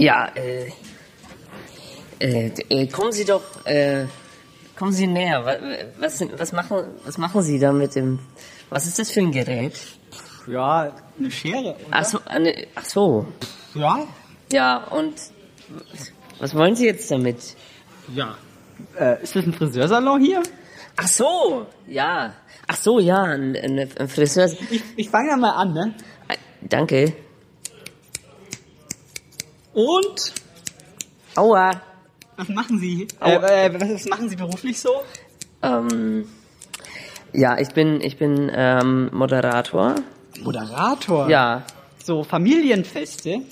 Ja, äh, äh, äh, kommen Sie doch, äh, kommen Sie näher. Wa- Was, was machen, was machen Sie da mit dem, was ist das für ein Gerät? Ja, eine Schere. Ach so, eine, ach so. Ja? Ja, und was wollen Sie jetzt damit? Ja. Äh, ist das ein Friseursalon hier? Ach so, ja. Ach so, ja, ein, ein, ein Friseur. Ich, ich fange ja mal an, ne? Äh, Danke. Und? Aua. Was machen Sie? Äh, äh, was, machen Sie beruflich so? Ähm, ja, ich bin, ich bin ähm, Moderator. Moderator. Ja. So Familienfeste.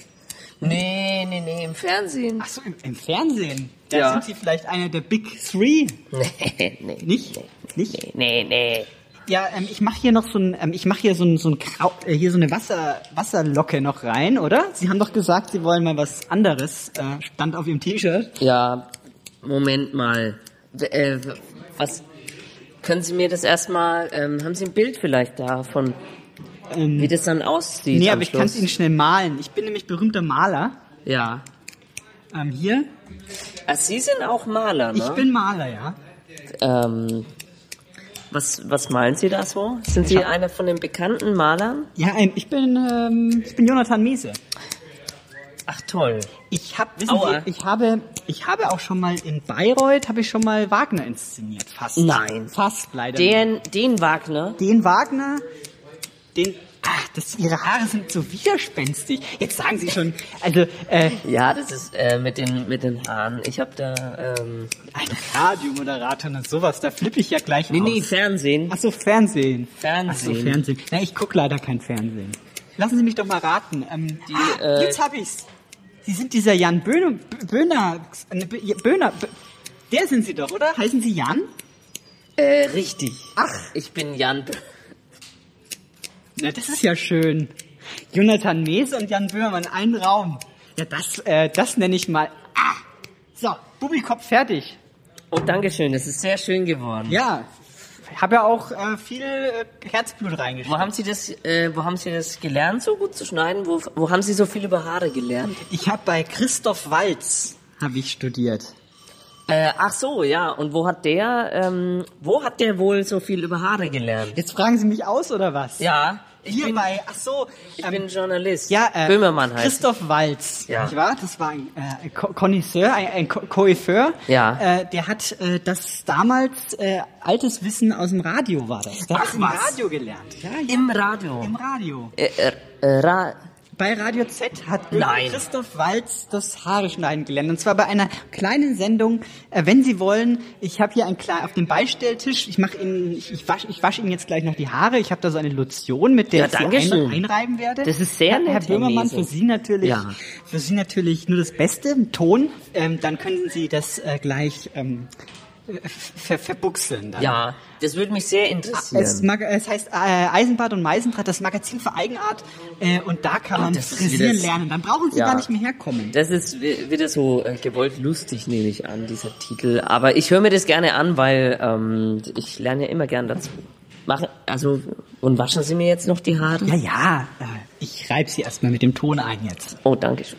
Nee, nee, nee, im Fernsehen. Ach so, im, im Fernsehen. Da Ja. sind Sie vielleicht einer der Big Three. Nee, nee. Nicht? Nicht? Nee, nee, nee. Ja, ähm, ich mache hier noch so ein, ähm, ich mache hier so ein, so ein Krau äh, hier so eine Wasser, Wasserlocke noch rein, oder? Sie haben doch gesagt, Sie wollen mal was anderes. Äh, stand auf Ihrem T-Shirt. Ja, Moment mal. Äh, was, können Sie mir das erstmal, ähm, haben Sie ein Bild vielleicht davon, Ähm, wie das dann aussieht nee, aber ich kann es Schluss? Ihnen schnell malen. Ich bin nämlich berühmter Maler. Ja. Ähm, hier. Ah, Sie sind auch Maler, ne? Ich bin Maler, ja. Ähm, was, was malen Sie da so? Sind Sie einer von den bekannten Malern? Ja, ich bin, ähm, ich bin Jonathan Mese. Ach toll. Ich hab, wissen Aua. Sie, ich habe, ich habe auch schon mal in Bayreuth, habe ich schon mal Wagner inszeniert. Fast. Nein. Fast, leider. nicht. Den, den Wagner? den Wagner, den, ach, das, ihre Haare sind so widerspenstig. Jetzt sagen Sie schon, also, äh, Ja, das ist äh, mit den mit den Haaren. Ich habe da ähm, ein Radiomoderator und sowas, da flippe ich ja gleich nee aus. nee Fernsehen. Ach so, Fernsehen. Fernsehen. Ach so, Fernsehen. Na, ich guck leider kein Fernsehen. Lassen Sie mich doch mal raten. Ähm, ah, äh, jetzt hab ich's. Sie sind dieser Jan Böhner, Böhner, äh, Bö- Böhner, Bö- der sind Sie doch, oder? Heißen Sie Jan? Äh, richtig. Ach. Ich bin Jan. B- Na, das ist ja schön. Jonathan Mese und Jan Böhmermann, ein Raum. Ja, das, äh, das nenne ich mal. Ah! So, Bubikopf fertig. Oh, Dankeschön. Das ist sehr schön geworden. Ja, habe ja auch äh, viel äh, Herzblut reingesteckt. Wo haben Sie das? Äh, wo haben Sie das gelernt, so gut zu schneiden? Wo, wo haben Sie so viel über Haare gelernt? Ich habe bei Christoph Walz habe ich studiert. Äh, ach so, ja. Und wo hat der? Ähm, wo hat der wohl so viel über Haare gelernt? Jetzt fragen Sie mich aus oder was? Ja. Ich Hier bin, bei, ach so, ich ähm, bin Journalist. ja, äh, Böhmermann heißt. Christoph Walz, Ja. nicht wahr? Das war ein äh, Connoisseur, ein, ein Coiffeur. Ja. Äh, der hat äh, das damals äh, altes Wissen aus dem Radio war das. Der Ach, hat im was? Radio gelernt. Ja, ja. Im Radio. Im Radio. Äh, äh, Ra Bei Radio Z hat Nein. Christoph Walz das Haare schneiden gelernt. Und zwar bei einer kleinen Sendung. Äh, wenn Sie wollen, ich habe hier ein klein auf dem Beistelltisch. Ich mache Ihnen, ich, ich wasche ich wasch Ihnen jetzt gleich noch die Haare. Ich habe da so eine Lotion, mit der Ja, ich sie ein, einreiben werde. Das ist sehr Herr, nett, Herr Böhmermann, für Sie natürlich, Ja. für Sie natürlich nur das Beste, Ton. Ähm, dann können Sie das äh, gleich ähm, ver verbuchseln. Dann. ja, das würde mich sehr interessieren. Es, es heißt äh, Eisenbad und Meisendraht, das Magazin für Eigenart. Äh, und da kann Ah, man das frisieren lernen. Dann brauchen Sie Ja. gar nicht mehr herkommen. Das ist wi- wieder so äh, gewollt lustig, nehme ich an, dieser Titel. Aber ich höre mir das gerne an, weil ähm, ich lerne ja immer gern dazu. Machen, also, und waschen Sie mir jetzt noch die Haare? Ja, ja. Äh, ich reibe sie erstmal mit dem Ton ein jetzt. Oh, danke schön.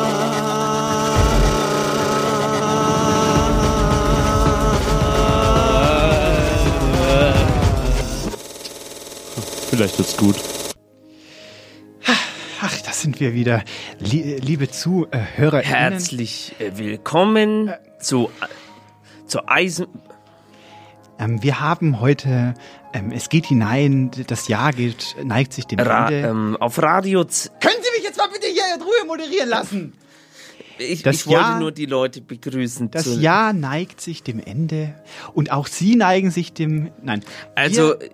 Vielleicht wird's gut. Ach, das sind wir wieder. Lie liebe Zuhörer. Herzlich äh, willkommen zu, zu Eisen. Ähm, wir haben heute, ähm, es geht hinein, das Jahr geht, neigt sich dem Ra Ende. ähm, auf Radio. Z Können Sie mich jetzt mal bitte hier in Ruhe moderieren lassen? Ich, das ich wollte Jahr- nur die Leute begrüßen. Das zu, Jahr neigt sich dem Ende und auch Sie neigen sich dem. Nein. Also, äh,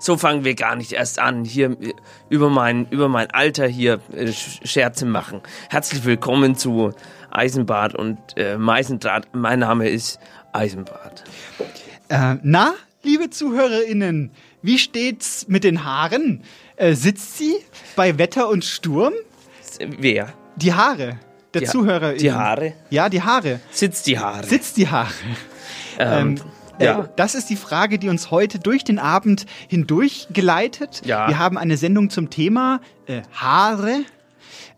so fangen wir gar nicht erst an, hier äh, über mein, über mein Alter hier äh, Sch- Scherze machen. Herzlich willkommen zu Eisenbad und äh, Meisendraht. Mein Name ist Eisenbad. äh, na, liebe ZuhörerInnen, wie steht's mit den Haaren? Äh, sitzt sie bei Wetter und Sturm? Wer? Die Haare der Die ZuhörerInnen. die Haare? Ja, die Haare. Sitzt die Haare? Sitzt die Haare? ähm, Äh, ja. Das ist die Frage, die uns heute durch den Abend hindurch geleitet. Ja. Wir haben eine Sendung zum Thema äh, Haare.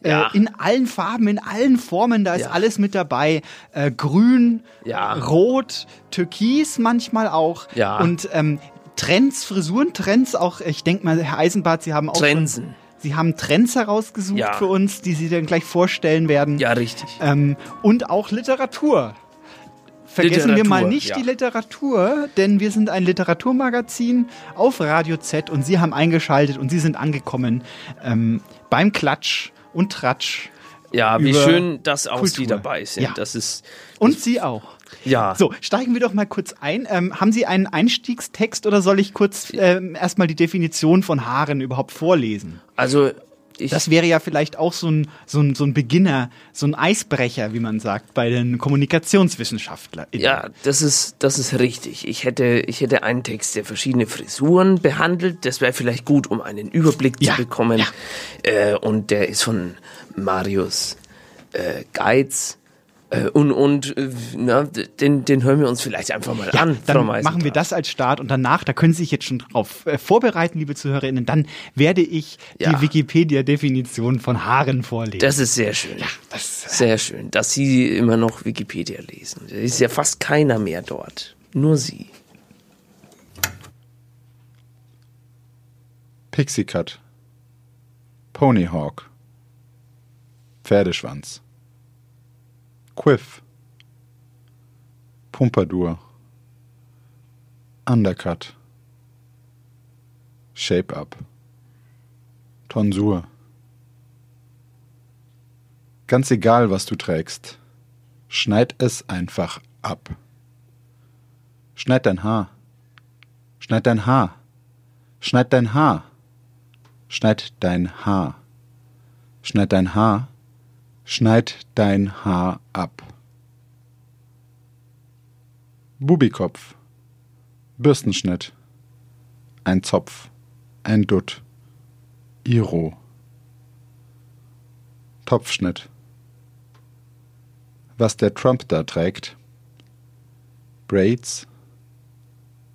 Ja. Äh, in allen Farben, in allen Formen, da ist Ja. alles mit dabei. Äh, grün, Ja. rot, türkis manchmal auch. Ja. Und ähm, Trends, Frisurentrends auch. Ich denke mal, Herr Eisenbart, Sie haben auch Trensen. Sie haben Trends herausgesucht Ja. für uns, die Sie dann gleich vorstellen werden. Ja, richtig. Ähm, und auch Literatur. Vergessen wir mal Literatur, nicht ja. die Literatur, denn wir sind ein Literaturmagazin auf Radio Z und Sie haben eingeschaltet und Sie sind angekommen ähm, beim Klatsch und Tratsch. Ja, wie schön, dass auch Sie Kultur. dabei sind. Ja. Das ist, Und Sie auch. Ja. So, steigen wir doch mal kurz ein. Ähm, haben Sie einen Einstiegstext oder soll ich kurz ähm, erstmal die Definition von Haaren überhaupt vorlesen? Also, ich, Das wäre ja vielleicht auch so ein, so ein, so ein Beginner, so ein Eisbrecher, wie man sagt, bei den Kommunikationswissenschaftlern. Ja, das ist, das ist richtig. Ich hätte, ich hätte einen Text, der verschiedene Frisuren behandelt. Das wäre vielleicht gut, um einen Überblick Ja, zu bekommen. ja. Äh, und der ist von Marius äh, Geiz. Äh, und und äh, na, den, den hören wir uns vielleicht einfach mal an. Dann Frau machen wir das als Start und danach, da können Sie sich jetzt schon drauf äh, vorbereiten, liebe ZuhörerInnen, dann werde ich Ja. die Wikipedia-Definition von Haaren vorlesen. Das ist sehr schön. sehr schön, dass Sie immer noch Wikipedia lesen. Da ist ja fast keiner mehr dort. Nur Sie. Pixie Cut. Ponyhawk. Pferdeschwanz. Quiff. Pompadour. Undercut. Shape Up. Tonsur. Ganz egal, was du trägst. Schneid es einfach ab. Schneid dein Haar. Schneid dein Haar. Schneid dein Haar. Schneid dein Haar. Schneid dein Haar. Schneid dein Haar ab. Bubikopf. Bürstenschnitt. Ein Zopf. Ein Dutt. Iro. Topfschnitt. Was der Trump da trägt. Braids.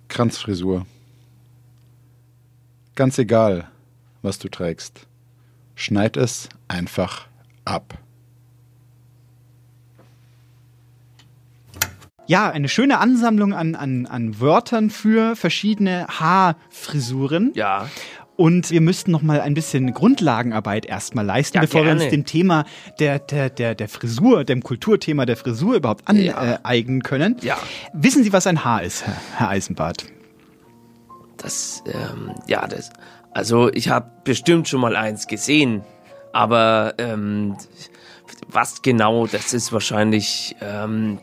Kranzfrisur. Ganz egal, was du trägst. Schneid es einfach ab. Ja, eine schöne Ansammlung an, an, an Wörtern für verschiedene Haarfrisuren. Ja. Und wir müssten noch mal ein bisschen Grundlagenarbeit erstmal leisten, Ja, bevor wir gerne. uns dem Thema der, der, der, der Frisur, dem Kulturthema der Frisur überhaupt Ja. aneignen können. Ja. Wissen Sie, was ein Haar ist, Herr, Herr Eisenbart? Das, ähm, ja, das, also ich habe bestimmt schon mal eins gesehen, aber ähm, was genau, das ist wahrscheinlich ähm,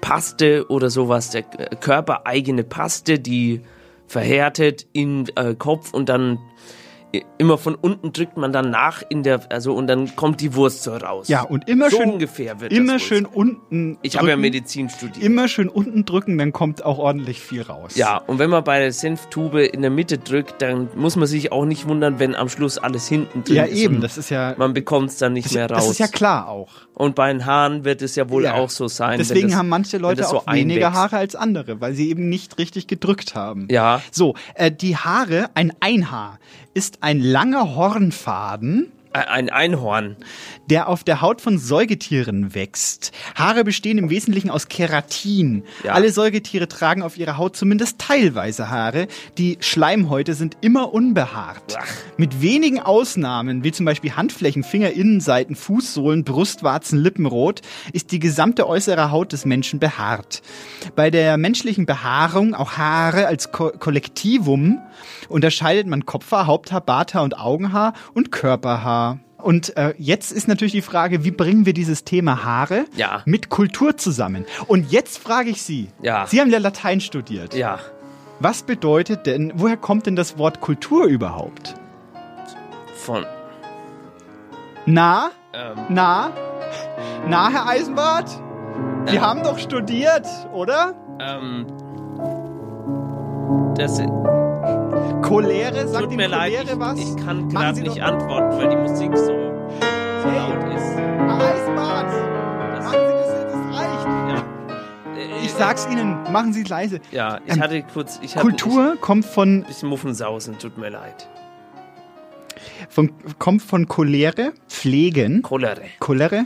Paste oder sowas, der äh, körpereigene Paste, die verhärtet in äh, Kopf und dann immer von unten drückt man dann nach in der, also und dann kommt die Wurst so raus. Ja, und immer so schön, ungefähr wird immer schön unten Ich habe ja. Medizin studiert. Immer schön unten drücken, dann kommt auch ordentlich viel raus. Ja, und wenn man bei der Senftube in der Mitte drückt, dann muss man sich auch nicht wundern, wenn am Schluss alles hinten drin Ja, ist. eben, und das ist ja, Man bekommt es dann nicht das, mehr raus. das ist ja klar auch. Und bei den Haaren wird es ja wohl Ja. auch so sein. Deswegen das, haben manche Leute so auch weniger. Haare als andere, weil sie eben nicht richtig gedrückt haben. Ja. So, äh, die Haare, ein Einhaar, ist ein langer Hornfaden Ein Einhorn. der auf der Haut von Säugetieren wächst. Haare bestehen im Wesentlichen aus Keratin. Ja. Alle Säugetiere tragen auf ihrer Haut zumindest teilweise Haare. Die Schleimhäute sind immer unbehaart. Ach. Mit wenigen Ausnahmen, wie zum Beispiel Handflächen, Fingerinnenseiten, Fußsohlen, Brustwarzen, Lippenrot, ist die gesamte äußere Haut des Menschen behaart. Bei der menschlichen Behaarung, auch Haare als Ko Kollektivum, unterscheidet man Kopfhaar, Haupthaar, Barthaar und Augenhaar und Körperhaar. Und äh, jetzt ist natürlich die Frage, wie bringen wir dieses Thema Haare Ja. mit Kultur zusammen? Und jetzt frage ich Sie, Ja. Sie haben ja Latein studiert. Ja. Was bedeutet denn, woher kommt denn das Wort Kultur überhaupt? Von. Na? Ähm, Na? Na, Herr Eisenbart? Sie Ähm. haben doch studiert, oder? ähm. Das Cholere? Sagt tut Ihnen mir leid, Cholere ich, was? ich kann Machen gerade nicht antworten, weil die Musik so, so Hey. laut ist. Das- Machen Sie das, das reicht. Ja. Äh, Ich sag's Ihnen, machen Sie es leise. Ja, ich Ähm, hatte kurz. Ich hatte Kultur kommt von, Ich, bisschen Muffensausen, tut mir leid. von, kommt von Cholere, Pflegen, Cholere. Cholere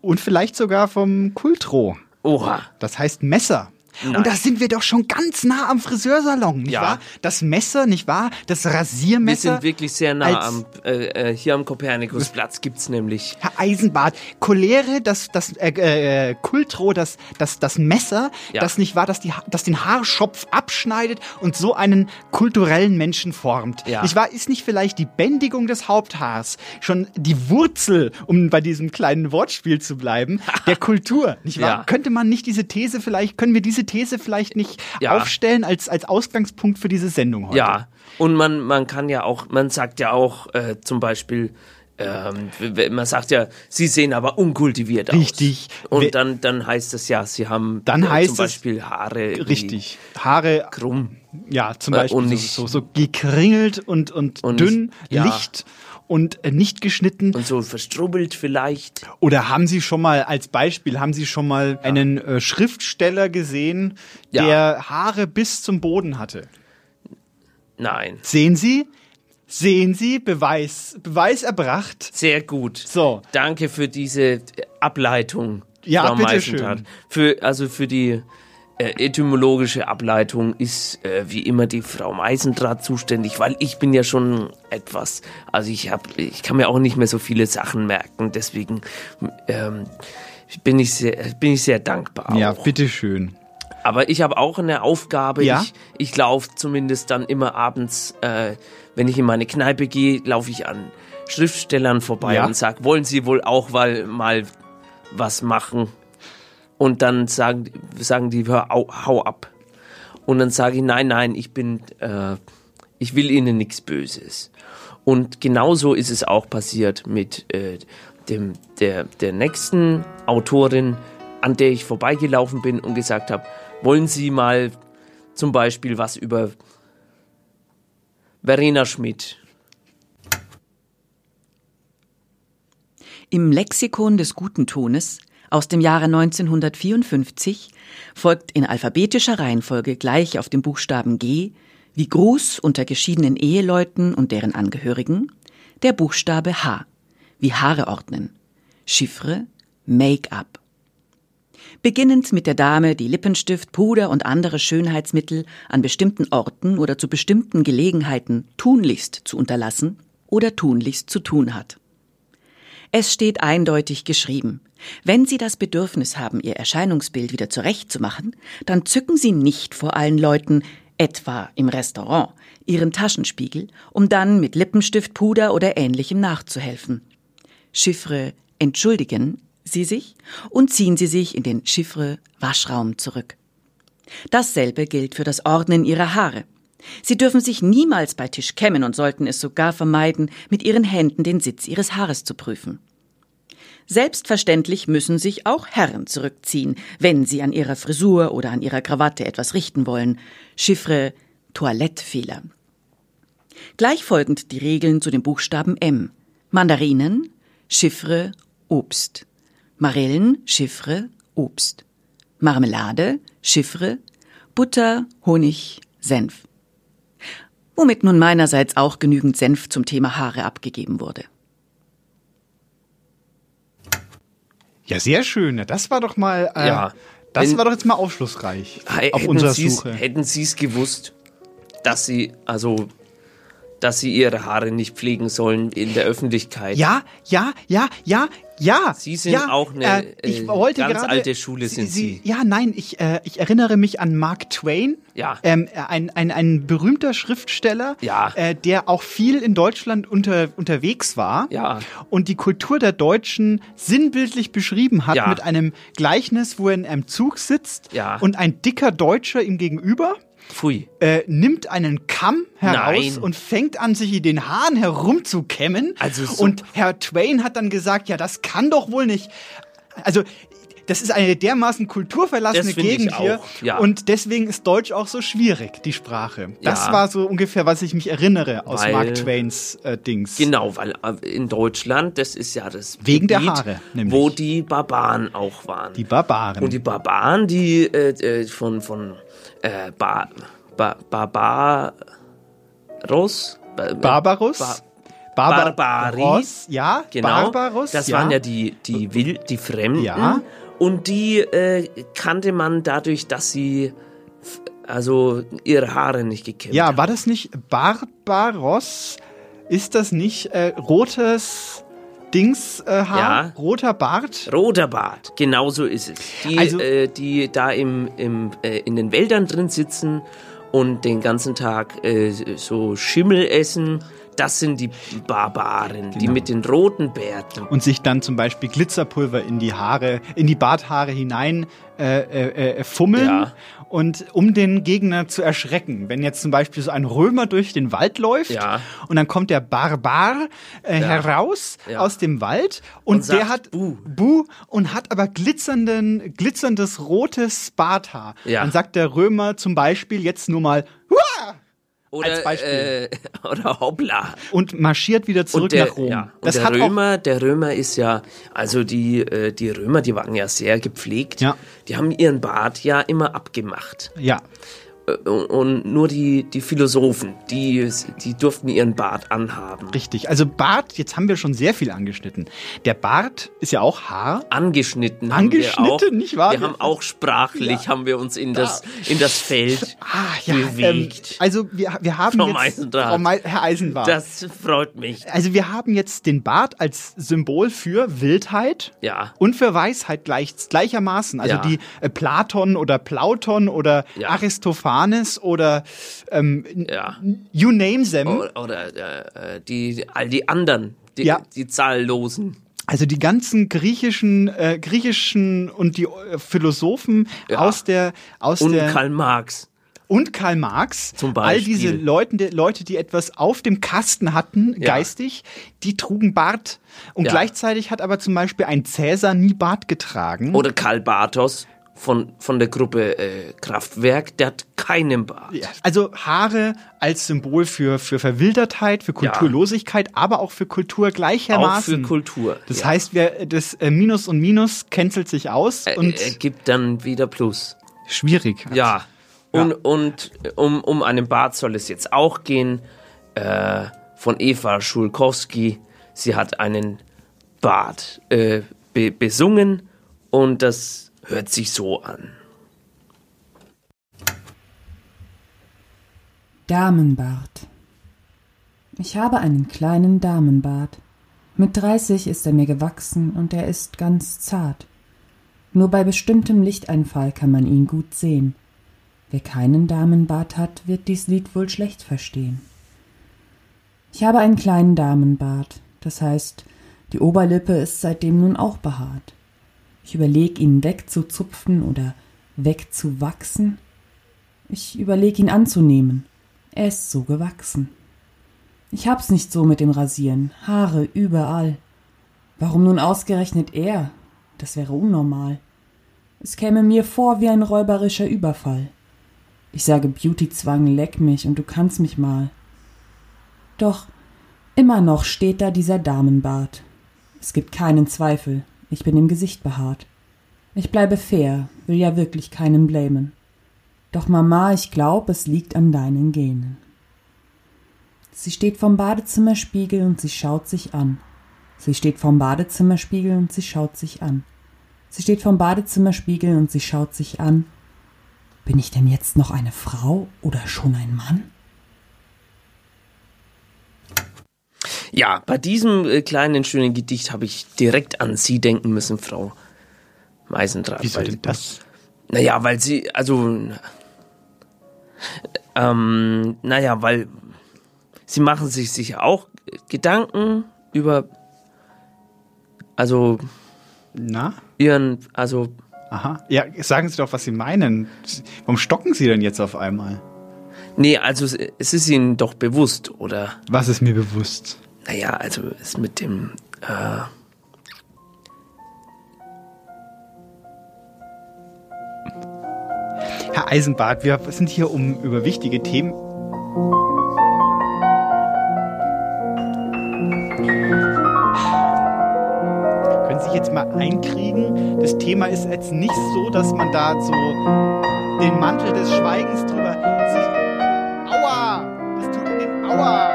und vielleicht sogar vom Kultro. Oha. Das heißt Messer. Nein. Und da sind wir doch schon ganz nah am Friseursalon, nicht Ja. wahr? Das Messer, nicht wahr? Das Wir Rasiermesser. sind wirklich sehr nah am. Äh, äh, hier am Kopernikusplatz gibt's nämlich. Herr Eisenbart, Cholere, das, das äh, äh, Kultro, das, das, das Messer, Ja. das nicht wahr, das, die, das den Haarschopf abschneidet und so einen kulturellen Menschen formt. Ja. Nicht wahr? Ist nicht vielleicht die Bändigung des Haupthaars schon die Wurzel, um bei diesem kleinen Wortspiel zu bleiben, der Kultur? Nicht wahr? Ja. Könnte man nicht diese These vielleicht, können wir diese These vielleicht nicht Ja. aufstellen als, als Ausgangspunkt für diese Sendung heute? Ja, und man, man kann ja auch, man sagt ja auch äh, zum Beispiel, ähm, man sagt ja, sie sehen aber unkultiviert Richtig. aus. Und We- dann, dann heißt es ja, sie haben Dann äh, heißt zum es- Beispiel Haare irgendwie Richtig. Haare krumm. Ja, zum Äh, Beispiel und so, nicht- so, so gekringelt und, und, Und dünn, nicht- ja. licht und äh, nicht geschnitten. Und so verstrubbelt vielleicht. Oder haben Sie schon mal, als Beispiel, haben Sie schon mal einen äh, Schriftsteller gesehen, Ja. der Haare bis zum Boden hatte? Nein. Sehen Sie? Sehen Sie? Beweis, Beweis erbracht. Sehr gut. So. Danke für diese Ableitung. Ja, Frau bitteschön. Für, also für die äh, etymologische Ableitung ist äh, wie immer die Frau Meisendraht zuständig, weil ich bin ja schon etwas, also ich habe, ich kann mir auch nicht mehr so viele Sachen merken, deswegen ähm, bin ich sehr, bin ich sehr dankbar. Ja, auch. bitteschön. Aber ich habe auch eine Aufgabe. Ja? Ich, ich laufe zumindest dann immer abends, äh, wenn ich in meine Kneipe gehe, laufe ich an Schriftstellern vorbei Ja. und sag, wollen Sie wohl auch mal, mal was machen? Und dann sagen, sagen die, hör, au, hau ab. Und dann sage ich, nein, nein, ich bin, äh, ich will Ihnen nichts Böses. Und genauso ist es auch passiert mit äh, dem, der, der nächsten Autorin, an der ich vorbeigelaufen bin und gesagt habe, wollen Sie mal zum Beispiel was über Verena Schmidt. Im Lexikon des guten Tones aus dem Jahre 1954 folgt in alphabetischer Reihenfolge gleich auf dem Buchstaben G wie Gruß unter geschiedenen Eheleuten und deren Angehörigen der Buchstabe H wie Haare ordnen, Chiffre, Make-up. Beginnend mit der Dame, die Lippenstift, Puder und andere Schönheitsmittel an bestimmten Orten oder zu bestimmten Gelegenheiten tunlichst zu unterlassen oder tunlichst zu tun hat. Es steht eindeutig geschrieben. Wenn Sie das Bedürfnis haben, Ihr Erscheinungsbild wieder zurechtzumachen, dann zücken Sie nicht vor allen Leuten, etwa im Restaurant, Ihren Taschenspiegel, um dann mit Lippenstift, Puder oder ähnlichem nachzuhelfen. Chiffre entschuldigen Sie sich und ziehen Sie sich in den Chiffre Waschraum zurück. Dasselbe gilt für das Ordnen Ihrer Haare. Sie dürfen sich niemals bei Tisch kämmen und sollten es sogar vermeiden, mit Ihren Händen den Sitz Ihres Haares zu prüfen. Selbstverständlich müssen sich auch Herren zurückziehen, wenn sie an ihrer Frisur oder an ihrer Krawatte etwas richten wollen. Chiffre Toilettefehler. Gleichfolgend die Regeln zu dem Buchstaben M. Mandarinen, Chiffre Obst. Marillen, Chiffre Obst. Marmelade, Chiffre, Butter, Honig, Senf womit nun meinerseits auch genügend Senf zum Thema Haare abgegeben wurde. Ja, sehr schön. Das war doch mal, äh, ja, das wenn, war doch jetzt mal aufschlussreich hey, auf unserer Sie's, Suche. Hätten Sie es gewusst, dass Sie, also, dass Sie Ihre Haare nicht pflegen sollen in der Öffentlichkeit? Ja, ja, ja, ja ja. Sie sind ja, auch eine, äh, ich äh, wollte ganz gerade, alte Schule sind Sie. Ja, nein, ich, äh, ich erinnere mich an Mark Twain. Ja. Ähm, ein, ein, ein berühmter Schriftsteller, Ja. äh, der auch viel in Deutschland unter, unterwegs war Ja. und die Kultur der Deutschen sinnbildlich beschrieben hat Ja. mit einem Gleichnis, wo er in einem Zug sitzt Ja. und ein dicker Deutscher ihm gegenüber Pfui. äh, nimmt einen Kamm heraus Nein. und fängt an, sich in den Haaren herumzukämmen. Also so- und Herr Twain hat dann gesagt, ja, das kann doch wohl nicht. Also, das ist eine dermaßen kulturverlassene Gegend hier. ja. Und deswegen ist Deutsch auch so schwierig, die Sprache. Das Ja. war so ungefähr, was ich mich erinnere aus Weil- Mark Twains äh, Dings. Genau, weil äh, in Deutschland, das ist ja das Wegen der Gebiet, Haare, nämlich. wo die Barbaren auch waren. Die Barbaren. Und die Barbaren, die äh, äh, von, von äh, ba, ba, Barbaros? Ba, Barbarus? Ba, Barbar- Barbaris. ja, Genau. Barbarus, das ja. waren ja die, die Wild, die Fremden. Ja. Und die äh, kannte man dadurch, dass sie also ihre Haare nicht gekämmt Ja, war das nicht Barbaros? Ist das nicht äh, rotes Dings äh? Ja. Roter Bart? Roter Bart, genau so ist es. Die, Also- äh, die da im, im, äh, in den Wäldern drin sitzen und den ganzen Tag äh, so Schimmel essen, das sind die Barbaren, die Genau. mit den roten Bärten. Und sich dann zum Beispiel Glitzerpulver in die Haare, in die Barthaare hinein äh, äh, fummeln. Ja. Und um den Gegner zu erschrecken. Wenn jetzt zum Beispiel so ein Römer durch den Wald läuft Ja. und dann kommt der Barbar äh, Ja. heraus Ja. aus dem Wald und, Und der hat "Buh." Buh und hat aber glitzernden, glitzerndes rotes Barthaar. Dann sagt der Römer zum Beispiel jetzt nur mal Hua! Oder. Äh, oder hoppla. und marschiert wieder zurück der, nach Rom. Ja, und das der hat auch Römer, der Römer ist ja, also die, äh, die Römer, die waren ja sehr gepflegt. Ja. Die haben ihren Bart ja immer abgemacht. ja. Äh, Und, nur die, die Philosophen, die, die durften ihren Bart anhaben. Richtig. Also Bart, jetzt haben wir schon sehr viel angeschnitten. Der Bart ist ja auch Haar. Angeschnitten. Angeschnitten, haben wir auch. nicht wahr? Wir haben auch sprachlich, haben wir uns in das, in das Feld Ah, ja, bewegt. Ähm, also wir, wir haben Frau jetzt. Frau Herr Eisenbart. das freut mich. also wir haben jetzt den Bart als Symbol für Wildheit Ja. und für Weisheit gleich, gleichermaßen. Also Ja. die äh, Platon oder Plauton oder Ja. Aristophanes oder ähm, Ja. you name them. Oder, oder äh, die, all die anderen, die, Ja. die zahllosen. Also die ganzen griechischen, äh, griechischen und die äh, Philosophen Ja. aus der aus Und der Karl Marx. und Karl Marx, Zum all Beispiel. diese Leute, die, Leute, die etwas auf dem Kasten hatten, Ja. geistig, die trugen Bart. Und Ja. gleichzeitig hat aber zum Beispiel ein Cäsar nie Bart getragen. Oder Karl Bartos von, von der Gruppe äh, Kraftwerk, der hat keinen Bart. Ja. Also Haare als Symbol für, für Verwildertheit, für Kulturlosigkeit, aber auch für Kultur Auch gleichermaßen. für Kultur. das ja. heißt, wir, das äh, Minus und Minus cancelt sich aus Äh, und er gibt dann wieder Plus. schwierig. Ja. Und, und um, um einen Bart soll es jetzt auch gehen. Äh, von Eva Schulkowski. Sie hat einen Bart äh, be besungen und das hört sich so an. Damenbart. Ich habe einen kleinen Damenbart. Mit 30 ist er mir gewachsen und er ist ganz zart. Nur bei bestimmtem Lichteinfall kann man ihn gut sehen. Wer keinen Damenbart hat, wird dies Lied wohl schlecht verstehen. Ich habe einen kleinen Damenbart, das heißt, die Oberlippe ist seitdem nun auch behaart. Ich überleg ihn wegzuzupfen oder wegzuwachsen. Ich überleg ihn anzunehmen. Er ist so gewachsen. Ich hab's nicht so mit dem Rasieren, Haare überall. Warum nun ausgerechnet er? Das wäre unnormal. Es käme mir vor wie ein räuberischer Überfall. Ich sage Beautyzwang, leck mich und du kannst mich mal. Doch immer noch steht da dieser Damenbart. Es gibt keinen Zweifel, ich bin im Gesicht behaart. Ich bleibe fair, will ja wirklich keinen blamen. Doch Mama, ich glaub, es liegt an deinen Genen. Sie steht vorm Badezimmerspiegel und sie schaut sich an. Sie steht vorm Badezimmerspiegel und sie schaut sich an. Sie steht vorm Badezimmerspiegel und sie schaut sich an. Bin ich denn jetzt noch eine Frau oder schon ein Mann? Ja, bei diesem äh, kleinen schönen Gedicht habe ich direkt an Sie denken müssen, Frau Meisendraht. Wie soll weil- denn das? Naja, weil Sie, also, ähm, naja, weil Sie machen sich sicher auch Gedanken über, also, Na? Ihren, also, Aha. Ja, sagen Sie doch, was Sie meinen. Warum stocken Sie denn jetzt auf einmal? Nee, also es- es ist Ihnen doch bewusst, oder? Was ist mir bewusst? Naja, also es mit dem, äh, Herr Eisenbart, wir sind hier um über wichtige Themen. Können Sie sich jetzt mal einkriegen? Das Thema ist jetzt nicht so, dass man da so den Mantel des Schweigens drüber. Aua!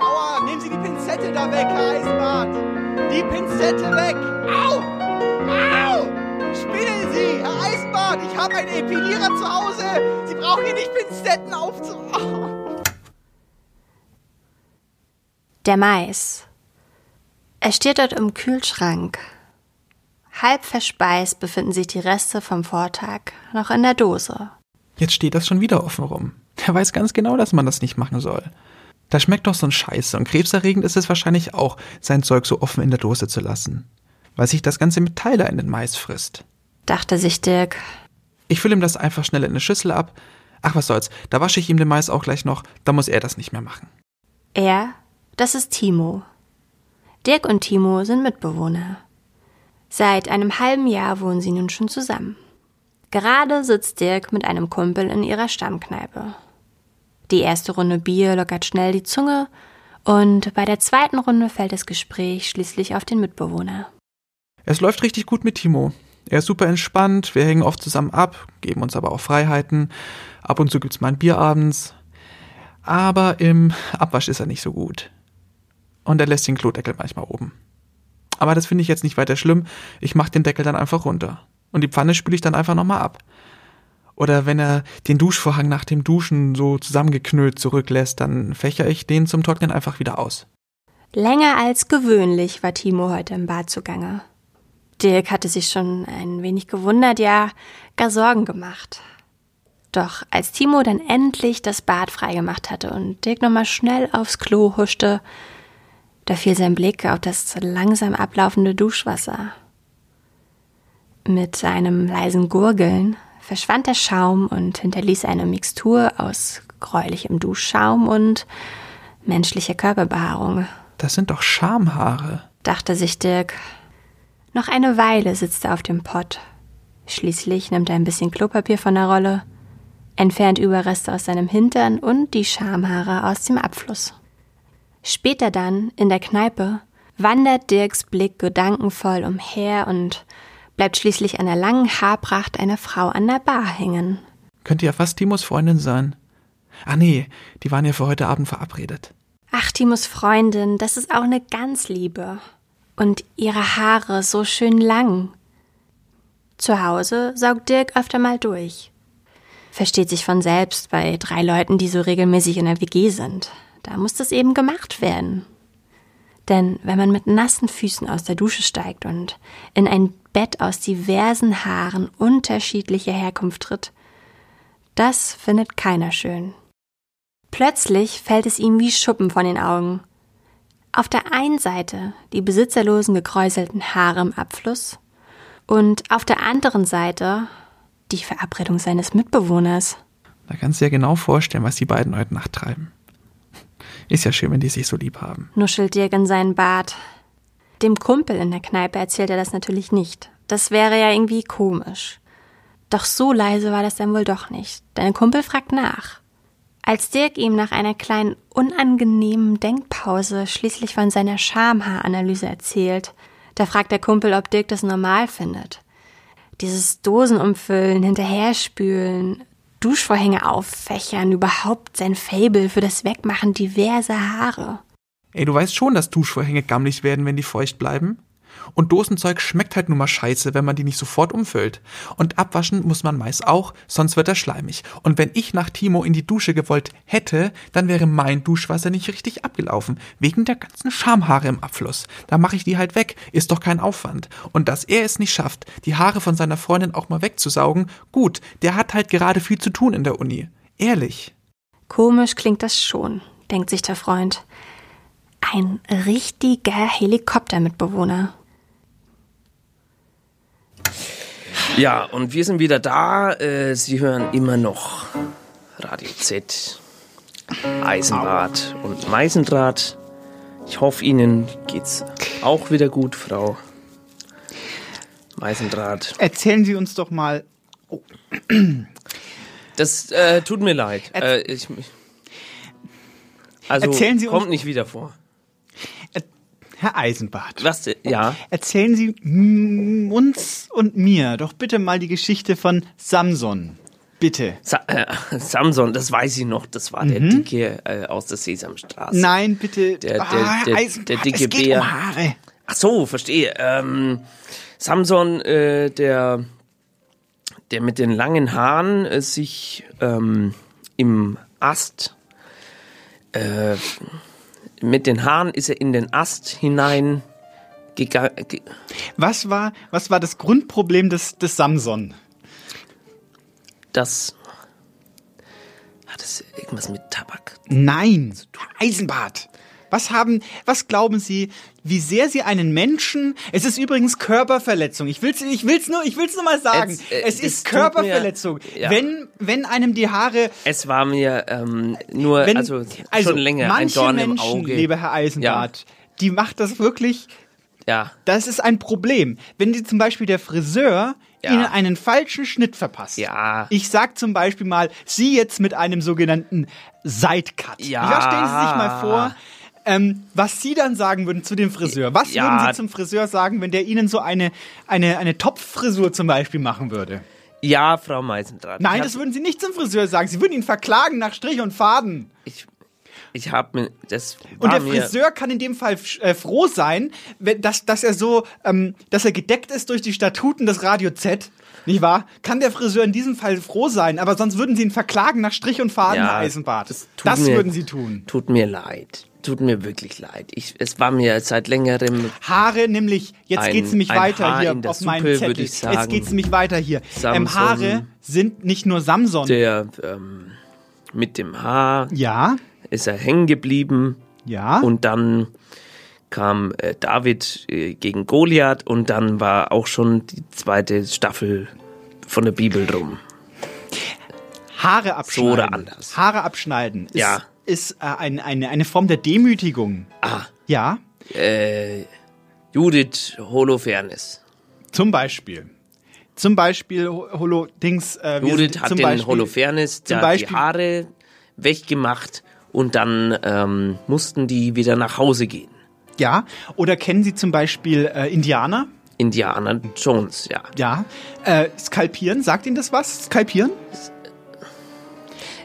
Aua! Nehmen Sie die Pinzette da weg, Herr Eisenbart! Die Pinzette weg! Au! Au! Spinnen Sie, Herr Eisenbart! Ich habe einen Epilierer zu Hause! Sie brauchen hier nicht Pinzetten aufzu... Oh. Der Mais. Er steht dort im Kühlschrank. Halb verspeist befinden sich die Reste vom Vortag noch in der Dose. Jetzt steht das schon wieder offen rum. Der weiß ganz genau, dass man das nicht machen soll. Das schmeckt doch so ein Scheiße und krebserregend ist es wahrscheinlich auch, sein Zeug so offen in der Dose zu lassen. Weil sich das Ganze mit Teiler in den Mais frisst. Dachte sich Dirk. Ich fülle ihm das einfach schnell in eine Schüssel ab. Ach, was soll's, da wasche ich ihm den Mais auch gleich noch, da muss er das nicht mehr machen. Er, das ist Timo. Dirk und Timo sind Mitbewohner. Seit einem halben Jahr wohnen sie nun schon zusammen. Gerade sitzt Dirk mit einem Kumpel in ihrer Stammkneipe. Die erste Runde Bier lockert schnell die Zunge und bei der zweiten Runde fällt das Gespräch schließlich auf den Mitbewohner. Es läuft richtig gut mit Timo. Er ist super entspannt, wir hängen oft zusammen ab, geben uns aber auch Freiheiten. Ab und zu gibt's mal ein Bier abends. Aber im Abwasch ist er nicht so gut. Und er lässt den Klodeckel manchmal oben. Aber das finde ich jetzt nicht weiter schlimm. Ich mache den Deckel dann einfach runter. Und die Pfanne spüle ich dann einfach nochmal ab. Oder wenn er den Duschvorhang nach dem Duschen so zusammengeknüllt zurücklässt, dann fächer ich den zum Trocknen einfach wieder aus. Länger als gewöhnlich war Timo heute im Bad zugange. Dirk hatte sich schon ein wenig gewundert, ja, gar Sorgen gemacht. Doch als Timo dann endlich das Bad freigemacht hatte und Dirk nochmal schnell aufs Klo huschte, da fiel sein Blick auf das langsam ablaufende Duschwasser. Mit einem leisen Gurgeln verschwand der Schaum und hinterließ eine Mixtur aus gräulichem Duschschaum und menschlicher Körperbehaarung. Das sind doch Schamhaare. dachte sich Dirk. Noch eine Weile sitzt er auf dem Pott. Schließlich nimmt er ein bisschen Klopapier von der Rolle, entfernt Überreste aus seinem Hintern und die Schamhaare aus dem Abfluss. Später dann, in der Kneipe, wandert Dirks Blick gedankenvoll umher und bleibt schließlich an der langen Haarpracht einer Frau an der Bar hängen. Könnte ja fast Timos Freundin sein. Ah nee, die waren ja für heute Abend verabredet. Ach, Timos Freundin, das ist auch eine ganz liebe. Und ihre Haare so schön lang. Zu Hause saugt Dirk öfter mal durch. Versteht sich von selbst bei drei Leuten, die so regelmäßig in der WG sind. Da muss das eben gemacht werden. Denn wenn man mit nassen Füßen aus der Dusche steigt und in ein Bett aus diversen Haaren unterschiedlicher Herkunft tritt, das findet keiner schön. Plötzlich fällt es ihm wie Schuppen von den Augen. Auf der einen Seite die besitzerlosen gekräuselten Haare im Abfluss und auf der anderen Seite die Verabredung seines Mitbewohners. Da kannst du dir genau vorstellen, was die beiden heute Nacht treiben. Ist ja schön, wenn die sich so lieb haben. nuschelt Dirk in seinen Bart. Dem Kumpel in der Kneipe erzählt er das natürlich nicht. Das wäre ja irgendwie komisch. Doch so leise war das dann wohl doch nicht. Dein Kumpel fragt nach. Als Dirk ihm nach einer kleinen unangenehmen Denkpause schließlich von seiner Schamhaaranalyse erzählt, da fragt der Kumpel, ob Dirk das normal findet. Dieses Dosenumfüllen, hinterherspülen, Duschvorhänge auffächern, überhaupt sein Fable für das Wegmachen diverser Haare. Ey, du weißt schon, dass Duschvorhänge gammelig werden, wenn die feucht bleiben? Und Dosenzeug schmeckt halt nun mal scheiße, wenn man die nicht sofort umfüllt. Und abwaschen muss man meist auch, sonst wird er schleimig. Und wenn ich nach Timo in die Dusche gewollt hätte, dann wäre mein Duschwasser nicht richtig abgelaufen, wegen der ganzen Schamhaare im Abfluss. Da mache ich die halt weg, ist doch kein Aufwand. Und dass er es nicht schafft, die Haare von seiner Freundin auch mal wegzusaugen, gut, der hat halt gerade viel zu tun in der Uni. Ehrlich. Komisch klingt das schon, denkt sich der Freund. Ein richtiger Helikoptermitbewohner. Ja, und wir sind wieder da. Äh, Sie hören immer noch Radio Z, Eisenbad und Meisendraht. Ich hoffe, Ihnen geht's auch wieder gut, Frau Meisendraht. Erzählen Sie uns doch mal. Oh. Das äh, tut mir leid. Äh, ich, also Erzählen Sie kommt uns- nicht wieder vor. Herr Eisenbart. Was? Ja. Erzählen Sie uns und mir doch bitte mal die Geschichte von Samson. Bitte. Sa äh, Samson, das weiß ich noch. Das war der Mhm. Dicke äh, aus der Sesamstraße. Nein, bitte. Der, der, Ah, der, Eisenbart, der dicke es geht Bär. um Haare. Ach so, verstehe. Ähm, Samson, äh, der, der mit den langen Haaren äh, sich ähm, im Ast, äh, mit den Haaren ist er in den Ast hinein Was war, was war das Grundproblem des, des Samson? das hat es irgendwas mit Tabak? Nein, Eisenbart. Was haben, was glauben Sie, wie sehr Sie einen Menschen, es ist übrigens Körperverletzung. Ich will's, ich will's nur, ich will's nur mal sagen. Es, äh, es ist tut mir- Körperverletzung. ja. Wenn, wenn einem die Haare, Es war mir ähm, nur, wenn, also, schon länger ein Dorn im Menschen, Auge. lieber Herr Eisenbart, die macht das wirklich, Ja, das ist ein Problem. Wenn die zum Beispiel der Friseur Ja. Ihnen einen falschen Schnitt verpasst. Ja. Ich sag zum Beispiel mal, Sie jetzt mit einem sogenannten Sidecut. Ja. Ja, stellen Sie sich mal vor, ähm, was Sie dann sagen würden zu dem Friseur. Was Ja. würden Sie zum Friseur sagen, wenn der Ihnen so eine, eine, eine Topfrisur zum Beispiel machen würde? ja, Frau Meisendrath. Nein, das würden Sie nicht zum Friseur sagen. Sie würden ihn verklagen nach Strich und Faden. Ich, ich habe mir, das Und der Friseur kann in dem Fall äh, froh sein, wenn, dass, dass er so, ähm, dass er gedeckt ist durch die Statuten des Radio Z. Nicht wahr? Kann der Friseur in diesem Fall froh sein, aber sonst würden sie ihn verklagen nach Strich und Faden, Ja, Herr Eisenbart. Das, tut mir- würden sie tun. Tut mir leid. Tut mir wirklich leid. Ich, es war mir seit längerem Haare nämlich, jetzt Ein- geht's nämlich weiter Haar hier auf meinem Suppe, Zettel. würde ich sagen. Jetzt geht's nämlich weiter hier. Ähm, Samson. Haare sind nicht nur Samson. der ähm, mit dem Haar ja, ist er hängen geblieben ja. und dann kam äh, David äh, gegen Goliath und dann war auch schon die zweite Staffel von der Bibel drum. Haare abschneiden. So oder anders. Haare abschneiden ist, Ja. Ist äh, ein, eine, eine Form der Demütigung. Ah, Ja, äh, Judith Holofernes. zum Beispiel. Zum Beispiel Ho- Holo Dings. Äh, Judith hat den Beispiel, Holofernes zum Beispiel- die Haare weggemacht und dann ähm, mussten die wieder nach Hause gehen. Ja. Oder kennen Sie zum Beispiel äh, Indianer? Indiana Jones, ja. Ja. Äh, Skalpieren, sagt Ihnen das was? Skalpieren?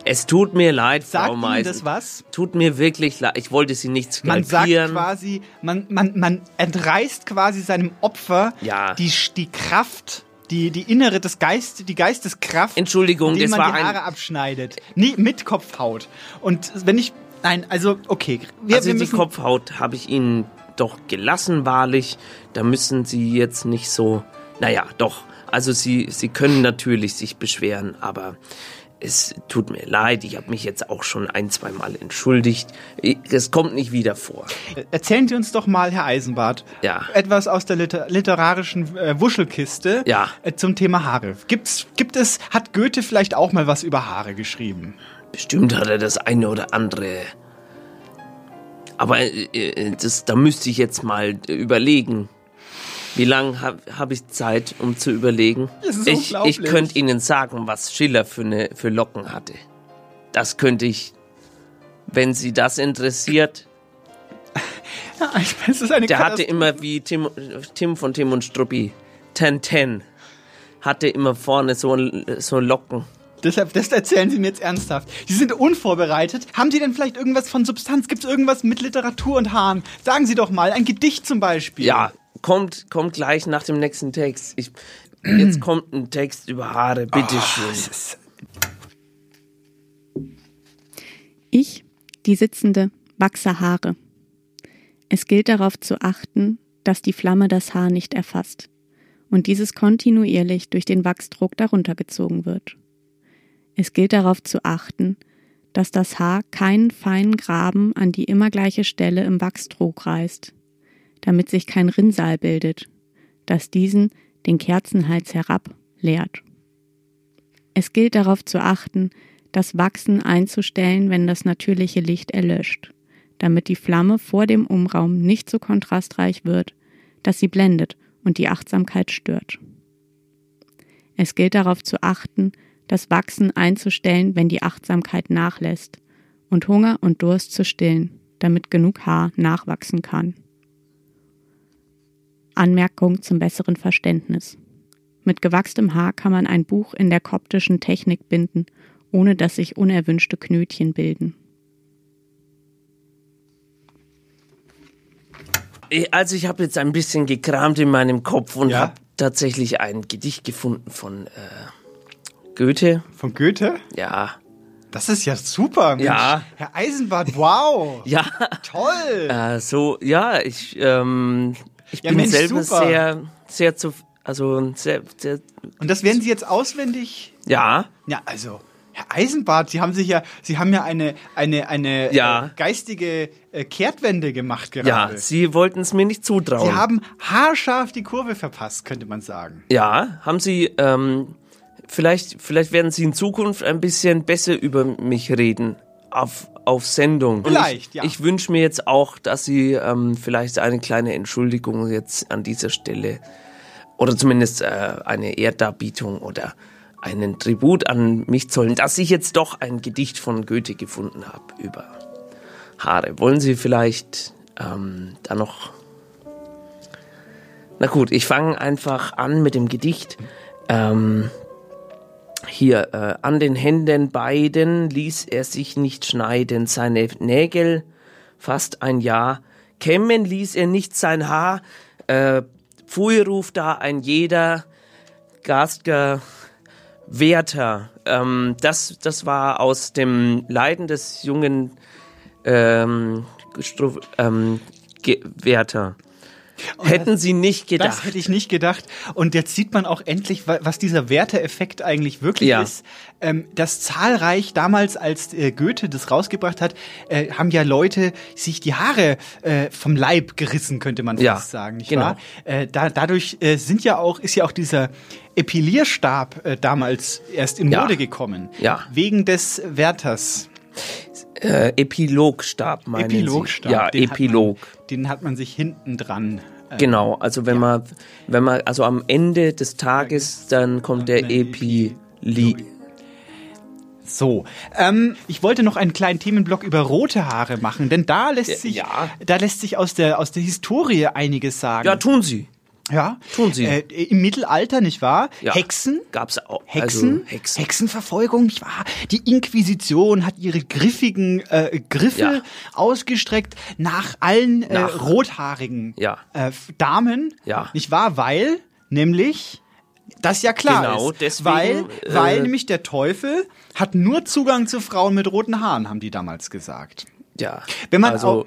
Es tut mir leid, Sagt Frau Meisen. das was? Tut mir wirklich leid. Ich wollte sie nicht Man sagt skalpieren. quasi, man, man, man entreißt quasi seinem Opfer Ja. die, die Kraft, die, die innere, das Geist, die Geisteskraft, Entschuldigung, indem das man war die Haare abschneidet. Nee, mit Kopfhaut. Und wenn ich, nein, also, okay. Wir, also wir die Kopfhaut habe ich Ihnen doch gelassen, wahrlich. Da müssen Sie jetzt nicht so. Naja, doch. Also Sie, Sie können natürlich sich beschweren, aber es tut mir leid. Ich habe mich jetzt auch schon ein, zwei Mal entschuldigt. Es kommt nicht wieder vor. Erzählen Sie uns doch mal, Herr Eisenbart, Ja. etwas aus der liter literarischen äh, Wuschelkiste Ja. äh, zum Thema Haare. Gibt's, gibt es, hat Goethe vielleicht auch mal was über Haare geschrieben? Bestimmt hat er das eine oder andere. Aber äh, äh, das, da müsste ich jetzt mal äh, überlegen. Wie lange habe hab ich Zeit, um zu überlegen? Das ist ich ich könnte Ihnen sagen, was Schiller für, eine, für Locken hatte. Das könnte ich, wenn Sie das interessiert. Das ist eine Der hatte immer wie Tim, Tim von Tim und Struppi, Ten Ten, hatte immer vorne so, so Locken. Deshalb, das erzählen Sie mir jetzt ernsthaft. Sie sind unvorbereitet. Haben Sie denn vielleicht irgendwas von Substanz? Gibt es irgendwas mit Literatur und Haaren? Sagen Sie doch mal, ein Gedicht zum Beispiel. Ja, kommt, kommt gleich nach dem nächsten Text. Ich, jetzt kommt ein Text über Haare, bitteschön. Ich, die Sitzende, wachse Haare. Es gilt darauf zu achten, dass die Flamme das Haar nicht erfasst und dieses kontinuierlich durch den Wachsdruck darunter gezogen wird. Es gilt darauf zu achten, dass das Haar keinen feinen Graben an die immer gleiche Stelle im Wachsdruck reißt, damit sich kein Rinnsal bildet, das diesen den Kerzenhals herab leert. Es gilt darauf zu achten, das Wachsen einzustellen, wenn das natürliche Licht erlöscht, damit die Flamme vor dem Umraum nicht so kontrastreich wird, dass sie blendet und die Achtsamkeit stört. Es gilt darauf zu achten, das Wachsen einzustellen, wenn die Achtsamkeit nachlässt, und Hunger und Durst zu stillen, damit genug Haar nachwachsen kann. Anmerkung zum besseren Verständnis. Mit gewachstem Haar kann man ein Buch in der koptischen Technik binden, ohne dass sich unerwünschte Knötchen bilden. Also ich habe jetzt ein bisschen gekramt in meinem Kopf und Ja? habe tatsächlich ein Gedicht gefunden von äh, Goethe. Von Goethe? Ja. Das ist ja super, Mensch. Ja. Herr Eisenbart, wow. Ja. Toll. Äh, so, ja, ich, ähm, ich Ja, bin Mensch, selber super. sehr, sehr zu, also sehr, sehr, Und das werden Sie jetzt auswendig? ja, Ja, also, Herr Eisenbart, Sie haben sich ja, Sie haben ja eine, eine, eine Ja. äh, geistige äh, Kehrtwende gemacht ja, gerade. Sie wollten es mir nicht zutrauen. Sie haben haarscharf die Kurve verpasst, könnte man sagen. Ja, haben Sie, ähm, vielleicht, vielleicht werden Sie in Zukunft ein bisschen besser über mich reden. Auf, auf Sendung. Vielleicht, ich, ja. Ich wünsche mir jetzt auch, dass Sie ähm, vielleicht eine kleine Entschuldigung jetzt an dieser Stelle oder zumindest äh, eine Ehrdarbietung oder einen Tribut an mich zollen, dass ich jetzt doch ein Gedicht von Goethe gefunden habe über Haare. Wollen Sie vielleicht ähm, da noch na gut, ich fange einfach an mit dem Gedicht. Ähm, hier, äh, an den Händen beiden ließ er sich nicht schneiden, seine Nägel fast ein Jahr. Kämmen ließ er nicht sein Haar, äh, Pfui ruft da ein jeder garstiger Werther. Ähm, das, das war aus dem Leiden des jungen ähm, ähm, Werther. Hätten Sie nicht gedacht. Das hätte ich nicht gedacht. Und jetzt sieht man auch endlich, wa- was dieser Werteeffekt eigentlich wirklich Ja. ist. Ähm, das zahlreich damals, als äh, Goethe das rausgebracht hat, äh, haben ja Leute sich die Haare äh, vom Leib gerissen, könnte man Ja, fast sagen, nicht genau. wahr? Äh, da, dadurch äh, sind ja auch, ist ja auch dieser Epilierstab äh, damals erst in Ja. Mode gekommen. Ja. Wegen des Werthers. Äh, Epilogstab, meinen Epilogstab. Sie? Ja, den hat Epilog. Man, den hat man sich hinten dran. Äh, Genau, also wenn man, wenn man, also am Ende des Tages, dann kommt der Epili. So, ähm, ich wollte noch einen kleinen Themenblock über rote Haare machen, denn da lässt sich, da lässt sich aus der aus der Historie einiges sagen. Ja, tun Sie. Ja, tun Sie. Äh, Im Mittelalter, nicht wahr? Ja. Hexen. Gab's auch. Hexen, Also Hexen. Hexenverfolgung, nicht wahr? Die Inquisition hat ihre griffigen äh, Griffe Ja. ausgestreckt nach allen äh, Nach- rothaarigen Ja. äh, Damen, Ja. nicht wahr? Weil, nämlich, das ja klar Genau, ist. deswegen, weil, äh, weil nämlich der Teufel hat nur Zugang zu Frauen mit roten Haaren, haben die damals gesagt. Ja. Wenn man also, auch-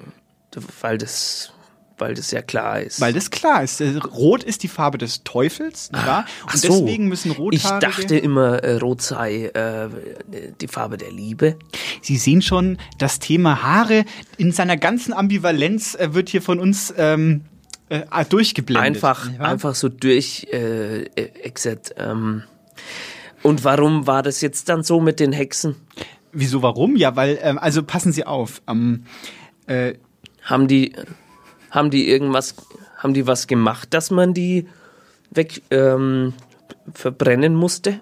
weil das, weil das ja klar ist. Weil das klar ist. Äh, Rot ist die Farbe des Teufels, nicht wahr? Und Ach so. deswegen müssen Ich Rothaarige... dachte immer, äh, Rot sei äh, die Farbe der Liebe. Sie sehen schon, das Thema Haare in seiner ganzen Ambivalenz äh, wird hier von uns ähm, äh, durchgeblendet. Einfach, wahr? einfach so durch äh, äh, exit. Ähm. Und warum war das jetzt dann so mit den Hexen? Wieso, warum? Ja, weil, ähm, also passen Sie auf. Ähm, äh, Haben die, haben die irgendwas, haben die was gemacht, dass man die weg ähm, verbrennen musste?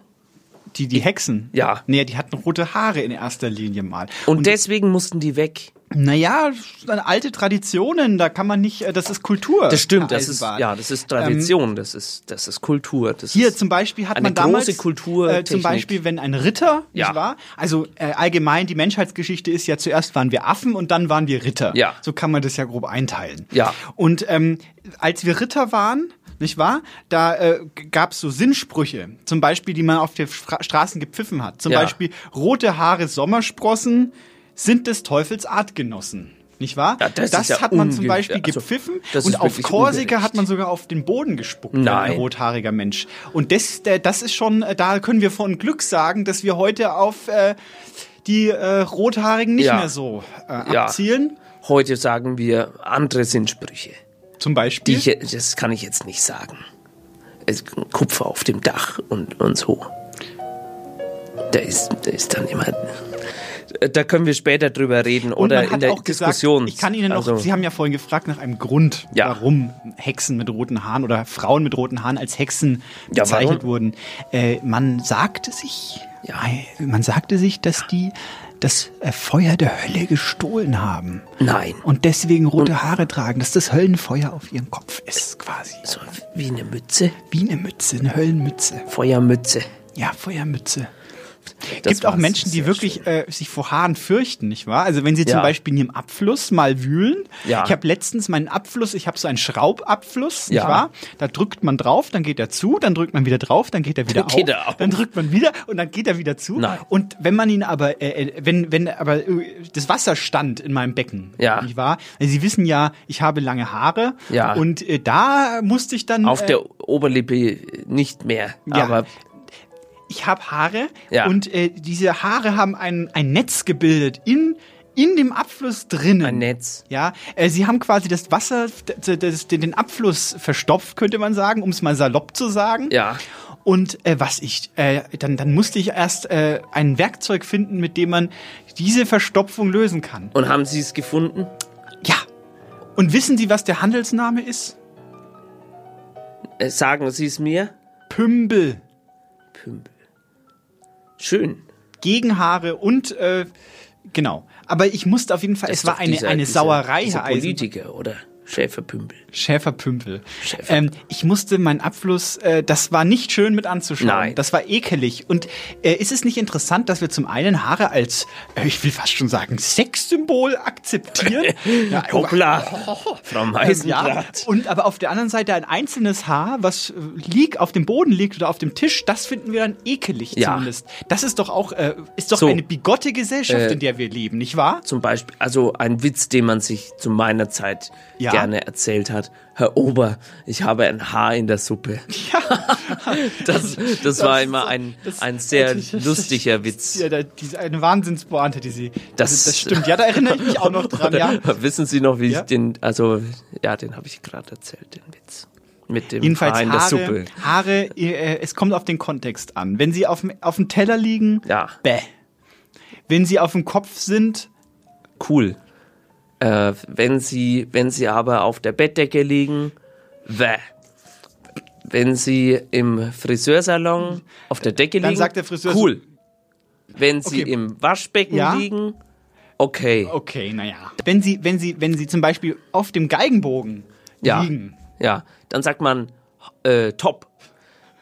die, die Hexen? Ja. Nee, die hatten rote Haare in erster Linie mal. Und, deswegen mussten die weg. Naja, alte Traditionen, da kann man nicht, äh, das ist Kultur. Das stimmt, das ist, ja, das ist Tradition, das ist, das ist Kultur. Das Hier ist zum Beispiel hat man damals große Kultur. äh, zum Beispiel, wenn ein Ritter, Ja. nicht wahr? Also äh, allgemein die Menschheitsgeschichte ist ja zuerst waren wir Affen und dann waren wir Ritter. Ja. So kann man das ja grob einteilen. Ja. Und ähm, als wir Ritter waren, nicht wahr? Da äh, gab es so Sinnsprüche, zum Beispiel, die man auf den Fra Straßen gepfiffen hat. Zum Ja. Beispiel rote Haare Sommersprossen sind des Teufels Artgenossen. Nicht wahr? Ja, das ist ja hat man zum Beispiel also, gepfiffen das und auf Korsika hat man sogar auf den Boden gespuckt, Nein. ein rothaariger Mensch. Und das, das ist schon, äh, da können wir von Glück sagen, dass wir heute auf äh, die äh, Rothaarigen nicht Ja. mehr so äh, abzielen. Heute sagen wir andere Sinnsprüche. Zum Die Beispiel. ich, das kann ich jetzt nicht sagen. Es, Kupfer auf dem Dach und, und so. Da ist, da ist dann immer. Da können wir später drüber reden Und oder man in der auch gesagt, Diskussion. ich kann Ihnen noch, Also, Sie haben ja vorhin gefragt nach einem Grund, Ja. warum Hexen mit roten Haaren oder Frauen mit roten Haaren als Hexen Ja, bezeichnet warum? wurden. Äh, man sagte sich, äh, man sagte sich, dass die das äh, Feuer der Hölle gestohlen haben. Nein. Und deswegen rote Haare tragen, dass das Höllenfeuer auf ihrem Kopf ist, quasi. So wie eine Mütze. Wie eine Mütze, eine Höllenmütze. Feuermütze. Ja, Feuermütze. Das gibt auch. Menschen, die wirklich äh, sich vor Haaren fürchten, nicht wahr? Also wenn sie zum Ja. Beispiel in ihrem Abfluss mal wühlen. Ja. Ich habe letztens meinen Abfluss, ich habe so einen Schraubabfluss, nicht Ja. wahr? Da drückt man drauf, dann geht er zu, dann drückt man wieder drauf, dann geht er wieder auf, geht er auf. dann drückt man wieder und dann geht er wieder zu. Nein. Und wenn man ihn aber, äh, äh, wenn wenn aber äh, das Wasser stand in meinem Becken, Ja. nicht wahr? Sie wissen ja, ich habe lange Haare Ja. und äh, da musste ich dann Auf äh, der Oberlippe nicht mehr. Ja. Aber ich habe Haare Ja. und äh, diese Haare haben ein, ein Netz gebildet in in dem Abfluss drinnen. ein Netz. Ja, äh, sie haben quasi das Wasser, das, den den Abfluss verstopft, könnte man sagen, um es mal salopp zu sagen. Ja. Und äh, was ich, äh, dann, dann musste ich erst äh, ein Werkzeug finden, mit dem man diese Verstopfung lösen kann. Und haben Sie es gefunden? Ja. Und wissen Sie, was der Handelsname ist? Äh, sagen Sie es mir? Pümbel. Pümbel. Schön. Gegenhaare und äh, genau. Aber ich musste auf jeden Fall, Das es war eine, dieser- eine dieser- Sauerei, Eisen. Politiker oder Schäferpümbel. Schäferpümpel. Schäfer- Ähm, ich musste meinen Abfluss, äh, das war nicht schön mit anzuschauen. Nein. Das war ekelig. Und äh, ist es nicht interessant, dass wir zum einen Haare als, äh, ich will fast schon sagen, Sexsymbol akzeptieren? ja, Hoppla. Frau Ähm, ja, und aber auf der anderen Seite ein einzelnes Haar, was äh, liegt, auf dem Boden liegt oder auf dem Tisch, das finden wir dann ekelig Ja. zumindest. Das ist doch auch, äh, ist doch So. eine bigotte Gesellschaft, Äh, in der wir leben, nicht wahr? Zum Beispiel, also ein Witz, den man sich zu meiner Zeit Ja. Gerne erzählt hat. Herr Ober, ich habe ein Haar in der Suppe. das, das, war ist immer ein, das- ein sehr das- das- lustiger Witz. Ja, diese, eine Wahnsinnspointe, die sie. Das- also, das stimmt. Ja, da erinnere ich mich auch noch dran, ja. Wissen Sie noch, wie Ja. ich den, also, ja, den habe ich gerade erzählt, den Witz. Mit dem Jedenfalls Haar in der Haare, Suppe. Haare äh, es kommt auf den Kontext an. Wenn sie auf dem, auf dem Teller liegen, Ja, bäh. Wenn sie auf dem Kopf sind, cool. Äh, wenn Sie, wenn Sie aber auf der Bettdecke liegen, wäh. Wenn Sie im Friseursalon auf der Decke Dann liegen, sagt der Friseur cool. Wenn Sie Okay. im Waschbecken Ja. liegen, okay. okay, naja. Wenn sie, wenn sie, wenn sie zum Beispiel auf dem Geigenbogen Ja. liegen, Ja, dann sagt man äh, top.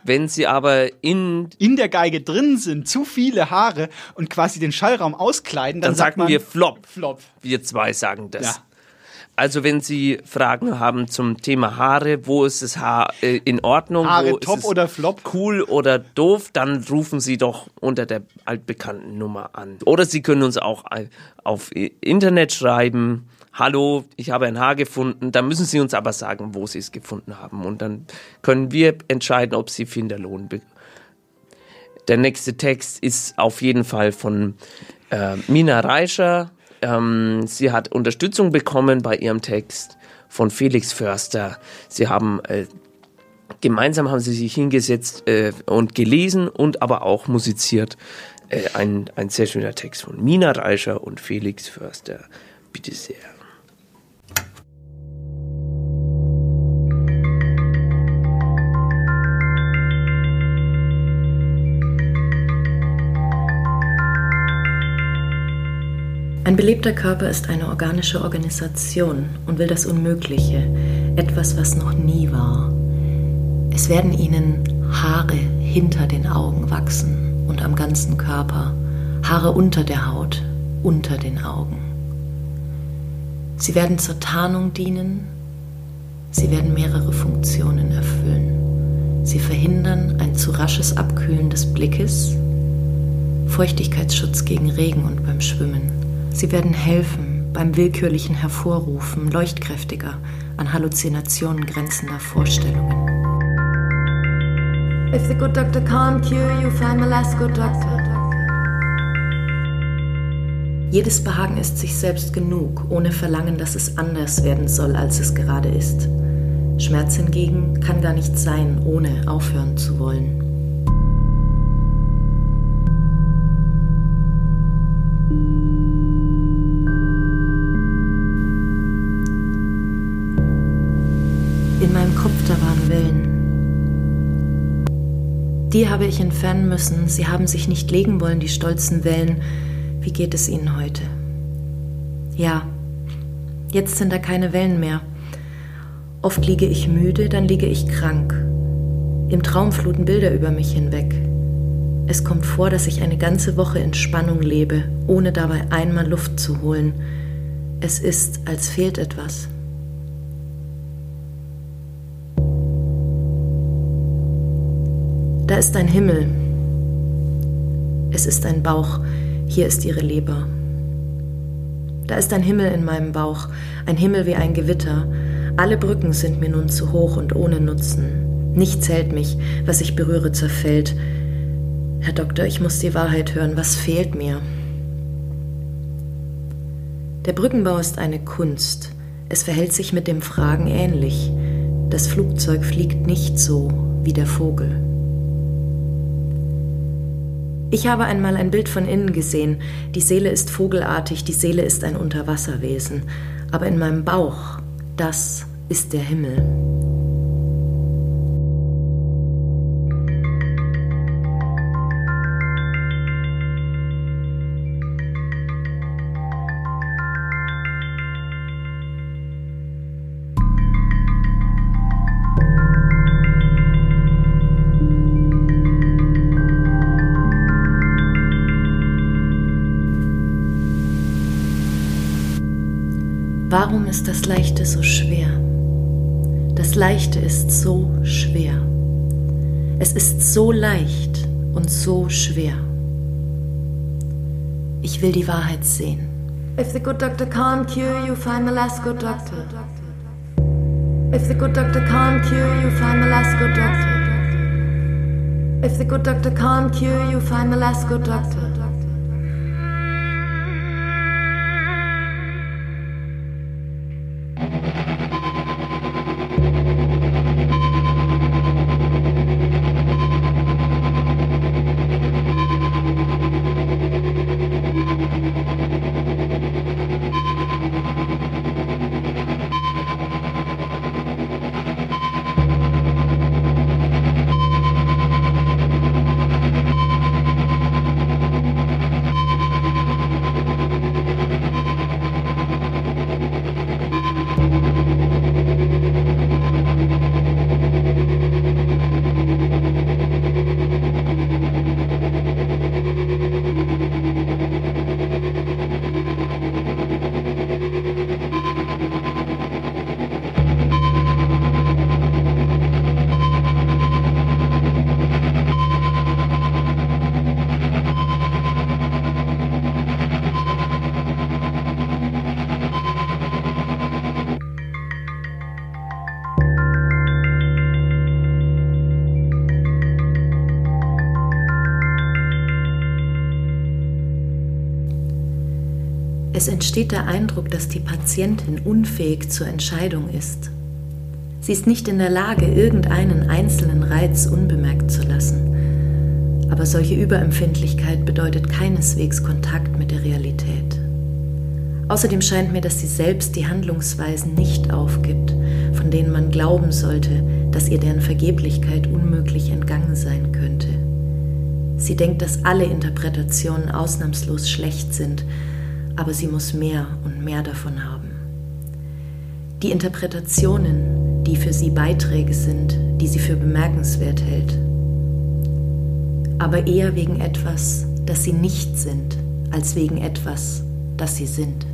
Wenn Sie aber in, in der Geige drin sind, zu viele Haare und quasi den Schallraum auskleiden, dann, dann, sagt sagen man wir flop. Flop. Wir zwei sagen das. Ja. Also wenn Sie Fragen haben zum Thema Haare, wo ist das Haar äh, in Ordnung, Haare wo top oder flop? cool oder doof, dann rufen Sie doch unter der altbekannten Nummer an. Oder Sie können uns auch auf Internet schreiben. Hallo, ich habe ein Haar gefunden. Da müssen Sie uns aber sagen, wo Sie es gefunden haben. Und dann können wir entscheiden, ob Sie Finderlohn be Der nächste Text ist auf jeden Fall von äh, Mina Reischer. Ähm, sie hat Unterstützung bekommen bei ihrem Text von Felix Förster. Sie haben äh, gemeinsam haben sie sich hingesetzt äh, und gelesen und aber auch musiziert. Äh, ein, ein sehr schöner Text von Mina Reischer und Felix Förster. Bitte sehr. Ein belebter Körper ist eine organische Organisation und will das Unmögliche, etwas, was noch nie war. Es werden ihnen Haare hinter den Augen wachsen und am ganzen Körper, Haare unter der Haut, unter den Augen. Sie werden zur Tarnung dienen, sie werden mehrere Funktionen erfüllen. Sie verhindern ein zu rasches Abkühlen des Blickes, Feuchtigkeitsschutz gegen Regen und beim Schwimmen. Sie werden helfen beim willkürlichen Hervorrufen leuchtkräftiger, an Halluzinationen grenzender Vorstellungen. If the good doctor can't cure you, find the last good doctor. Jedes Behagen ist sich selbst genug, ohne Verlangen, dass es anders werden soll, als es gerade ist. Schmerz hingegen kann gar nicht sein, ohne aufhören zu wollen. Die habe ich entfernen müssen. Sie haben sich nicht legen wollen, die stolzen Wellen. Wie geht es Ihnen heute? Ja, jetzt sind da keine Wellen mehr. Oft liege ich müde, dann liege ich krank. Im Traum fluten Bilder über mich hinweg. Es kommt vor, dass ich eine ganze Woche in Spannung lebe, ohne dabei einmal Luft zu holen. Es ist, als fehlt etwas. Da ist ein Himmel. Es ist ein Bauch. Hier ist ihre Leber. Da ist ein Himmel in meinem Bauch, ein Himmel wie ein Gewitter. Alle Brücken sind mir nun zu hoch und ohne Nutzen. Nichts hält mich, was ich berühre, zerfällt. Herr Doktor, ich muss die Wahrheit hören. Was fehlt mir? Der Brückenbau ist eine Kunst. Es verhält sich mit dem Fragen ähnlich. Das Flugzeug fliegt nicht so wie der Vogel. Ich habe einmal ein Bild von innen gesehen. Die Seele ist vogelartig, die Seele ist ein Unterwasserwesen. Aber in meinem Bauch, das ist der Himmel. Warum ist das Leichte so schwer? Das Leichte ist so schwer. Es ist so leicht und so schwer. Ich will die Wahrheit sehen. If the good doctor can't cure you, find the last good doctor. If the good doctor can't cure you, find the last good doctor. If the good doctor can't cure you, find the last good doctor. Es entsteht der Eindruck, dass die Patientin unfähig zur Entscheidung ist. Sie ist nicht in der Lage, irgendeinen einzelnen Reiz unbemerkt zu lassen. Aber solche Überempfindlichkeit bedeutet keineswegs Kontakt mit der Realität. Außerdem scheint mir, dass sie selbst die Handlungsweisen nicht aufgibt, von denen man glauben sollte, dass ihr deren Vergeblichkeit unmöglich entgangen sein könnte. Sie denkt, dass alle Interpretationen ausnahmslos schlecht sind aber sie muss mehr und mehr davon haben. Die Interpretationen, die für sie Beiträge sind, die sie für bemerkenswert hält, aber eher wegen etwas, das sie nicht sind, als wegen etwas, das sie sind.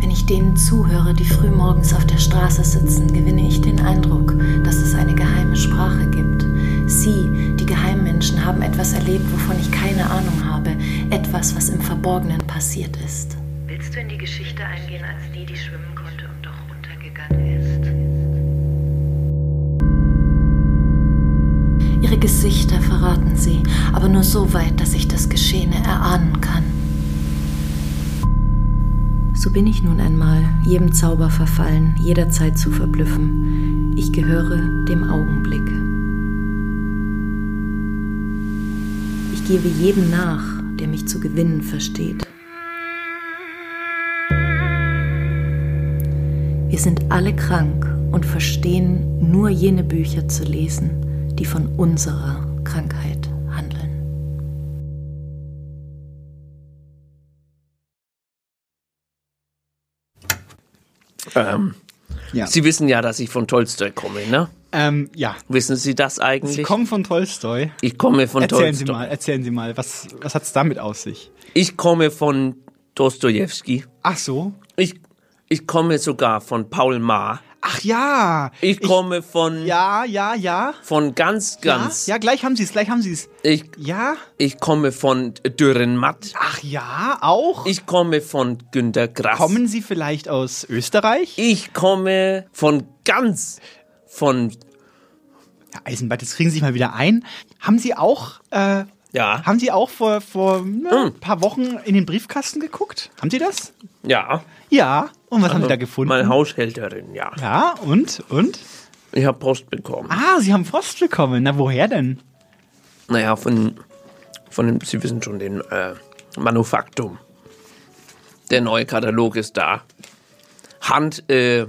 Wenn ich denen zuhöre, die frühmorgens auf der Straße sitzen, gewinne ich den Eindruck, dass es eine geheime Sprache gibt. Sie, die Geheimmenschen, haben etwas erlebt, wovon ich keine Ahnung habe, etwas, was im Verborgenen passiert ist. Willst du in die Geschichte eingehen als die, die schwimmen konnte und doch untergegangen ist? Ihre Gesichter verraten sie, aber nur so weit, dass ich das Geschehene erahnen kann. So bin ich nun einmal, jedem Zauber verfallen, jederzeit zu verblüffen. Ich gehöre dem Augenblick. Ich gebe jedem nach, der mich zu gewinnen versteht. Wir sind alle krank und verstehen nur jene Bücher zu lesen, die von unserer Krankheit handeln. Ähm, Ja. Sie wissen ja, dass ich von Tolstoi komme, ne? Ähm, ja. Wissen Sie das eigentlich? Sie kommen von Tolstoi. Ich komme von erzählen Tolstoi. Sie mal, erzählen Sie mal, was, was hat's damit aus sich? Ich komme von Dostojewski. Ach so. Ich, ich komme sogar von Paul Maar. Ach ja. Ich komme von. Ja, ja, ja. Von ganz, ganz. Ja, ja gleich haben Sie es, gleich haben Sie es. Ich, ja. Ich komme von Dürrenmatt. Ach ja, auch? Ich komme von Günter Grass. Kommen Sie vielleicht aus Österreich? Ich komme von ganz. Von. Ja, Eisenbart, jetzt kriegen Sie sich mal wieder ein. Haben Sie auch. Äh, ja. Haben Sie auch vor, vor ne, ein paar Wochen in den Briefkasten geguckt? Haben Sie das? Ja. Ja. Und was haben Also, Sie da gefunden? Meine Haushälterin, ja. Ja, und? Und? Ich habe Post bekommen. Ah, Sie haben Post bekommen. Na, woher denn? Naja, von, von dem, Sie wissen schon, den äh, Manufaktum. Der neue Katalog ist da. Hand, äh,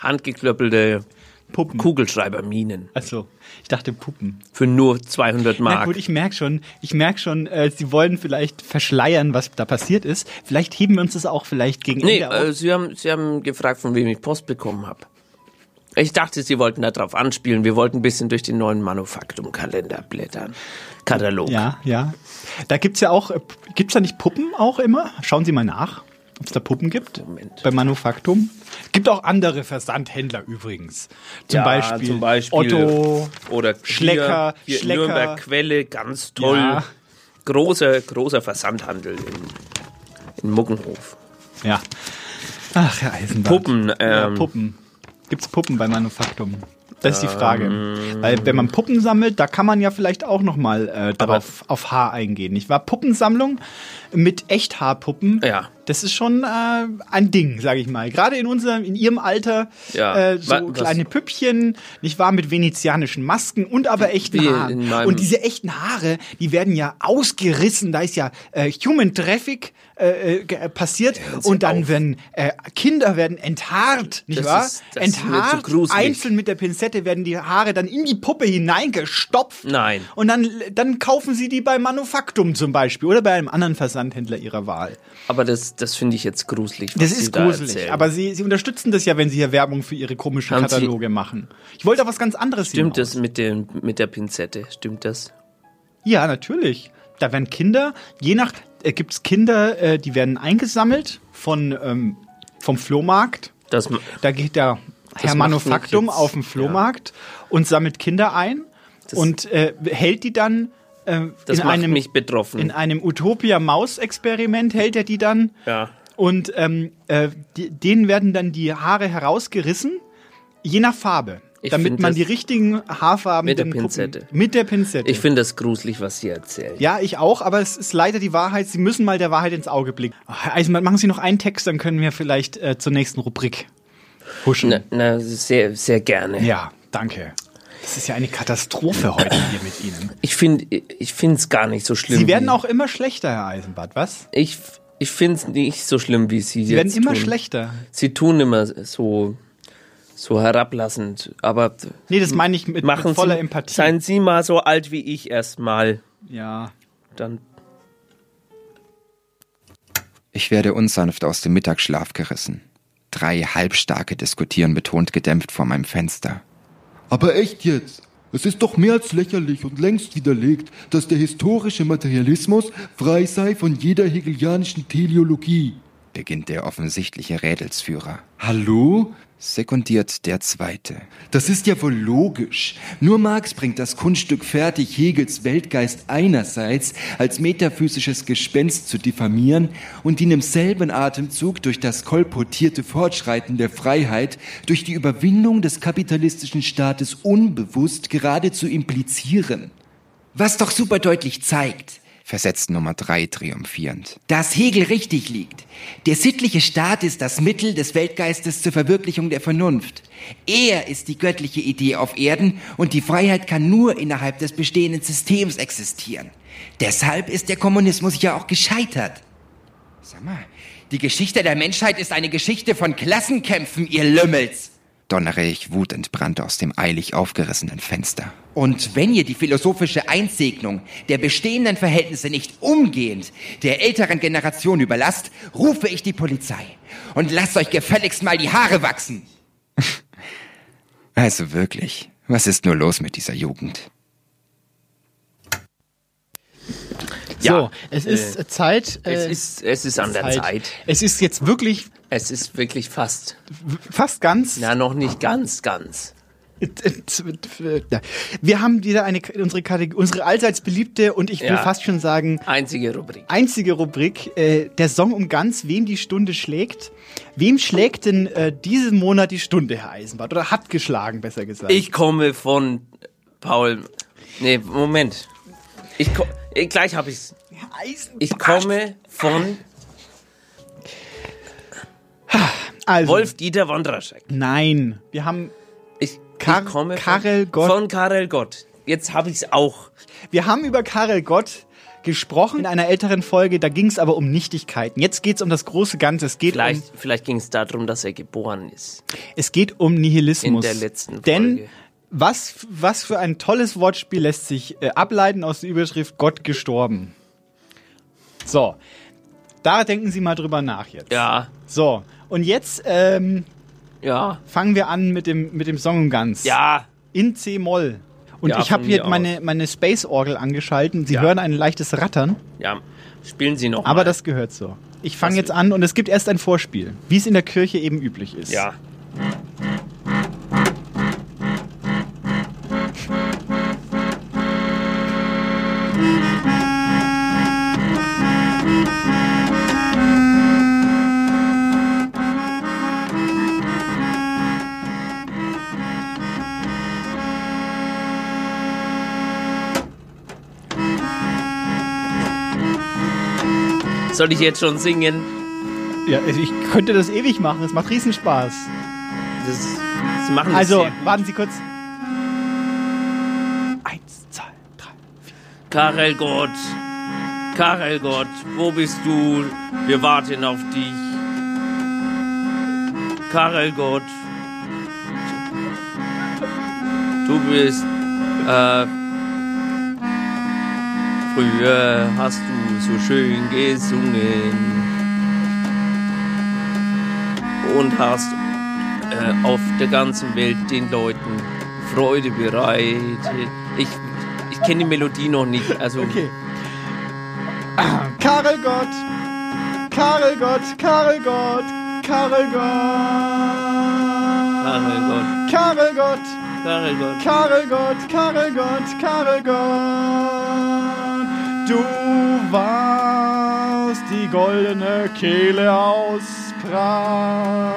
handgeklöppelte Puppen. Kugelschreiberminen. Achso, ich dachte Puppen. Für nur 200 Mark. Na gut, ich merke schon, ich merke schon, äh, Sie wollen vielleicht verschleiern, was da passiert ist. Vielleicht heben wir uns das auch vielleicht gegen nee, äh, Sie, haben, Sie haben gefragt, von wem ich Post bekommen habe. Ich dachte, Sie wollten darauf anspielen. Wir wollten ein bisschen durch den neuen Manufaktum-Kalender blättern. Katalog. Ja, ja. Da gibt's ja auch, äh, gibt's da nicht Puppen auch immer? Schauen Sie mal nach, ob es da Puppen gibt. Moment. Bei Manufaktum. Gibt auch andere Versandhändler übrigens. Zum, ja, Beispiel, zum Beispiel Otto, oder Schlecker, hier, Schlecker. Nürnberg Quelle, ganz toll. Ja. Großer, großer Versandhandel in, in Muckenhof. Ja. Ach, Herr Eisenbart. Puppen, ja, ähm, Puppen. Gibt's Puppen bei Manufaktum? Das ist die Frage. Ähm. Weil wenn man Puppen sammelt, da kann man ja vielleicht auch noch mal äh, darauf auf Haar eingehen, nicht wahr? Puppensammlung mit Echthaarpuppen. Ja. Das ist schon äh, ein Ding, sage ich mal. Gerade in unserem, in Ihrem Alter, Ja. äh, so Wa- was- kleine Püppchen, nicht wahr, mit venezianischen Masken und aber echten Wie Haaren. Und diese echten Haare, die werden ja ausgerissen. Da ist ja äh, Human Traffic äh, äh, ge- passiert und dann werden äh, Kinder werden enthaart, nicht Das wahr? ist- enthaart, gruselig. einzeln mit der Pinzette werden die Haare dann in die Puppe hineingestopft. Nein. Und dann, dann kaufen sie die bei Manufaktum zum Beispiel oder bei einem anderen Versandhändler ihrer Wahl. Aber das, das finde ich jetzt gruselig. Das Sie ist da gruselig. erzählen. Aber sie, sie unterstützen das ja, wenn sie hier Werbung für ihre komischen Haben Sie- Kataloge machen. Ich wollte auf was ganz anderes Stimmt hinaus. das mit, dem, mit der Pinzette? Stimmt das? Ja, natürlich. Da werden Kinder, je nach, äh, gibt's Kinder, äh, die werden eingesammelt von, ähm, vom Flohmarkt. Das, Da geht der Das Herr Manufaktum auf den Flohmarkt und sammelt Kinder ein und äh, hält die dann äh, Das in macht einem mich betroffen. in einem Utopia-Maus-Experiment hält er die dann ja. und ähm, äh, die, denen werden dann die Haare herausgerissen, je nach Farbe. Ich damit man die richtigen Haarfarben Mit der Pinzette. Puppen, mit der Pinzette. Ich finde das gruselig, was Sie erzählen. ja, ich auch, aber es ist leider die Wahrheit. Sie müssen mal der Wahrheit ins Auge blicken. Ach, Eisenmann, machen Sie noch einen Text, dann können wir vielleicht äh, zur nächsten Rubrik huschen. Na, na, sehr, sehr gerne. Ja, danke. Das ist ja eine Katastrophe heute hier mit Ihnen. Ich finde ich es gar nicht so schlimm. Sie werden auch immer schlechter, Herr Eisenbart, was? Ich, ich finde es nicht so schlimm, wie Sie, Sie jetzt werden immer tun. schlechter. Sie tun immer so, so herablassend. Aber Nee, das meine ich mit, machen mit voller Sie, Empathie. Seien Sie mal so alt wie ich erstmal. Ja. Dann Ich werde unsanft aus dem Mittagsschlaf gerissen. Drei Halbstarke diskutieren betont gedämpft vor meinem Fenster. Aber echt jetzt? Es ist doch mehr als lächerlich und längst widerlegt, dass der historische Materialismus frei sei von jeder hegelianischen Teleologie. Beginnt der offensichtliche Rädelsführer. Hallo? Sekundiert der Zweite. Das ist ja wohl logisch. Nur Marx bringt das Kunststück fertig, Hegels Weltgeist einerseits als metaphysisches Gespenst zu diffamieren und ihn im selben Atemzug durch das kolportierte Fortschreiten der Freiheit, durch die Überwindung des kapitalistischen Staates unbewusst gerade zu implizieren. Was doch super deutlich zeigt, versetzt Nummer drei triumphierend. dass Hegel richtig liegt. Der sittliche Staat ist das Mittel des Weltgeistes zur Verwirklichung der Vernunft. Er ist die göttliche Idee auf Erden und die Freiheit kann nur innerhalb des bestehenden Systems existieren. Deshalb ist der Kommunismus ja auch gescheitert. Sag mal, die Geschichte der Menschheit ist eine Geschichte von Klassenkämpfen, ihr Lümmels. Donnere ich wutentbrannt aus dem eilig aufgerissenen Fenster. Und wenn ihr die philosophische Einsegnung der bestehenden Verhältnisse nicht umgehend der älteren Generation überlasst, rufe ich die Polizei und lasst euch gefälligst mal die Haare wachsen. Also wirklich, was ist nur los mit dieser Jugend? So, es ist äh, Zeit. Es äh, ist, es ist an der Zeit. Es ist jetzt wirklich Es ist wirklich fast. fast ganz. Na, noch nicht ganz, ganz. Wir haben wieder eine unsere Kategorie, unsere allseits beliebte und ich will Ja. fast schon sagen Einzige Rubrik. einzige Rubrik, äh, der Song um ganz, wem die Stunde schlägt. Wem schlägt denn äh, diesen Monat die Stunde, Herr Eisenbart? Oder hat geschlagen, besser gesagt? Ich komme von Paul. Nee, Moment. Ich ko eh, gleich habe ich's. Ich komme von Also, Wolf Dieter Wondraschek. Nein, wir haben Ich, Kar ich komme Karel von, Gott. von Karel Gott. Jetzt habe ich's auch. Wir haben über Karel Gott gesprochen in einer älteren Folge, da ging es aber um Nichtigkeiten. Jetzt geht es um das große Ganze. Es geht, um, Vielleicht, vielleicht ging es darum, dass er geboren ist. es geht um Nihilismus. In der letzten Denn Folge. Was, was für ein tolles Wortspiel lässt sich äh, ableiten aus der Überschrift Gott gestorben. So, da denken Sie mal drüber nach jetzt. Ja, So, und jetzt ähm, ja, fangen wir an mit dem, mit dem Song um ganz. ja. In C-Moll. Und Ja, ich habe hier meine, meine Space-Orgel angeschalten. Sie Ja. hören ein leichtes Rattern. Ja, spielen Sie noch Aber mal. das gehört so. Ich fange jetzt an und es gibt erst ein Vorspiel, wie es in der Kirche eben üblich ist. Ja. Soll ich jetzt schon singen? Ja, also ich könnte das ewig machen. Es macht riesen Spaß. Das, Sie machen das Also, gut. warten Sie kurz. Eins, zwei, drei. Karel Gott, Karel Gott, wo bist du? Wir warten auf dich. Karel Gott, du bist. Äh, früher hast du so schön gesungen und hast äh, auf der ganzen Welt den Leuten Freude bereitet. Ich, ich kenne die Melodie noch nicht, also Okay. Karel Gott, Karel Gott, Karel Gott, Karel Gott, Karel Gott, Karel Gott, Karel Gott. Karel Gott, Karel Gott. Du warst die goldene Kehle aus Bran.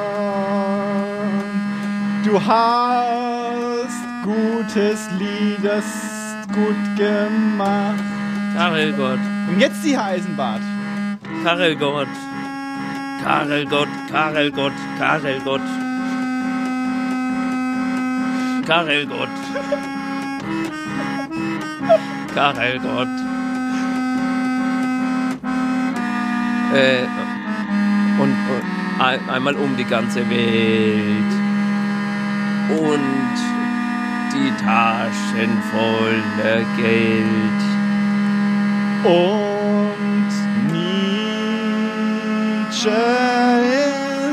Du hast gutes Lied, das gut gemacht. Karel Gott, Und jetzt die Eisenbart. Karel Gott, Karel Gott, Karel Gott, Äh, und, und ein, einmal um die ganze Welt. Und die Taschen voller Geld. Und nie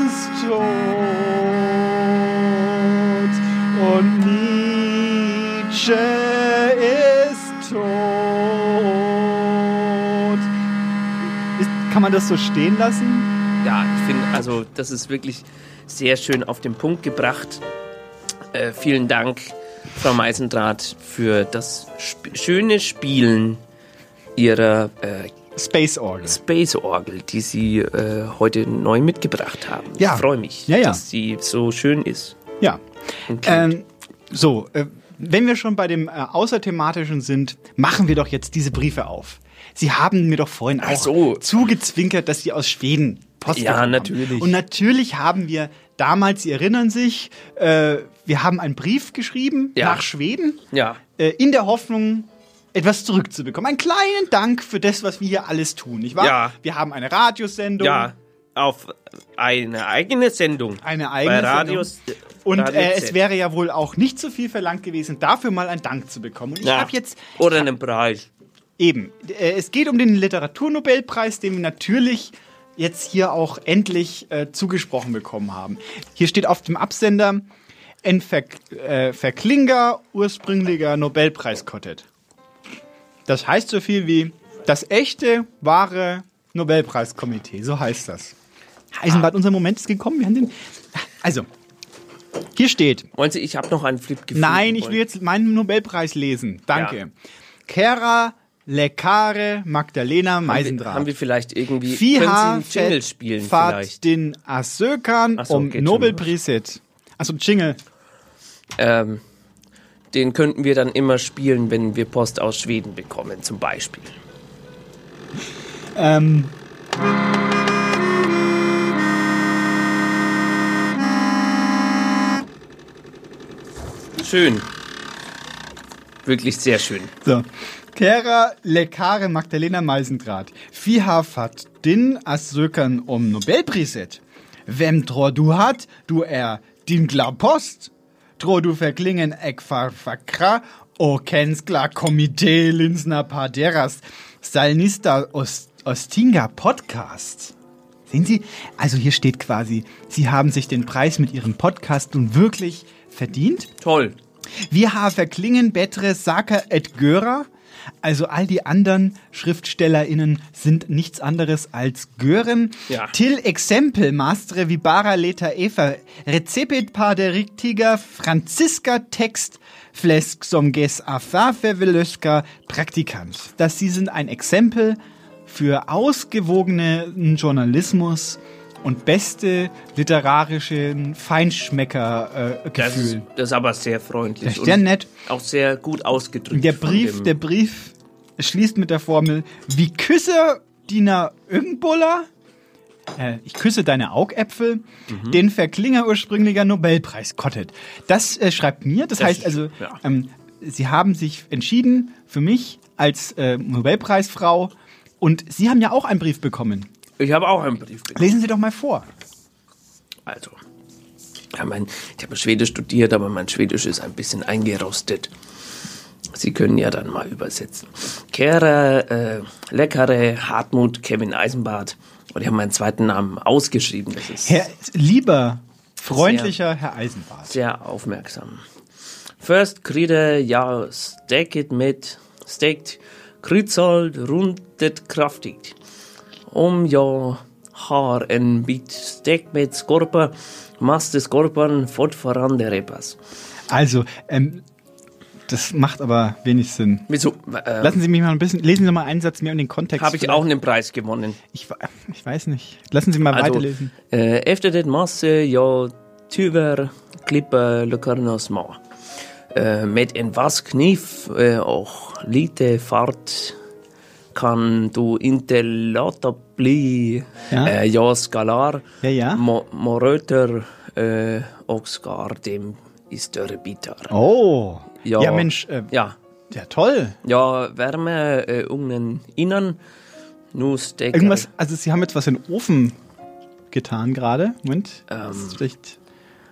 ist tot und Nietzsche kann man das so stehen lassen? Ja, ich finde, also das ist wirklich sehr schön auf den Punkt gebracht. Äh, vielen Dank, Frau Meisendrath, für das sp schöne Spielen Ihrer äh, Space Orgel. Space Orgel, die Sie äh, heute neu mitgebracht haben. Ja. Ich freue mich, Ja, ja. dass sie so schön ist. Ja. Ähm, so, äh, wenn wir schon bei dem äh, Außerthematischen sind, machen wir doch jetzt diese Briefe auf. Sie haben mir doch vorhin auch zugezwinkert, dass Sie aus Schweden Post Ja, haben. natürlich. Und natürlich haben wir damals, Sie erinnern sich, äh, wir haben einen Brief geschrieben Ja. nach Schweden, ja. äh, in der Hoffnung, etwas zurückzubekommen. Einen kleinen Dank für das, was wir hier alles tun, nicht wahr? Ja. Wir haben eine Radiosendung. Ja, auf eine eigene Sendung. Eine eigene Bei Radios, Sendung. Und Radio äh, es wäre ja wohl auch nicht so viel verlangt gewesen, dafür mal einen Dank zu bekommen. Und ich Ja. habe jetzt Oder einen Preis. Eben, äh, es geht um den Literaturnobelpreis, den wir natürlich jetzt hier auch endlich äh, zugesprochen bekommen haben. Hier steht auf dem Absender ein Ver äh, Verklinger ursprünglicher Nobelpreiskottet. Das heißt so viel wie das echte, wahre Nobelpreiskomitee. So heißt das. Eisenbad, unser Moment ist gekommen. Wir haben den. Also, hier steht. Wollen Sie, ich habe noch einen Flip gefunden. Nein, ich will jetzt meinen Nobelpreis lesen. Danke. Ja. Kera Lekare Magdalena Haben wir, haben wir vielleicht irgendwie. Fiha Jingle spielen vielleicht? den Asökan Ach so, um. Nobelpriset. Also Jingle. Ähm, den könnten wir dann immer spielen, wenn wir Post aus Schweden bekommen, zum Beispiel. Ähm. Schön. Wirklich sehr schön. So. Kera Lekare Magdalena Meisendrath. Fiha Fat din Asökan um Nobelpriset. Vem tror du hat, du er din glapost. Tror du verklingen ek far fakra o kenskla komite linsna paderas. Salnista Ost Ostinga Podcast. Sehen Sie, also hier steht quasi, Sie haben sich den Preis mit Ihrem Podcast nun wirklich verdient. Toll. Wir haben verklingen Betre Saka et Görer. Also all die anderen SchriftstellerInnen sind nichts anderes als Gören. Ja. Till Exempel Mastre Vibara Leta Eva Recepit Paderictiga Franziska Text Flesk Somges Afafe Velöska Praktikant. Das sie sind ein Exempel für ausgewogenen Journalismus und beste literarischen Feinschmecker-Gefühl. Das, ist- das ist aber sehr freundlich. Das ist sehr nett. Auch sehr gut ausgedrückt. Der Brief, der Brief schließt mit der Formel, wie küsse Dina Irgendbuller, äh, ich küsse deine Augäpfel, Mhm. den Verklinger ursprünglicher Nobelpreis kottet. Das äh, schreibt mir, das, Das heißt ist- also, ja. ähm, sie haben sich entschieden für mich als äh, Nobelpreisfrau und Sie haben ja auch einen Brief bekommen. Ich habe auch einen Brief bekommen. Lesen Sie doch mal vor. Also, ja, mein, ich habe Schwedisch studiert, aber mein Schwedisch ist ein bisschen eingerostet. Sie können ja dann mal übersetzen. Kehre, äh, leckere Hartmut Kevin Eisenbart. Und ich habe meinen zweiten Namen ausgeschrieben. Das ist Herr, lieber, freundlicher Herr Eisenbart. sehr aufmerksam. First krydde jag steket med stekt kryddsold rundet kraftigt. Om jag har en bit stek med skorpa måste skorpan fortfarande repas. Also, ähm, das macht aber wenig Sinn. Wieso? Äh, Lassen Sie mich mal ein bisschen, lesen Sie mal einen Satz mehr um den Kontext. Habe ich vielleicht. auch einen Preis gewonnen. Ich, ich weiß nicht. Lassen Sie mal Also, weiterlesen. äh, efter det måste jag tyvärr klippa luckorna små. Äh, med en vass kniv äh, och lite fart kan du inte låta bli. Ja. Äh, jag skalar Ja, ja. mo- morötter äh, och skar dem i större bitar. Oh. Ja, Ja, Mensch. Äh, Ja. Ja, toll. Jag värmer äh, ugnen innan. Nu steker Irgendwas, also Sie haben jetzt was in den Ofen getan gerade. Moment. Ähm, das ist vielleicht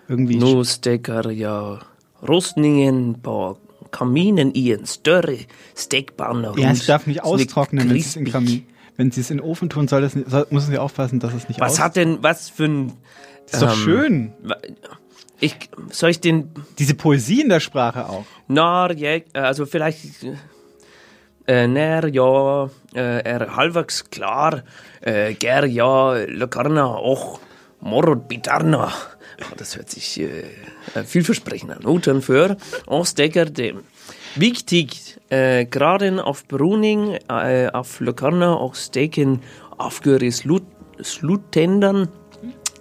irgendwie. Nu steker jag rostningen på kaminen i en större stekpanna. ja, es darf nicht austrocknen, wenn es, in. Kamin, Wenn sie es in den Ofen tun, soll das, nicht- soll, müssen sie aufpassen, dass es nicht Was hat denn, was für ein. Ist doch ähm, schön. wa- Ich, soll ich den. Diese Poesie in der Sprache auch. Na, ja, also vielleicht. Äh, ner, ja, äh, er halbwegs klar, äh, ger, ja, Locarna, auch, Morot, Bitarna. Oh, das hört sich äh, äh, vielversprechend an. Noten für Ostdecker, dem. Wichtig, äh, gerade auf Bruning, äh, auf Locarna, auch Steken, aufgehöriges Slutendern,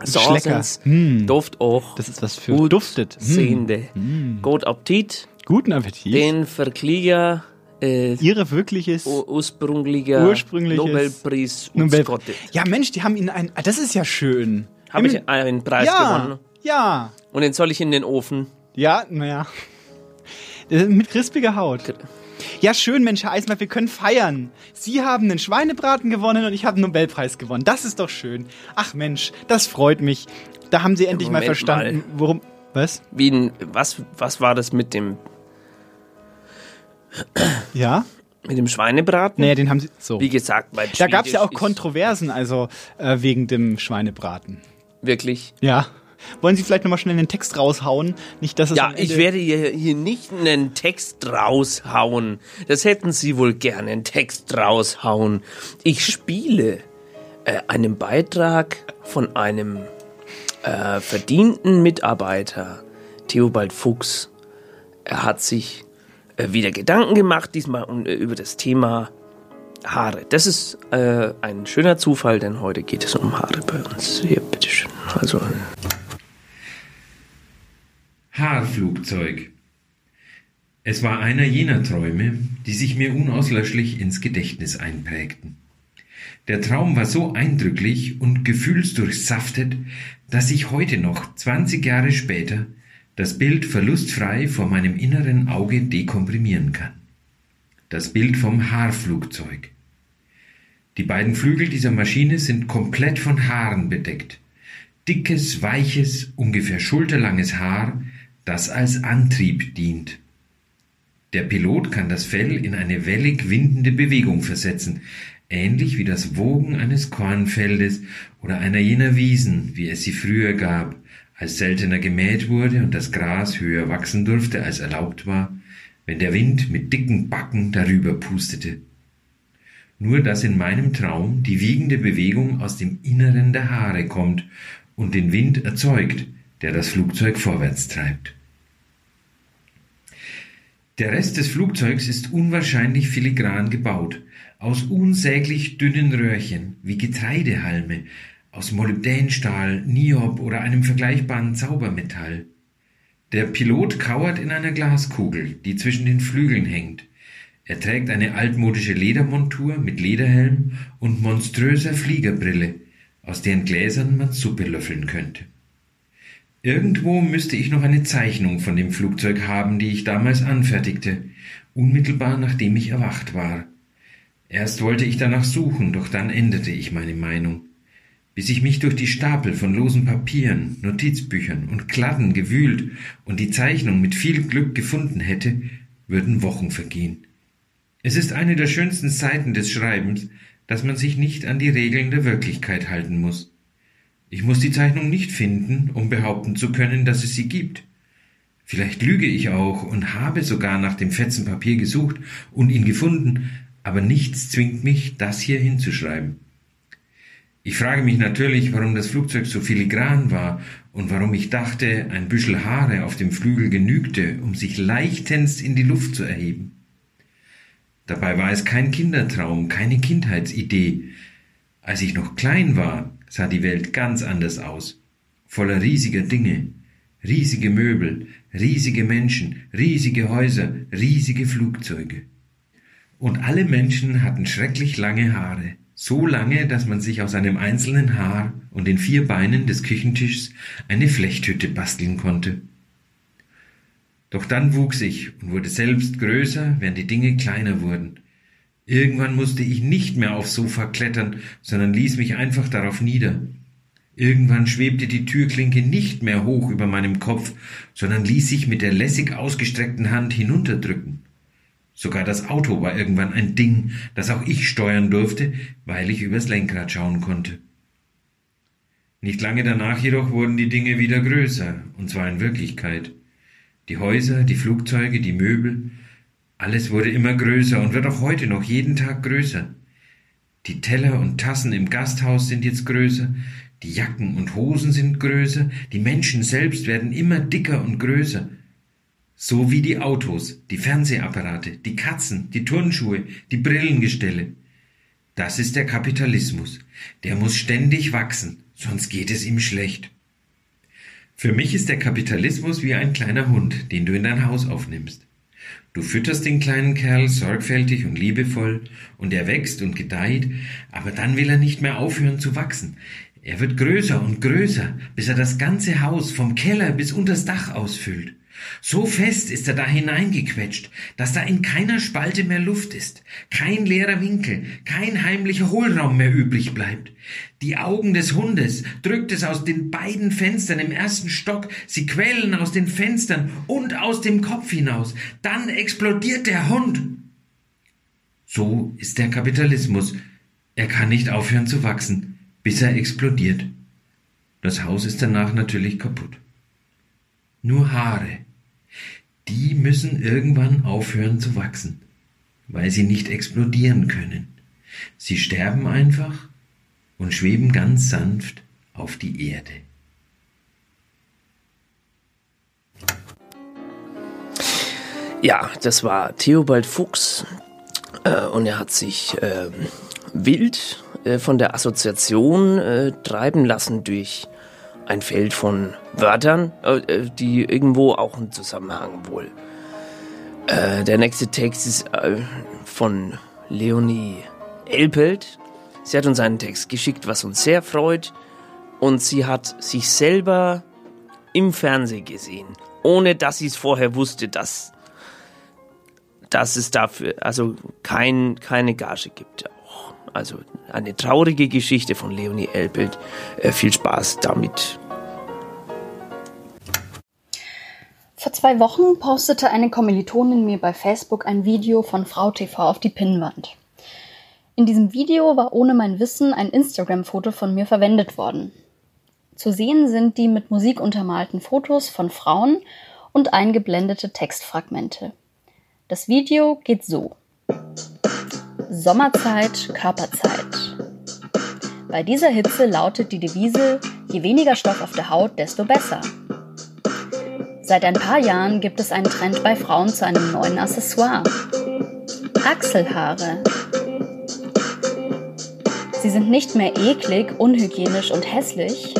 Schleckers. Sausens, Hm. Duft auch. Das ist was für gut duftet. Hm. Sehende. Hm. Gut Appetit. Guten Appetit. Den Verklieger. Äh, Ihre wirkliches ursprünglicher ursprüngliches Nobelpreis Nobel Nobel Ja, Mensch, die haben ihnen ein. ah, Das ist ja schön. Habe Haben- ich einen Preis ja, gewonnen. Ja. Und den soll ich in den Ofen. Ja, naja. Mit crispiger Haut. Ja, schön, Mensch, Herr Eisenberg, wir können feiern. Sie haben den Schweinebraten gewonnen und ich habe den Nobelpreis gewonnen. Das ist doch schön. Ach Mensch, das freut mich. Da haben Sie endlich mal Moment verstanden, mal. worum. Was? Wie ein, was, was war das mit dem, Ja? mit dem Schweinebraten? Naja, den haben Sie. So. Wie gesagt, mein Da gab es ja auch Kontroversen, also äh, wegen dem Schweinebraten. Wirklich. Ja. Wollen Sie vielleicht nochmal schnell den Text raushauen? Nicht, dass es Ja, ich werde hier, hier nicht einen Text raushauen. Das hätten Sie wohl gerne, einen Text raushauen. Ich spiele äh, einen Beitrag von einem äh, verdienten Mitarbeiter, Theobald Fuchs. Er hat sich äh, wieder Gedanken gemacht, diesmal um, äh, über das Thema Haare. Das ist äh, ein schöner Zufall, denn heute geht es um Haare bei uns. Hier, bitteschön. Also, Haarflugzeug. Es war einer jener Träume, die sich mir unauslöschlich ins Gedächtnis einprägten. Der Traum war so eindrücklich und gefühlsdurchsaftet, dass ich heute noch, 20 Jahre später, das Bild verlustfrei vor meinem inneren Auge dekomprimieren kann. Das Bild vom Haarflugzeug. Die beiden Flügel dieser Maschine sind komplett von Haaren bedeckt. Dickes, weiches, ungefähr schulterlanges Haar, das als Antrieb dient. Der Pilot kann das Fell in eine wellig windende Bewegung versetzen, ähnlich wie das Wogen eines Kornfeldes oder einer jener Wiesen, wie es sie früher gab, als seltener gemäht wurde und das Gras höher wachsen durfte, als erlaubt war, wenn der Wind mit dicken Backen darüber pustete. Nur dass in meinem Traum die wiegende Bewegung aus dem Inneren der Haare kommt und den Wind erzeugt, der das Flugzeug vorwärts treibt. Der Rest des Flugzeugs ist unwahrscheinlich filigran gebaut, aus unsäglich dünnen Röhrchen wie Getreidehalme, aus Molybdänstahl, Niob oder einem vergleichbaren Zaubermetall. Der Pilot kauert in einer Glaskugel, die zwischen den Flügeln hängt. Er trägt eine altmodische Ledermontur mit Lederhelm und monströser Fliegerbrille, aus deren Gläsern man Suppe löffeln könnte. Irgendwo müsste ich noch eine Zeichnung von dem Flugzeug haben, die ich damals anfertigte, unmittelbar nachdem ich erwacht war. Erst wollte ich danach suchen, doch dann änderte ich meine Meinung. Bis ich mich durch die Stapel von losen Papieren, Notizbüchern und Kladden gewühlt und die Zeichnung mit viel Glück gefunden hätte, würden Wochen vergehen. Es ist eine der schönsten Seiten des Schreibens, dass man sich nicht an die Regeln der Wirklichkeit halten muss. Ich muss die Zeichnung nicht finden, um behaupten zu können, dass es sie gibt. Vielleicht lüge ich auch und habe sogar nach dem Fetzen Papier gesucht und ihn gefunden, aber nichts zwingt mich, das hier hinzuschreiben. Ich frage mich natürlich, warum das Flugzeug so filigran war und warum ich dachte, ein Büschel Haare auf dem Flügel genügte, um sich leichtens in die Luft zu erheben. Dabei war es kein Kindertraum, keine Kindheitsidee. Als ich noch klein war, sah die Welt ganz anders aus, voller riesiger Dinge, riesige Möbel, riesige Menschen, riesige Häuser, riesige Flugzeuge. Und alle Menschen hatten schrecklich lange Haare, so lange, dass man sich aus einem einzelnen Haar und den vier Beinen des Küchentischs eine Flechthütte basteln konnte. Doch dann wuchs ich und wurde selbst größer, während die Dinge kleiner wurden. Irgendwann musste ich nicht mehr aufs Sofa klettern, sondern ließ mich einfach darauf nieder. Irgendwann schwebte die Türklinke nicht mehr hoch über meinem Kopf, sondern ließ sich mit der lässig ausgestreckten Hand hinunterdrücken. Sogar das Auto war irgendwann ein Ding, das auch ich steuern durfte, weil ich übers Lenkrad schauen konnte. Nicht lange danach jedoch wurden die Dinge wieder größer, und zwar in Wirklichkeit. Die Häuser, die Flugzeuge, die Möbel, alles wurde immer größer und wird auch heute noch jeden Tag größer. Die Teller und Tassen im Gasthaus sind jetzt größer, die Jacken und Hosen sind größer, die Menschen selbst werden immer dicker und größer. So wie die Autos, die Fernsehapparate, die Katzen, die Turnschuhe, die Brillengestelle. Das ist der Kapitalismus. Der muss ständig wachsen, sonst geht es ihm schlecht. Für mich ist der Kapitalismus wie ein kleiner Hund, den du in dein Haus aufnimmst. Du fütterst den kleinen Kerl sorgfältig und liebevoll, und er wächst und gedeiht, aber dann will er nicht mehr aufhören zu wachsen. Er wird größer und größer, bis er das ganze Haus vom Keller bis unters Dach ausfüllt. So fest ist er da hineingequetscht, dass da in keiner Spalte mehr Luft ist, kein leerer Winkel, kein heimlicher Hohlraum mehr übrig bleibt. Die Augen des Hundes drückt es aus den beiden Fenstern im ersten Stock, sie quellen aus den Fenstern und aus dem Kopf hinaus. Dann explodiert der Hund. So ist der Kapitalismus. Er kann nicht aufhören zu wachsen bis er explodiert. Das Haus ist danach natürlich kaputt. Nur Haare, die müssen irgendwann aufhören zu wachsen, weil sie nicht explodieren können. Sie sterben einfach und schweben ganz sanft auf die Erde. Ja, das war Theobald Fuchs äh, und er hat sich äh, wild äh, von der Assoziation äh, treiben lassen durch ein Feld von Wörtern, äh, äh die irgendwo auch einen Zusammenhang wohl. Äh, der nächste Text ist äh, von Leonie Elpelt. Sie hat uns einen Text geschickt, was uns sehr freut. Und sie hat sich selber im Fernsehen gesehen, ohne dass sie es vorher wusste, dass, dass es dafür also kein, keine Gage gibt. Also eine traurige Geschichte von Leonie Elbelt. Äh, viel Spaß damit. Vor zwei Wochen postete eine Kommilitonin mir bei Facebook ein Video von Frau TV auf die Pinnwand. In diesem Video war ohne mein Wissen ein Instagram-Foto von mir verwendet worden. Zu sehen sind die mit Musik untermalten Fotos von Frauen und eingeblendete Textfragmente. Das Video geht so. Sommerzeit, Körperzeit. Bei dieser Hitze lautet die Devise, je weniger Stoff auf der Haut, desto besser. Seit ein paar Jahren gibt es einen Trend bei Frauen zu einem neuen Accessoire. Achselhaare. Sie sind nicht mehr eklig, unhygienisch und hässlich,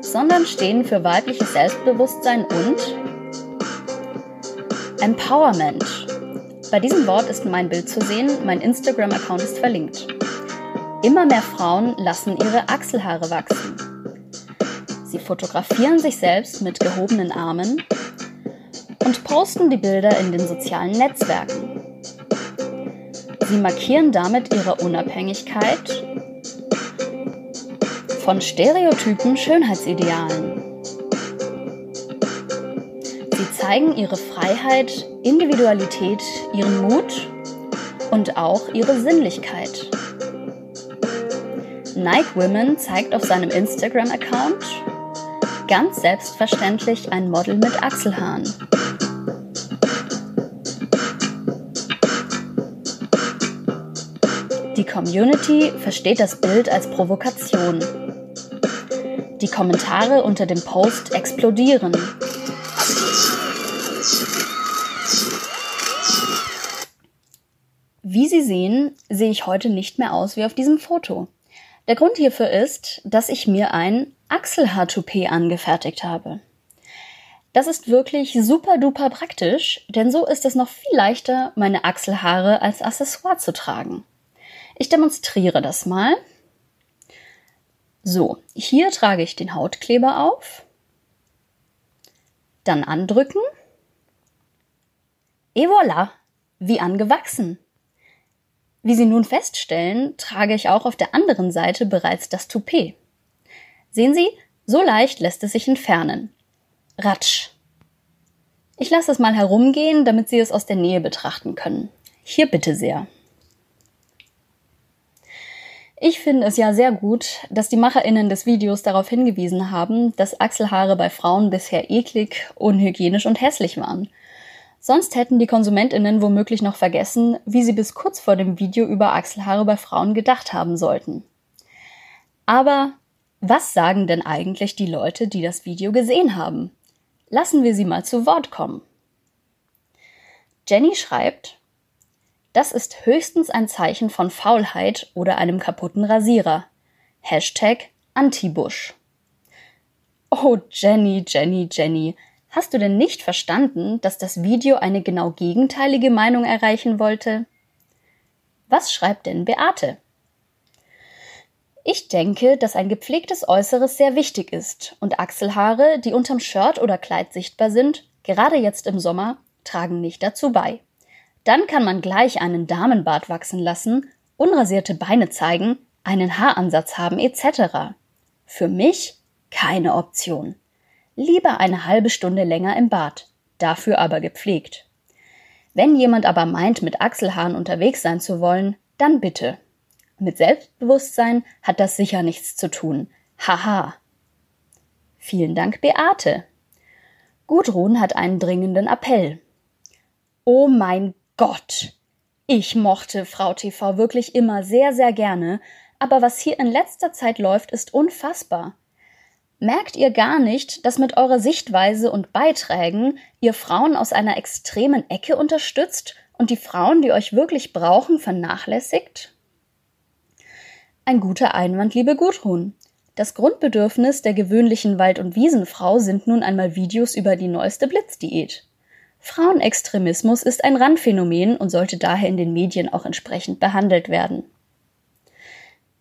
sondern stehen für weibliches Selbstbewusstsein und Empowerment. Bei diesem Wort ist mein Bild zu sehen, mein Instagram-Account ist verlinkt. Immer mehr Frauen lassen ihre Achselhaare wachsen. Sie fotografieren sich selbst mit gehobenen Armen und posten die Bilder in den sozialen Netzwerken. Sie markieren damit ihre Unabhängigkeit von stereotypen Schönheitsidealen. Zeigen ihre Freiheit, Individualität, ihren Mut und auch ihre Sinnlichkeit. Nike Women zeigt auf seinem Instagram-Account ganz selbstverständlich ein Model mit Achselhaaren. Die Community versteht das Bild als Provokation. Die Kommentare unter dem Post explodieren. Wie Sie sehen, sehe ich heute nicht mehr aus wie auf diesem Foto. Der Grund hierfür ist, dass ich mir ein Achselhaar-Toupet angefertigt habe. Das ist wirklich super duper praktisch, denn so ist es noch viel leichter, meine Achselhaare als Accessoire zu tragen. Ich demonstriere das mal. So, hier trage ich den Hautkleber auf, dann andrücken. Et voilà, wie angewachsen. Wie Sie nun feststellen, trage ich auch auf der anderen Seite bereits das Toupet. Sehen Sie, so leicht lässt es sich entfernen. Ratsch. Ich lasse es mal herumgehen, damit Sie es aus der Nähe betrachten können. Hier bitte sehr. Ich finde es ja sehr gut, dass die MacherInnen des Videos darauf hingewiesen haben, dass Achselhaare bei Frauen bisher eklig, unhygienisch und hässlich waren. Sonst hätten die KonsumentInnen womöglich noch vergessen, wie sie bis kurz vor dem Video über Achselhaare bei Frauen gedacht haben sollten. Aber was sagen denn eigentlich die Leute, die das Video gesehen haben? Lassen wir sie mal zu Wort kommen. Jenny schreibt, das ist höchstens ein Zeichen von Faulheit oder einem kaputten Rasierer. Hashtag Antibusch. Oh, Jenny, Jenny, Jenny, hast du denn nicht verstanden, dass das Video eine genau gegenteilige Meinung erreichen wollte? Was schreibt denn Beate? Ich denke, dass ein gepflegtes Äußeres sehr wichtig ist und Achselhaare, die unterm Shirt oder Kleid sichtbar sind, gerade jetzt im Sommer, tragen nicht dazu bei. Dann kann man gleich einen Damenbart wachsen lassen, unrasierte Beine zeigen, einen Haaransatz haben etc. Für mich keine Option. Lieber eine halbe Stunde länger im Bad, dafür aber gepflegt. Wenn jemand aber meint, mit Achselhaaren unterwegs sein zu wollen, dann bitte. Mit Selbstbewusstsein hat das sicher nichts zu tun. Haha. Vielen Dank, Beate. Gudrun hat einen dringenden Appell. Oh mein Gott! Ich mochte Frau TV wirklich immer sehr, sehr gerne, aber was hier in letzter Zeit läuft, ist unfassbar. Merkt ihr gar nicht, dass mit eurer Sichtweise und Beiträgen ihr Frauen aus einer extremen Ecke unterstützt und die Frauen, die euch wirklich brauchen, vernachlässigt? Ein guter Einwand, liebe Gudrun. Das Grundbedürfnis der gewöhnlichen Wald- und Wiesenfrau sind nun einmal Videos über die neueste Blitzdiät. Frauenextremismus ist ein Randphänomen und sollte daher in den Medien auch entsprechend behandelt werden.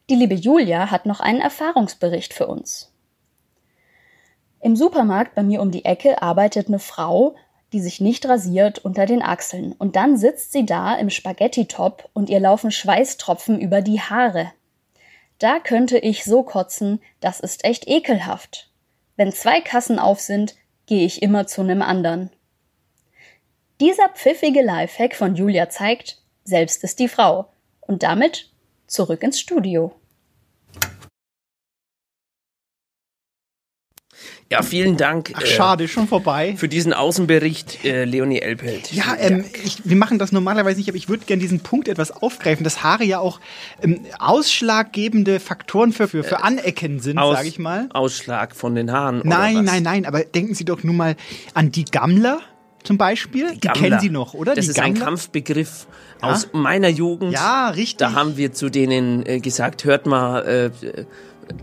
Die liebe Julia hat noch einen Erfahrungsbericht für uns. Im Supermarkt bei mir um die Ecke arbeitet eine Frau, die sich nicht rasiert unter den Achseln, und dann sitzt sie da im Spaghetti-Top und ihr laufen Schweißtropfen über die Haare. Da könnte ich so kotzen, das ist echt ekelhaft. Wenn zwei Kassen auf sind, gehe ich immer zu nem anderen. Dieser pfiffige Lifehack von Julia zeigt, selbst ist die Frau. Und damit zurück ins Studio. Ja, vielen Dank. Ach, schade, schon vorbei. Für diesen Außenbericht, äh, Leonie Elpelt. Ja, ähm, ich, wir machen das normalerweise nicht, aber ich würde gerne diesen Punkt etwas aufgreifen, dass Haare ja auch ähm, ausschlaggebende Faktoren für, für, für Anecken sind, Aus- sage ich mal. Ausschlag von den Haaren. Nein, oder was? nein, nein, aber denken Sie doch nun mal an die Gammler zum Beispiel. Die, Gammler. kennen Sie noch, oder? Das die ist ein Gammler? Kampfbegriff Ja? aus meiner Jugend. Ja, richtig. Da haben wir zu denen äh, gesagt, hört mal, äh,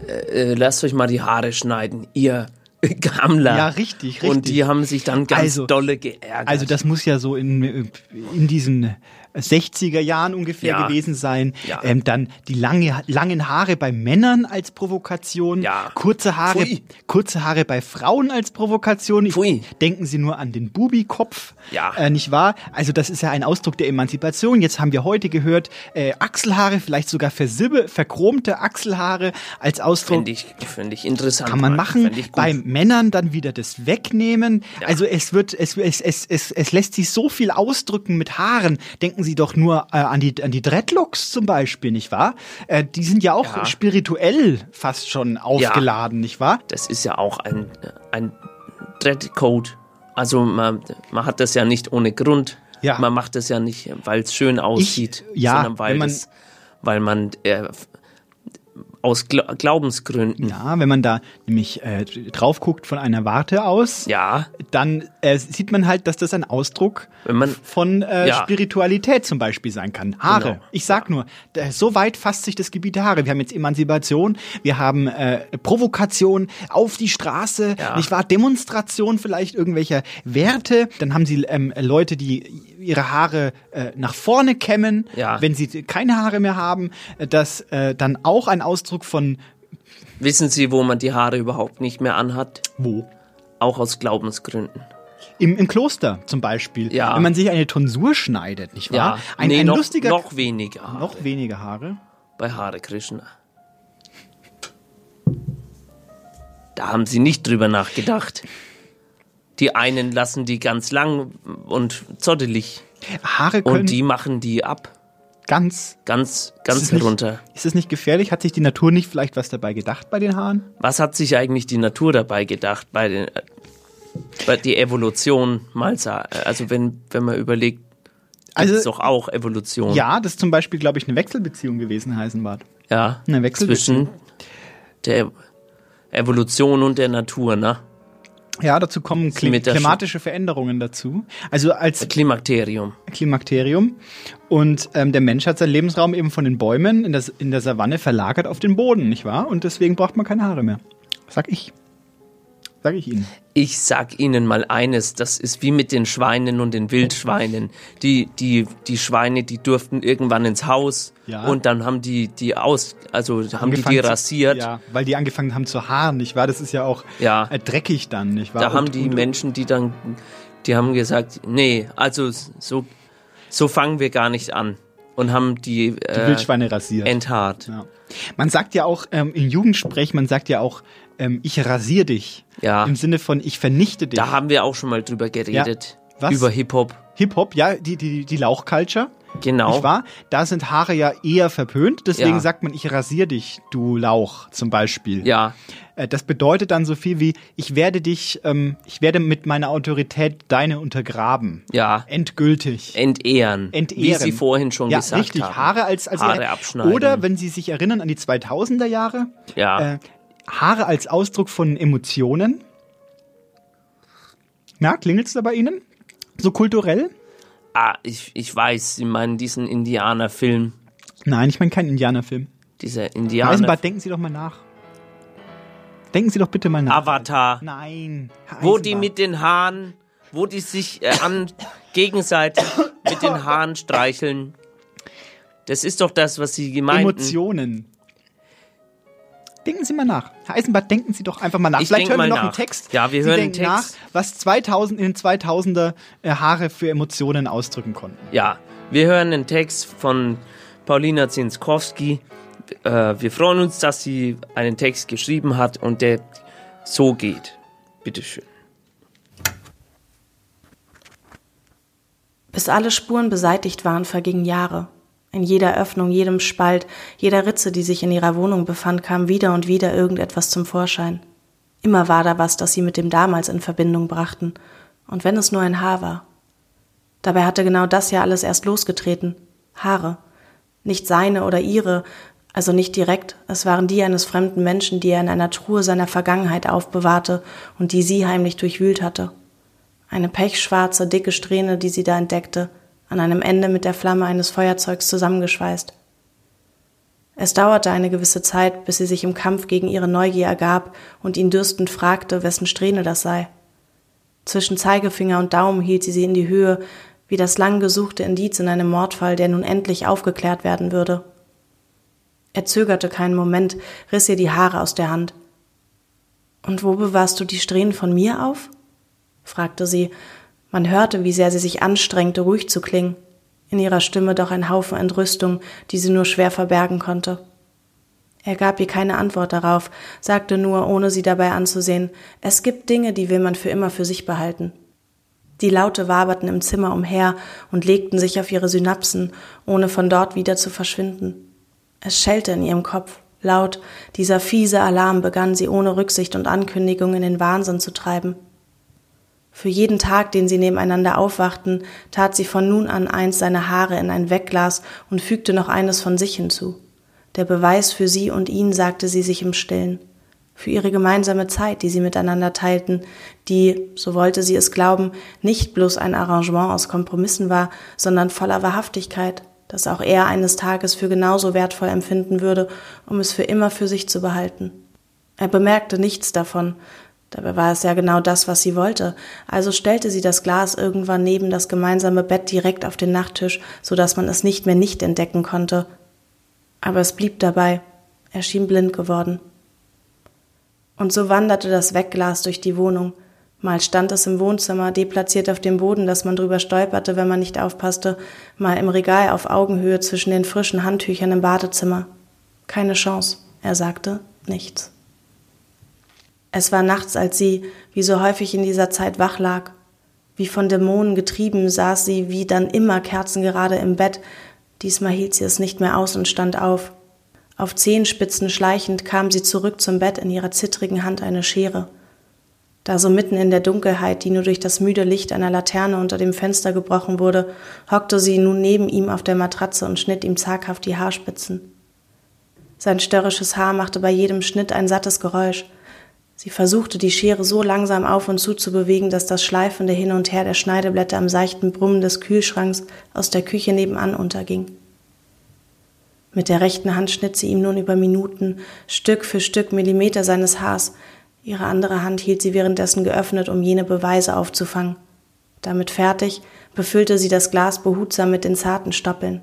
äh, äh, lasst euch mal die Haare schneiden, ihr Gammler. Ja, richtig, Und richtig. die haben sich dann ganz Also- dolle geärgert. Also das muss ja so in, in diesen 60er Jahren ungefähr Ja. gewesen sein. Ja. Ähm, dann die lange, langen Haare bei Männern als Provokation. Kurze Haare, Pfui. kurze Haare bei Frauen als Provokation. Ich, denken Sie nur an den Bubikopf. Ja. Äh, nicht wahr? Also das ist ja ein Ausdruck der Emanzipation. Jetzt haben wir heute gehört, äh, Achselhaare, vielleicht sogar versibbe, verchromte Achselhaare als Ausdruck. Finde ich, finde ich interessant. Kann man machen. Bei Männern dann wieder das Wegnehmen. Also es wird, es, es, es, es, es lässt sich so viel ausdrücken mit Haaren. Denken Sie doch nur äh, an die an die Dreadlocks zum Beispiel, nicht wahr? Äh, die sind ja auch Ja. spirituell fast schon aufgeladen, nicht wahr? Das ist ja auch ein, ein Dreadcode. Also man, man hat das ja nicht ohne Grund. Ja. Man macht das ja nicht, weil es schön aussieht, ja, sondern weil, man- das, weil man äh, aus Gla Glaubensgründen. Ja, wenn man da nämlich äh, drauf guckt von einer Warte aus, ja. dann äh, sieht man halt, dass das ein Ausdruck von äh, Ja. Spiritualität zum Beispiel sein kann. Haare. Genau. Ich sag nur, da- so weit fasst sich das Gebiet der Haare. Wir haben jetzt Emanzipation, wir haben äh, Provokation auf die Straße, Ja. nicht wahr? Demonstration vielleicht irgendwelcher Werte. Dann haben sie ähm, Leute, die ihre Haare äh, nach vorne kämmen, Ja. wenn sie keine Haare mehr haben. Äh, Das äh, dann auch ein Ausdruck von Wissen Sie, wo man die Haare überhaupt nicht mehr anhat? Wo? Auch aus Glaubensgründen. Im, Im Kloster zum Beispiel. Ja. Wenn man sich eine Tonsur schneidet, nicht wahr? Ja, Ein, nee, ein noch, lustiger. noch weniger Haare. noch weniger Haare. bei Hare Krishna. Da haben sie nicht drüber nachgedacht. Die einen lassen die ganz lang und zottelig. Haare können Und die machen die ab. ganz. Ganz, Ist ganz es nicht- runter. Ist es nicht gefährlich? Hat sich die Natur nicht vielleicht was dabei gedacht bei den Haaren? Was hat sich eigentlich die Natur dabei gedacht bei den, äh, bei die Evolution mal sa- also wenn, wenn man überlegt, also ist doch auch Evolution. Ja, das ist zum Beispiel, glaube ich, eine Wechselbeziehung gewesen, Heisenbart. Ja. Eine Wechselbeziehung. Zwischen der Evolution und der Natur, ne? Ja, dazu kommen Klim klimatische Veränderungen dazu. Also als Klimakterium. Klimakterium. Und ähm, der Mensch hat seinen Lebensraum eben von den Bäumen in der, in der Savanne verlagert auf den Boden, nicht wahr? Und deswegen braucht man keine Haare mehr. Sag ich. Sag ich Ihnen. Ich sag Ihnen mal eines, das ist wie mit den Schweinen und den Wildschweinen. Die, die, die Schweine, die durften irgendwann ins Haus Ja. und dann haben die die aus, also haben die die Angefangen zu- rasiert. Ja, weil die angefangen haben zu haaren, nicht wahr? Das ist ja auch Ja. äh, dreckig dann, nicht wahr? Da haben Und- die und- Menschen, die dann, die haben gesagt, nee, also so, so fangen wir gar nicht an. Und haben die, die äh, Wildschweine rasiert. enthaart. Ja. Man sagt ja auch ähm, im Jugendsprech, man sagt ja auch, ähm, ich rasier dich. Ja. Im Sinne von, ich vernichte dich. Da haben wir auch schon mal drüber geredet. Ja. Was? Über Hip-Hop. Hip-Hop, ja, die, die, die Lauchculture. Genau. Nicht wahr? Da sind Haare ja eher verpönt, deswegen Ja. sagt man, ich rasier dich, du Lauch, zum Beispiel. Ja. Äh, Das bedeutet dann so viel wie, ich werde dich, ähm, ich werde mit meiner Autorität deine untergraben. Ja. Endgültig. Entehren. Entehren. Wie Sie vorhin schon ja, gesagt richtig. haben. Haare als, als Haare abschneiden. Oder wenn Sie sich erinnern an die 2000er Jahre, Ja. äh, Haare als Ausdruck von Emotionen. Na, klingelt's da bei Ihnen? So kulturell? Ah, ich, ich weiß, Sie meinen diesen Indianerfilm. Nein, ich meine keinen Indianerfilm. Dieser Indianer. Eisenbart, denken Sie doch mal nach. Denken Sie doch bitte mal nach. Avatar. Nein. Wo die mit den Haaren, wo die sich äh, an gegenseitig mit den Haaren streicheln. Das ist doch das, was Sie gemeint Emotionen. Denken Sie mal nach. Herr Eisenbart, denken Sie doch einfach mal nach. Ich Vielleicht hören wir noch einen nach. Text. Ja, wir Sie hören einen denken Text. nach, was 2000 in den 2000er äh, Haare für Emotionen ausdrücken konnten. Ja, wir hören einen Text von Paulina Zinskowski. Äh, wir freuen uns, dass sie einen Text geschrieben hat und der so geht. Bitteschön. Bis alle Spuren beseitigt waren, vergingen Jahre. In jeder Öffnung, jedem Spalt, jeder Ritze, die sich in ihrer Wohnung befand, kam wieder und wieder irgendetwas zum Vorschein. Immer war da was, das sie mit dem damals in Verbindung brachten, und wenn es nur ein Haar war. Dabei hatte genau das ja alles erst losgetreten. Haare. Nicht seine oder ihre, also nicht direkt, es waren die eines fremden Menschen, die er in einer Truhe seiner Vergangenheit aufbewahrte und die sie heimlich durchwühlt hatte. Eine pechschwarze, dicke Strähne, die sie da entdeckte, an einem Ende mit der Flamme eines Feuerzeugs zusammengeschweißt. Es dauerte eine gewisse Zeit, bis sie sich im Kampf gegen ihre Neugier ergab und ihn dürstend fragte, wessen Strähne das sei. Zwischen Zeigefinger und Daumen hielt sie sie in die Höhe, wie das lang gesuchte Indiz in einem Mordfall, der nun endlich aufgeklärt werden würde. Er zögerte keinen Moment, riss ihr die Haare aus der Hand. Und wo bewahrst du die Strähnen von mir auf? fragte sie. Man hörte, wie sehr sie sich anstrengte, ruhig zu klingen. In ihrer Stimme doch ein Haufen Entrüstung, die sie nur schwer verbergen konnte. Er gab ihr keine Antwort darauf, sagte nur, ohne sie dabei anzusehen, es gibt Dinge, die will man für immer für sich behalten. Die Laute waberten im Zimmer umher und legten sich auf ihre Synapsen, ohne von dort wieder zu verschwinden. Es schellte in ihrem Kopf, laut, dieser fiese Alarm begann sie ohne Rücksicht und Ankündigung in den Wahnsinn zu treiben. Für jeden Tag, den sie nebeneinander aufwachten, tat sie von nun an eins seiner Haare in ein Wegglas und fügte noch eines von sich hinzu. Der Beweis für sie und ihn, sagte sie sich im Stillen. Für ihre gemeinsame Zeit, die sie miteinander teilten, die, so wollte sie es glauben, nicht bloß ein Arrangement aus Kompromissen war, sondern voller Wahrhaftigkeit, das auch er eines Tages für genauso wertvoll empfinden würde, um es für immer für sich zu behalten. Er bemerkte nichts davon, Dabei war es ja genau das, was sie wollte. Also stellte sie das Glas irgendwann neben das gemeinsame Bett direkt auf den Nachttisch, so dass man es nicht mehr nicht entdecken konnte. Aber es blieb dabei. Er schien blind geworden. Und so wanderte das Wegglas durch die Wohnung. Mal stand es im Wohnzimmer, deplatziert auf dem Boden, dass man drüber stolperte, wenn man nicht aufpasste, mal im Regal auf Augenhöhe zwischen den frischen Handtüchern im Badezimmer. Keine Chance, er sagte nichts. Es war nachts, als sie, wie so häufig in dieser Zeit, wach lag. Wie von Dämonen getrieben saß sie wie dann immer kerzengerade im Bett. Diesmal hielt sie es nicht mehr aus und stand auf. Auf Zehenspitzen schleichend kam sie zurück zum Bett, in ihrer zittrigen Hand eine Schere. Da so mitten in der Dunkelheit, die nur durch das müde Licht einer Laterne unter dem Fenster gebrochen wurde, hockte sie nun neben ihm auf der Matratze und schnitt ihm zaghaft die Haarspitzen. Sein störrisches Haar machte bei jedem Schnitt ein sattes Geräusch. Sie versuchte, die Schere so langsam auf und zu zu bewegen, dass das schleifende Hin und Her der Schneideblätter im seichten Brummen des Kühlschranks aus der Küche nebenan unterging. Mit der rechten Hand schnitt sie ihm nun über Minuten, Stück für Stück Millimeter seines Haars, ihre andere Hand hielt sie währenddessen geöffnet, um jene Beweise aufzufangen. Damit fertig, befüllte sie das Glas behutsam mit den zarten Stoppeln.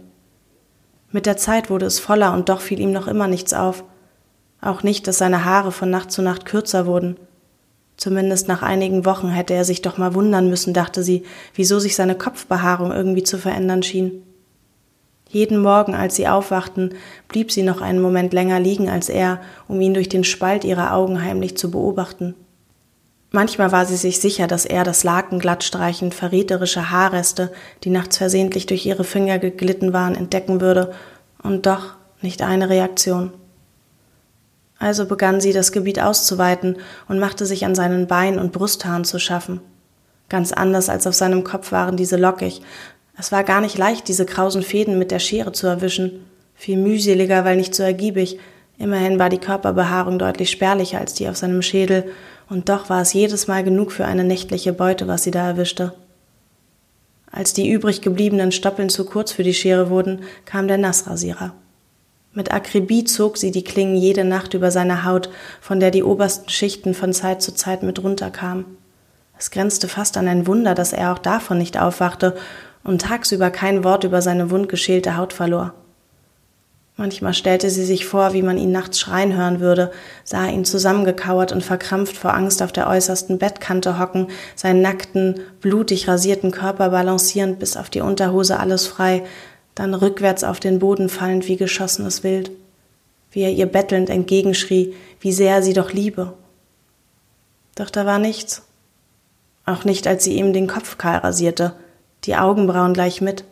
Mit der Zeit wurde es voller und doch fiel ihm noch immer nichts auf – auch nicht, dass seine Haare von Nacht zu Nacht kürzer wurden. Zumindest nach einigen Wochen hätte er sich doch mal wundern müssen, dachte sie, wieso sich seine Kopfbehaarung irgendwie zu verändern schien. Jeden Morgen, als sie aufwachten, blieb sie noch einen Moment länger liegen als er, um ihn durch den Spalt ihrer Augen heimlich zu beobachten. Manchmal war sie sich sicher, dass er das Laken glattstreichend verräterische Haarreste, die nachts versehentlich durch ihre Finger geglitten waren, entdecken würde, und doch nicht eine Reaktion. Also begann sie, das Gebiet auszuweiten und machte sich an seinen Beinen und Brusthaaren zu schaffen. Ganz anders als auf seinem Kopf waren diese lockig. Es war gar nicht leicht, diese krausen Fäden mit der Schere zu erwischen. Viel mühseliger, weil nicht so ergiebig. Immerhin war die Körperbehaarung deutlich spärlicher als die auf seinem Schädel, und doch war es jedes Mal genug für eine nächtliche Beute, was sie da erwischte. Als die übrig gebliebenen Stoppeln zu kurz für die Schere wurden, kam der Nassrasierer. Mit Akribie zog sie die Klingen jede Nacht über seine Haut, von der die obersten Schichten von Zeit zu Zeit mit runterkamen. Es grenzte fast an ein Wunder, dass er auch davon nicht aufwachte und tagsüber kein Wort über seine wundgeschälte Haut verlor. Manchmal stellte sie sich vor, wie man ihn nachts schreien hören würde, sah ihn zusammengekauert und verkrampft vor Angst auf der äußersten Bettkante hocken, seinen nackten, blutig rasierten Körper balancierend bis auf die Unterhose alles frei, dann rückwärts auf den Boden fallend wie geschossenes Wild, wie er ihr bettelnd entgegenschrie, wie sehr er sie doch liebe. Doch da war nichts. Auch nicht, als sie ihm den Kopf kahl rasierte, die Augenbrauen gleich mit.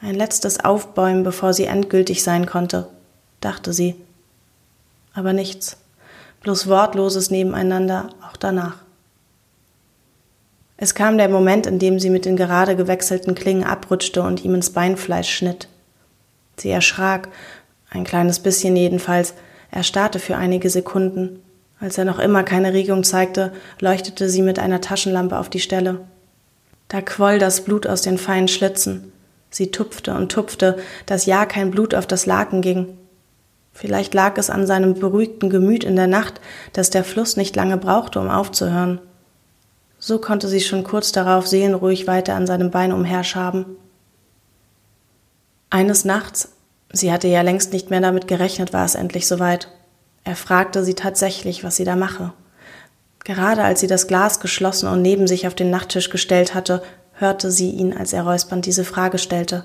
Ein letztes Aufbäumen, bevor sie endgültig sein konnte, dachte sie. Aber nichts, bloß wortloses Nebeneinander auch danach. Es kam der Moment, in dem sie mit den gerade gewechselten Klingen abrutschte und ihm ins Beinfleisch schnitt. Sie erschrak, ein kleines bisschen jedenfalls, er starrte für einige Sekunden. Als er noch immer keine Regung zeigte, leuchtete sie mit einer Taschenlampe auf die Stelle. Da quoll das Blut aus den feinen Schlitzen. Sie tupfte und tupfte, dass ja kein Blut auf das Laken ging. Vielleicht lag es an seinem beruhigten Gemüt in der Nacht, dass der Fluss nicht lange brauchte, um aufzuhören. So konnte sie schon kurz darauf seelenruhig weiter an seinem Bein umherschaben. Eines Nachts, sie hatte ja längst nicht mehr damit gerechnet, war es endlich soweit. Er fragte sie tatsächlich, was sie da mache. Gerade als sie das Glas geschlossen und neben sich auf den Nachttisch gestellt hatte, hörte sie ihn, als er räuspernd diese Frage stellte.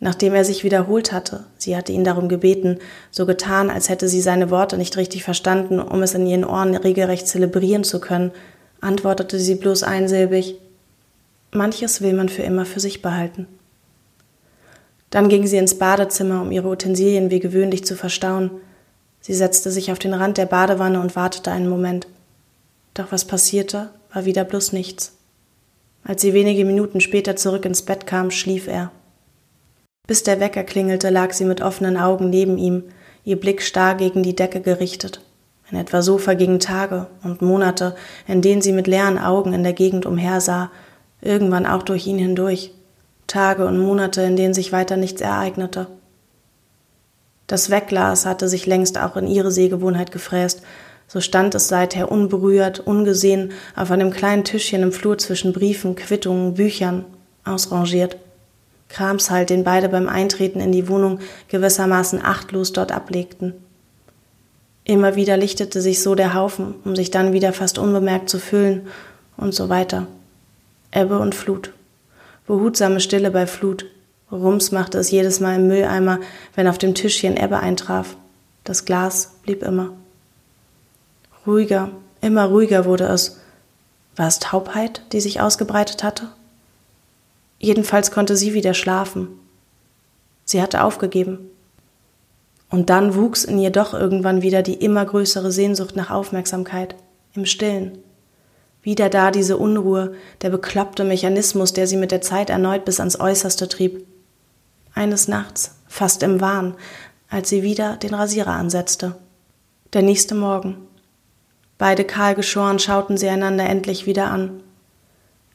Nachdem er sich wiederholt hatte, sie hatte ihn darum gebeten, so getan, als hätte sie seine Worte nicht richtig verstanden, um es in ihren Ohren regelrecht zelebrieren zu können, antwortete sie bloß einsilbig Manches will man für immer für sich behalten. Dann ging sie ins Badezimmer, um ihre Utensilien wie gewöhnlich zu verstauen. Sie setzte sich auf den Rand der Badewanne und wartete einen Moment. Doch was passierte, war wieder bloß nichts. Als sie wenige Minuten später zurück ins Bett kam, schlief er. Bis der Wecker klingelte, lag sie mit offenen Augen neben ihm, ihr Blick starr gegen die Decke gerichtet. In etwa so vergingen Tage und Monate, in denen sie mit leeren Augen in der Gegend umhersah, irgendwann auch durch ihn hindurch. Tage und Monate, in denen sich weiter nichts ereignete. Das Wegglas hatte sich längst auch in ihre Sehgewohnheit gefräst, so stand es seither unberührt, ungesehen auf einem kleinen Tischchen im Flur zwischen Briefen, Quittungen, Büchern, ausrangiert. Kramshalt, den beide beim Eintreten in die Wohnung gewissermaßen achtlos dort ablegten. Immer wieder lichtete sich so der Haufen, um sich dann wieder fast unbemerkt zu füllen und so weiter. Ebbe und Flut. Behutsame Stille bei Flut. Rums machte es jedes Mal im Mülleimer, wenn auf dem Tischchen Ebbe eintraf. Das Glas blieb immer. Ruhiger, Immer ruhiger wurde es. War es Taubheit, die sich ausgebreitet hatte? Jedenfalls konnte sie wieder schlafen. Sie hatte aufgegeben. Und dann wuchs in ihr doch irgendwann wieder die immer größere Sehnsucht nach Aufmerksamkeit, im Stillen. Wieder da diese Unruhe, der bekloppte Mechanismus, der sie mit der Zeit erneut bis ans Äußerste trieb. Eines Nachts, fast im Wahn, als sie wieder den Rasierer ansetzte. Der nächste Morgen. Beide kahl geschoren schauten sie einander endlich wieder an.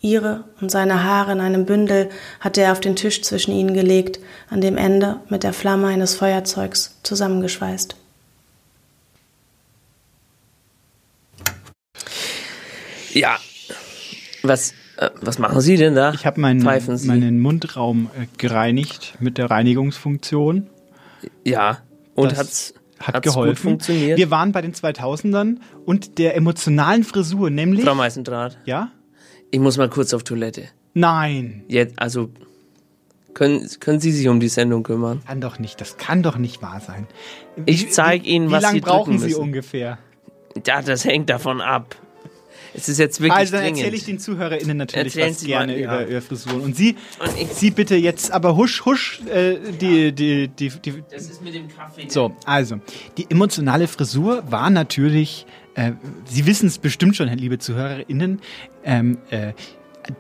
Ihre und seine Haare in einem Bündel hatte er auf den Tisch zwischen ihnen gelegt, an dem Ende mit der Flamme eines Feuerzeugs zusammengeschweißt. Ja. Was, äh, was machen Sie denn da? Ich habe meinen, meinen Mundraum äh, gereinigt mit der Reinigungsfunktion. Ja. Und Das hat's, hat hat's geholfen. gut funktioniert? Wir waren bei den 2000ern und der emotionalen Frisur, nämlich. Frau Meißendraht. Ja? Ich muss mal kurz auf Toilette. Nein. Jetzt, also, können, können Sie sich um die Sendung kümmern? Kann doch nicht, das kann doch nicht wahr sein. Ich zeige Ihnen, Wie was lange Sie brauchen drücken Sie müssen. ungefähr? Ja, das hängt davon ab. Es ist jetzt wirklich also dann dringend. erzähle ich den ZuhörerInnen natürlich Erzählen was Sie gerne mal, ja. über ihre Frisuren. Und Sie, Sie bitte jetzt aber husch, husch, äh, die, die, die, die. Das ist mit dem Kaffee. So, also, die emotionale Frisur war natürlich, äh, Sie wissen es bestimmt schon, liebe ZuhörerInnen, ähm, äh,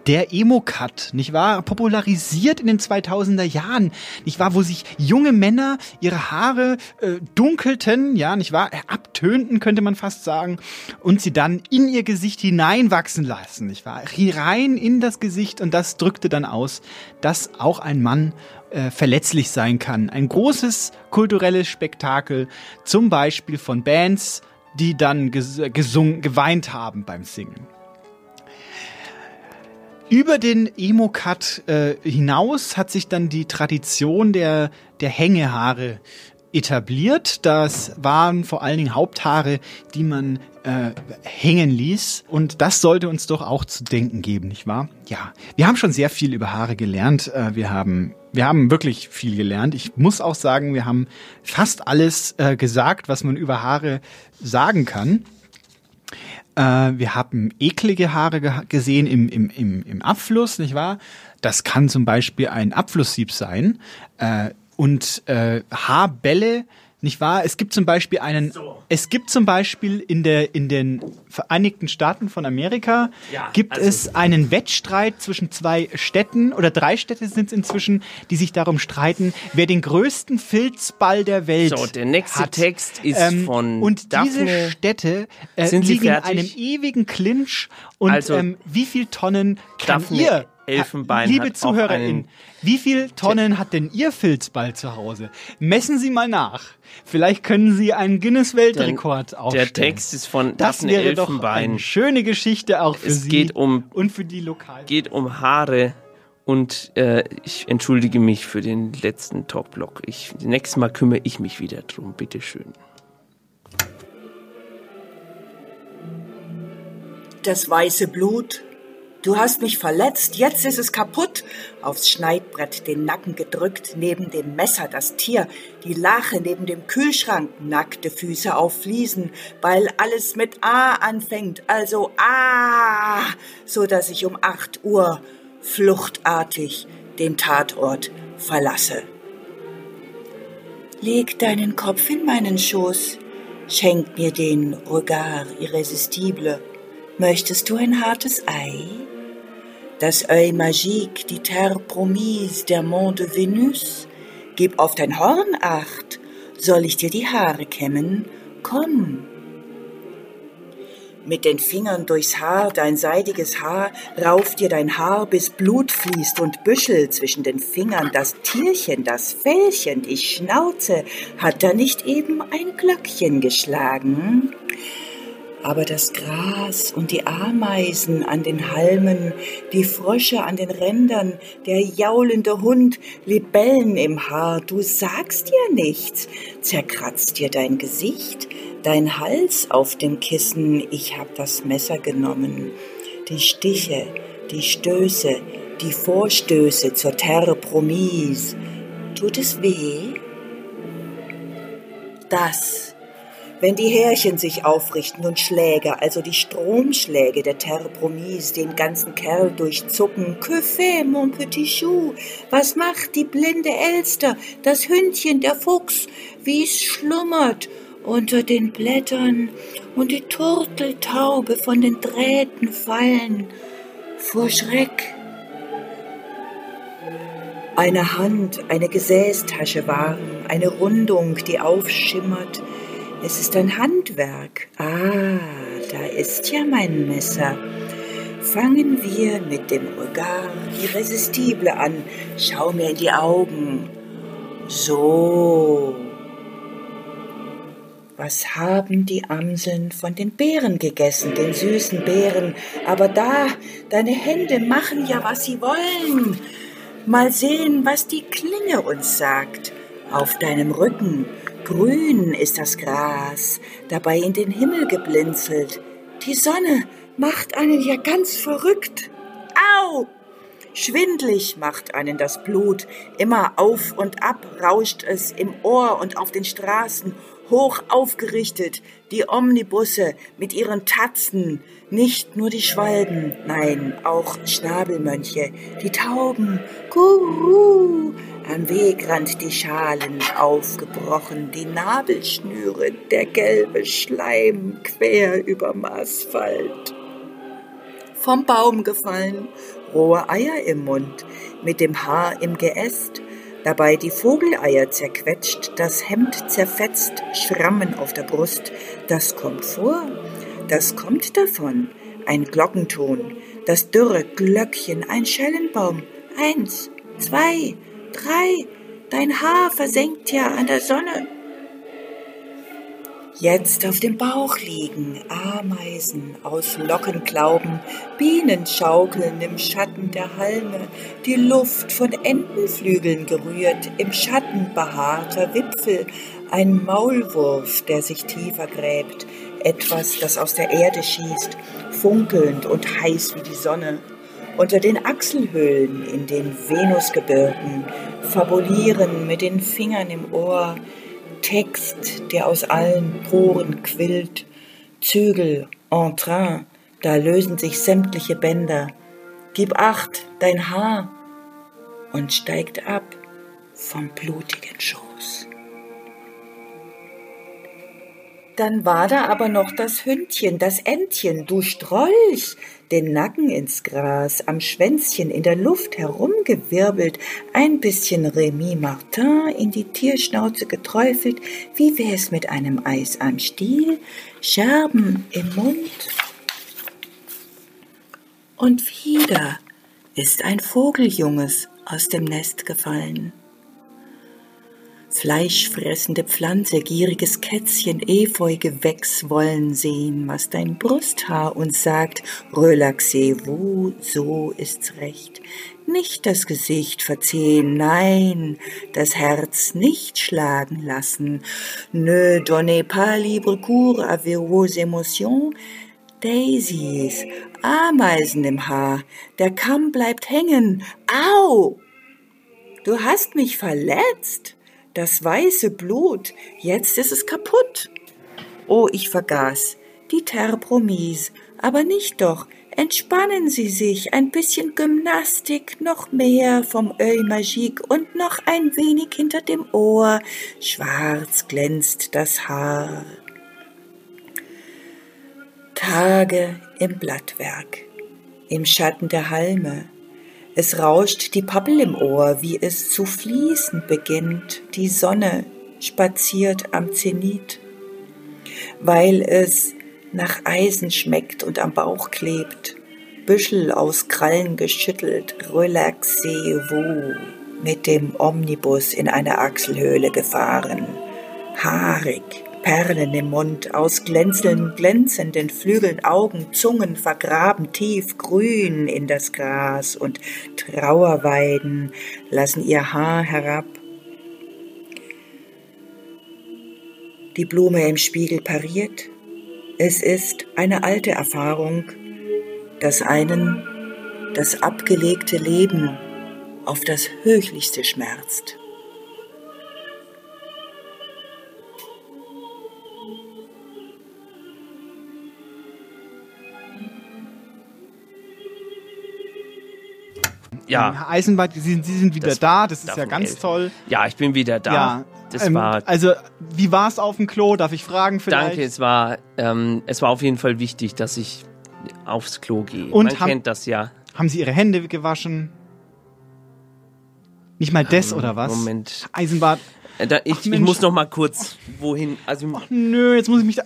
der Emo-Cut, nicht wahr? Popularisiert in den 2000er Jahren, nicht wahr? Wo sich junge Männer ihre Haare äh, dunkelten, ja, nicht wahr? Äh, Abtönten, könnte man fast sagen. Und sie dann in ihr Gesicht hineinwachsen lassen, nicht wahr? Rein in das Gesicht und das drückte dann aus, dass auch ein Mann äh, verletzlich sein kann. Ein großes kulturelles Spektakel, zum Beispiel von Bands, die dann ges gesungen, geweint haben beim Singen. Über den Emo-Cut äh, hinaus hat sich dann die Tradition der, der Hängehaare etabliert. Das waren vor allen Dingen Haupthaare, die man äh, hängen ließ. Und das sollte uns doch auch zu denken geben, nicht wahr? Ja, wir haben schon sehr viel über Haare gelernt. Äh, wir haben wir haben wirklich viel gelernt. Ich muss auch sagen, wir haben fast alles äh, gesagt, was man über Haare sagen kann. Äh, wir haben eklige Haare ge gesehen im, im, im, im Abfluss, nicht wahr? Das kann zum Beispiel ein Abflusssieb sein. Äh, und äh, Haarbälle, nicht wahr? Es gibt zum Beispiel einen, es gibt zum Beispiel in der in den Vereinigten Staaten von Amerika Ja, gibt also- es einen Wettstreit zwischen zwei Städten oder drei Städte sind es inzwischen, die sich darum streiten, wer den größten Filzball der Welt So, der nächste hat. Text ist Ähm, von und Daphne. diese Städte äh, liegen in einem ewigen Clinch und Also, ähm, wie viel Tonnen kann Daphne ihr Elfenbein liebe ZuhörerInnen, wie viel Tonnen hat denn Ihr Filzball zu Hause? Messen Sie mal nach. Vielleicht können Sie einen Guinness-Weltrekord aufstellen. Der Text ist von Das Daphne wäre doch Elfenbein. eine schöne Geschichte auch für Es Sie geht um und für die Lokal. geht um Haare und äh, ich entschuldige mich für den letzten Talkblock. Ich nächstes Mal kümmere ich mich wieder drum. Bitteschön. Das weiße Blut. Du hast mich verletzt, jetzt ist es kaputt. Aufs Schneidbrett den Nacken gedrückt, neben dem Messer das Tier, die Lache neben dem Kühlschrank, nackte Füße auf Fliesen, weil alles mit A anfängt, also A, so dass ich um acht Uhr fluchtartig den Tatort verlasse. Leg deinen Kopf in meinen Schoß, schenk mir den Regard irrésistible. Möchtest du ein hartes Ei? Das Œil magique, die Terre promise, der Mond de Venus? Gib auf dein Horn acht. Soll ich dir die Haare kämmen? Komm. Mit den Fingern durchs Haar, dein seidiges Haar, rauf dir dein Haar, bis Blut fließt und Büschel zwischen den Fingern. Das Tierchen, das Fellchen, die Schnauze, hat da nicht eben ein Glöckchen geschlagen? Aber das Gras und die Ameisen an den Halmen, die Frösche an den Rändern, der jaulende Hund, Libellen im Haar, du sagst dir nichts, zerkratzt dir dein Gesicht, dein Hals auf dem Kissen, ich hab das Messer genommen, die Stiche, die Stöße, die Vorstöße zur Terre promise. Tut es weh? Das Wenn die Härchen sich aufrichten und Schläge, also die Stromschläge der Terre Promise, den ganzen Kerl durchzucken. Que fait, mon petit chou? Was macht die blinde Elster, das Hündchen, der Fuchs, wie's schlummert unter den Blättern und die Turteltaube von den Drähten fallen vor Schreck. Eine Hand, eine Gesäßtasche warm, eine Rundung, die aufschimmert, es ist ein Handwerk. Ah, da ist ja mein Messer. Fangen wir mit dem Regard Irresistible an. Schau mir in die Augen. So. Was haben die Amseln von den Beeren gegessen, den süßen Beeren? Aber da, deine Hände machen ja, was sie wollen. Mal sehen, was die Klinge uns sagt. Auf deinem Rücken Grün ist das Gras, dabei in den Himmel geblinzelt. Die Sonne macht einen ja ganz verrückt. Au! Schwindlig macht einen das Blut, immer auf und ab rauscht es im Ohr und auf den Straßen, hoch aufgerichtet, die Omnibusse mit ihren Tatzen, nicht nur die Schwalben, nein, auch Schnabelmönche, die Tauben, Kuhu, am Wegrand die Schalen aufgebrochen, die Nabelschnüre, der gelbe Schleim quer überm Asphalt. Vom Baum gefallen, rohe Eier im Mund, mit dem Haar im Geäst, dabei die Vogeleier zerquetscht, das Hemd zerfetzt, Schrammen auf der Brust, das kommt vor, das kommt davon, ein Glockenton, das dürre Glöckchen, ein Schellenbaum, eins, zwei, drei, dein Haar versenkt ja an der Sonne. Jetzt auf dem Bauch liegen Ameisen aus Lockenklauben, Bienen schaukeln im Schatten der Halme, die Luft von Entenflügeln gerührt, im Schatten behaarter Wipfel, ein Maulwurf, der sich tiefer gräbt, etwas, das aus der Erde schießt, funkelnd und heiß wie die Sonne unter den Achselhöhlen in den Venusgebirgen, fabulieren mit den Fingern im Ohr, Text, der aus allen Poren quillt, Zügel, Entrain, da lösen sich sämtliche Bänder. Gib acht, dein Haar, und steigt ab vom blutigen Schoß. Dann war da aber noch das Hündchen, das Entchen, du Strolch, den Nacken ins Gras, am Schwänzchen in der Luft herumgewirbelt, ein bisschen Remy Martin in die Tierschnauze geträufelt, wie wär's mit einem Eis am Stiel, Scherben im Mund. Und wieder ist ein Vogeljunges aus dem Nest gefallen fleischfressende Pflanze, gieriges Kätzchen, Efeugewächs wollen sehen, was dein Brusthaar uns sagt. Relaxez-vous, so ist's recht. Nicht das Gesicht verziehen, nein, das Herz nicht schlagen lassen. Ne donnez pas libre cours à vos émotions. Daisies, Ameisen im Haar, der Kamm bleibt hängen. Au! Du hast mich verletzt das weiße Blut, jetzt ist es kaputt. Oh, ich vergaß, die Terpromis, aber nicht doch, entspannen Sie sich, ein bisschen Gymnastik, noch mehr vom Oeil Magique und noch ein wenig hinter dem Ohr, schwarz glänzt das Haar. Tage im Blattwerk, im Schatten der Halme, es rauscht die Pappel im Ohr, wie es zu fließen beginnt. Die Sonne spaziert am Zenit. Weil es nach Eisen schmeckt und am Bauch klebt. Büschel aus Krallen geschüttelt, relaxez-vous, mit dem Omnibus in eine Achselhöhle gefahren. Haarig, Perlen im Mund, aus glänzelnden, glänzenden Flügeln Augen, Zungen vergraben tief grün in das Gras und Trauerweiden lassen ihr Haar herab. Die Blume im Spiegel pariert. Es ist eine alte Erfahrung, dass einen das abgelegte Leben auf das Höchlichste schmerzt. Ja. Herr Eisenbart, Sie, sind- Sie sind wieder Das da, das ist ja ganz helfen. toll. Ja, ich bin wieder da. Ja, das ähm, war. Also, wie war es auf dem Klo? Darf ich fragen vielleicht? Danke, es war, ähm, es war auf jeden Fall wichtig, dass ich aufs Klo gehe. Und Man haben- kennt das ja. Haben Sie Ihre Hände gewaschen? Nicht mal das, Ähm, oder was? Moment. Eisenbart. Äh, Da, ich, Ach, ich muss noch mal kurz wohin. Also Nö, jetzt muss ich mich da.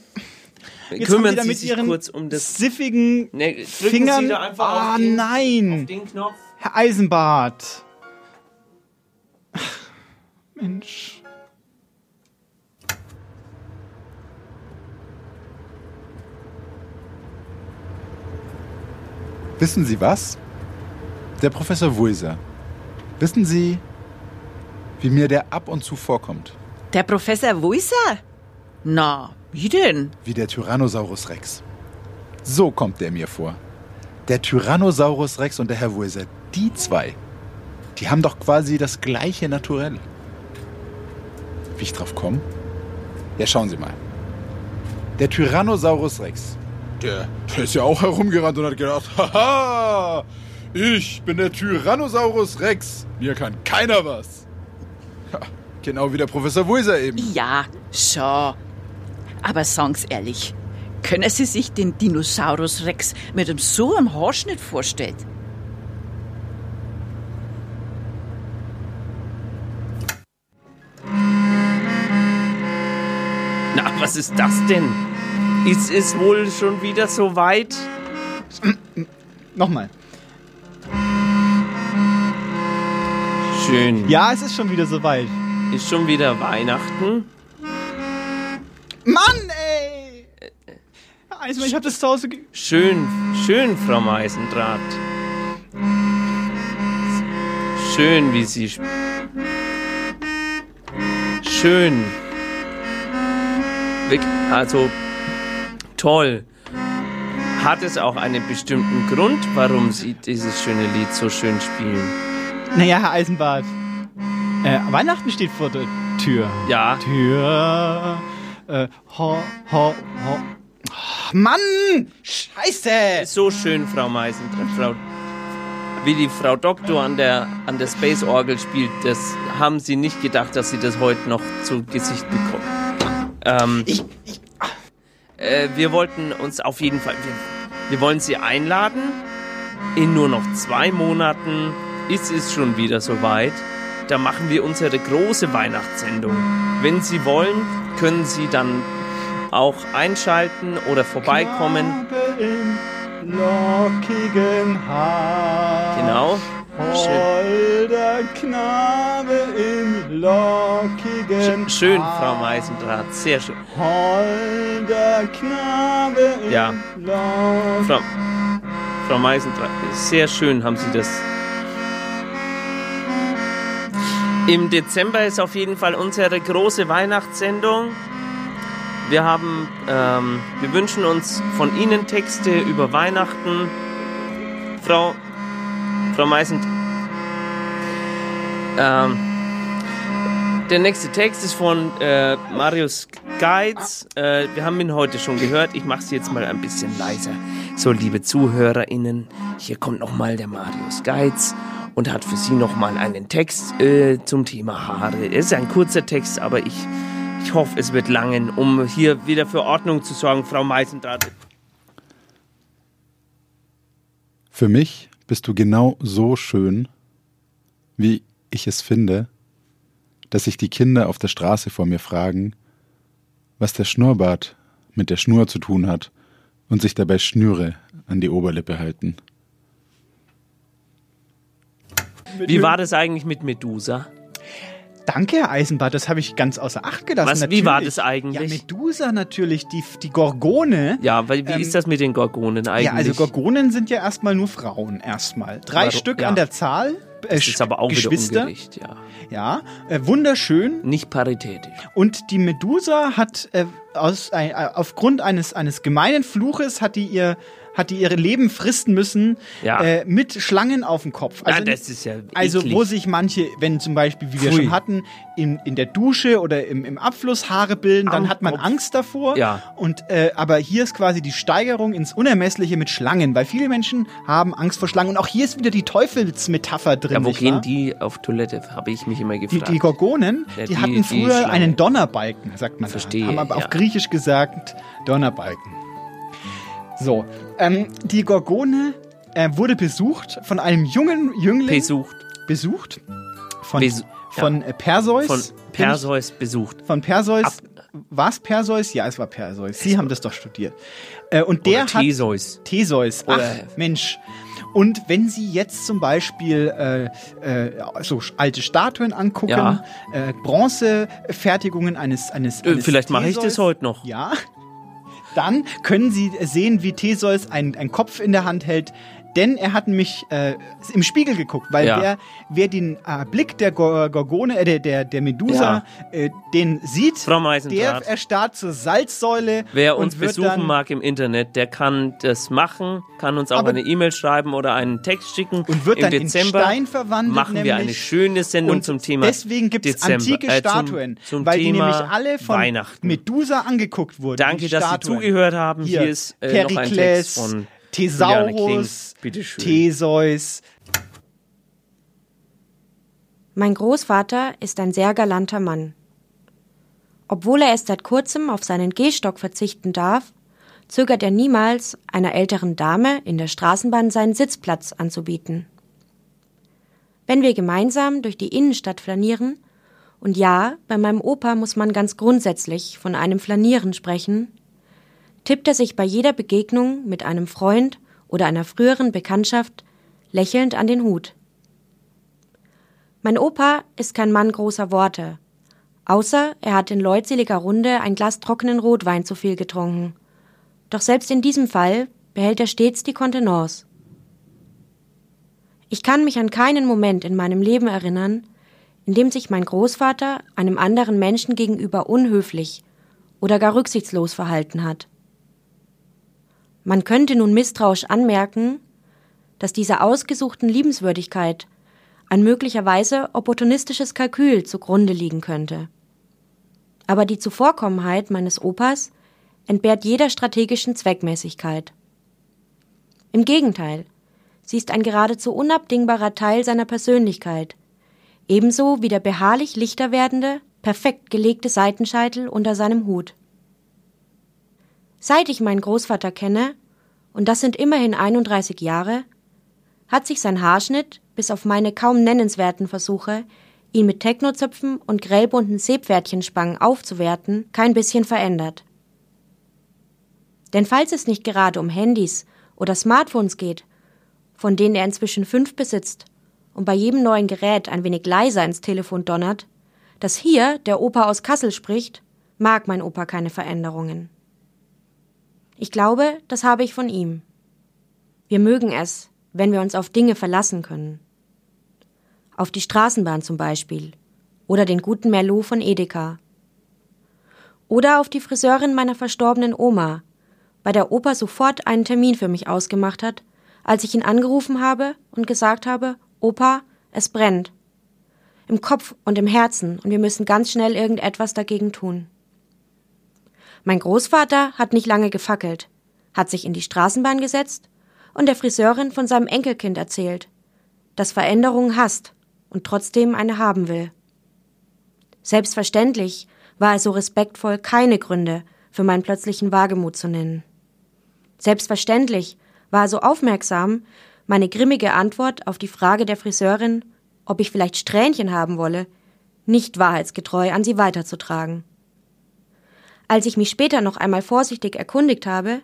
Jetzt haben kümmern Sie sich kurz um das. siffigen Ne, drücken Fingern. Sie da einfach Ah, auf den, nein. auf den Knopf. Herr Eisenbart. Ach, Mensch. Wissen Sie was? Der Professor Wulser. Wissen Sie, wie mir der ab und zu vorkommt? Der Professor Wuiser? Na, wie denn? Wie der Tyrannosaurus Rex. So kommt der mir vor. Der Tyrannosaurus Rex und der Herr Wulser, die zwei, die haben doch quasi das gleiche Naturell. Wie ich drauf komme? Ja, schauen Sie mal. Der Tyrannosaurus Rex, der, der ist ja auch herumgerannt und hat gedacht, haha, ich bin der Tyrannosaurus Rex, mir kann keiner was. Ja, genau wie der Professor Wulser eben. Ja, schon. Aber sagen's ehrlich, können Sie sich den Dinosaurus Rex mit einem so einem Haarschnitt vorstellen? Was ist das denn? Ist es wohl schon wieder so weit? Nochmal. Schön. Ja, es ist schon wieder soweit. Ist schon wieder Weihnachten? Mann, ey! Eisenbart, ich hab das zu Hause. ge- Schön, schön, Frau Meisendraht. Schön, wie Sie. Schön. Wirk- Also, toll. Hat es auch einen bestimmten Grund, warum Sie dieses schöne Lied so schön spielen? Naja, Herr Eisenbart. Äh, Weihnachten steht vor der Tür. Ja. Tür. Äh, ho, ho, ho. Mann! Scheiße! So schön, Frau Meisendraht. Frau, wie die Frau Doktor an der, an der Space Orgel spielt, das haben Sie nicht gedacht, dass Sie das heute noch zu Gesicht bekommen. Ähm, äh, wir wollten uns auf jeden Fall, wir, wir wollen Sie einladen. In nur noch zwei Monaten ist es schon wieder soweit. Da machen wir unsere große Weihnachtssendung. Wenn Sie wollen, können Sie dann auch einschalten oder vorbeikommen. Im lockigen Haar. Genau. Holder Knabe im lockigen Schön, Haar. Frau Meisendraht, sehr schön. Holder Knabe im Ja. Frau, Frau Meisendraht, sehr schön haben Sie das. Im Dezember ist auf jeden Fall unsere große Weihnachtssendung. Wir haben, ähm, wir wünschen uns von Ihnen Texte über Weihnachten. Frau, Frau Meisend, ähm, der nächste Text ist von äh, Marius Geiz. Äh, wir haben ihn heute schon gehört. Ich mache es jetzt mal ein bisschen leiser. So, liebe ZuhörerInnen, hier kommt nochmal der Marius Geiz und hat für Sie nochmal einen Text äh, zum Thema Haare. Es ist ein kurzer Text, aber ich, ich hoffe, es wird langen, um hier wieder für Ordnung zu sorgen, Frau Meisendraht. Für mich bist du genau so schön, wie ich es finde, dass sich die Kinder auf der Straße vor mir fragen, was der Schnurrbart mit der Schnur zu tun hat und sich dabei Schnüre an die Oberlippe halten. Wie war das eigentlich mit Medusa? Danke, Herr Eisenbart, das habe ich ganz außer Acht gelassen. Was, wie war das eigentlich? Ja, Medusa natürlich, die, die Gorgone. Ja, weil wie Ähm, ist das mit den Gorgonen eigentlich? Ja, also Gorgonen sind ja erstmal nur Frauen erstmal. Drei Warum? Stück Ja. an der Zahl. Äh, Das ist aber auch wieder Geschwister. ungerecht, ja. Ja, äh, wunderschön. Nicht paritätisch. Und die Medusa hat äh, aus, äh, aufgrund eines, eines gemeinen Fluches hat die ihr hat die ihre Leben fristen müssen Ja. äh, mit Schlangen auf dem Kopf. Ja, das ist ja Also wo sich manche, wenn zum Beispiel, wie wir Pfui. schon hatten, in, in der Dusche oder im, im Abfluss Haare bilden, dann Am hat man Kopf. Angst davor. Ja. Und äh, aber hier ist quasi die Steigerung ins Unermessliche mit Schlangen, weil viele Menschen haben Angst vor Schlangen. Und auch hier ist wieder die Teufelsmetapher drin. Ja, wo gehen wahr? die auf Toilette? Habe ich mich immer Die, gefragt. die Gorgonen, Ja, die, die- hatten die früher Schlangen. einen Donnerbalken, sagt man. Verstehe. Haben aber ja. auf Griechisch gesagt Donnerbalken. So, ähm, die Gorgone äh, wurde besucht von einem jungen Jüngling. Besucht. Besucht. Von, Besu- von ja. äh, Perseus. Von Perseus besucht. Von Perseus. War es Perseus? Ja, es war Perseus. Sie haben das doch studiert. Äh, und der Oder hat Theseus. Theseus. Ach, Oder- Mensch. Und wenn Sie jetzt zum Beispiel äh, äh, so alte Statuen angucken, Ja. äh, Bronzefertigungen eines eines, Äh, eines vielleicht mache ich das heute noch. Ja. Dann können Sie sehen, wie Theseus einen, einen Kopf in der Hand hält. Denn er hat mich äh, im Spiegel geguckt, weil Ja. wer, wer den äh, Blick der Gor- Gorgone, äh, der, der, der Medusa, äh, den sieht, der erstarrt zur Salzsäule. Wer und uns wird besuchen dann, mag im Internet, der kann das machen, kann uns auch Aber- eine E-Mail schreiben oder einen Text schicken. Und wird Im dann in Dezember Stein verwandelt, machen wir eine schöne Sendung Und zum Thema Deswegen gibt es antike äh, zum- Statuen, zum weil die Thema nämlich alle von Weihnachten. Medusa angeguckt wurden. Danke, die dass Sie zugehört haben. Hier ist, äh, noch ein Perikles, Text von. Thesaurus, Bitteschön. Theseus. Mein Großvater ist ein sehr galanter Mann. Obwohl er erst seit kurzem auf seinen Gehstock verzichten darf, zögert er niemals, einer älteren Dame in der Straßenbahn seinen Sitzplatz anzubieten. Wenn wir gemeinsam durch die Innenstadt flanieren, und ja, bei meinem Opa muss man ganz grundsätzlich von einem Flanieren sprechen, tippt er sich bei jeder Begegnung mit einem Freund oder einer früheren Bekanntschaft lächelnd an den Hut. Mein Opa ist kein Mann großer Worte, außer er hat in leutseliger Runde ein Glas trockenen Rotwein zu viel getrunken. Doch selbst in diesem Fall behält er stets die Kontenance. Ich kann mich an keinen Moment in meinem Leben erinnern, in dem sich mein Großvater einem anderen Menschen gegenüber unhöflich oder gar rücksichtslos verhalten hat. Man könnte nun misstrauisch anmerken, dass dieser ausgesuchten Liebenswürdigkeit ein möglicherweise opportunistisches Kalkül zugrunde liegen könnte. Aber die Zuvorkommenheit meines Opas entbehrt jeder strategischen Zweckmäßigkeit. Im Gegenteil, sie ist ein geradezu unabdingbarer Teil seiner Persönlichkeit, ebenso wie der beharrlich lichter werdende, perfekt gelegte Seitenscheitel unter seinem Hut. Seit ich meinen Großvater kenne, und das sind immerhin 31 Jahre, hat sich sein Haarschnitt, bis auf meine kaum nennenswerten Versuche, ihn mit Technozöpfen und grellbunten Seepferdchenspangen aufzuwerten, kein bisschen verändert. Denn falls es nicht gerade um Handys oder Smartphones geht, von denen er inzwischen fünf besitzt und bei jedem neuen Gerät ein wenig leiser ins Telefon donnert, dass hier der Opa aus Kassel spricht, mag mein Opa keine Veränderungen. Ich glaube, das habe ich von ihm. Wir mögen es, wenn wir uns auf Dinge verlassen können. Auf die Straßenbahn zum Beispiel. Oder den guten Merlot von Edeka. Oder auf die Friseurin meiner verstorbenen Oma, bei der Opa sofort einen Termin für mich ausgemacht hat, als ich ihn angerufen habe und gesagt habe, Opa, es brennt. Im Kopf und im Herzen und wir müssen ganz schnell irgendetwas dagegen tun. Mein Großvater hat nicht lange gefackelt, hat sich in die Straßenbahn gesetzt und der Friseurin von seinem Enkelkind erzählt, das Veränderungen hasst und trotzdem eine haben will. Selbstverständlich war er so respektvoll, keine Gründe für meinen plötzlichen Wagemut zu nennen. Selbstverständlich war er so aufmerksam, meine grimmige Antwort auf die Frage der Friseurin, ob ich vielleicht Strähnchen haben wolle, nicht wahrheitsgetreu an sie weiterzutragen. Als ich mich später noch einmal vorsichtig erkundigt habe,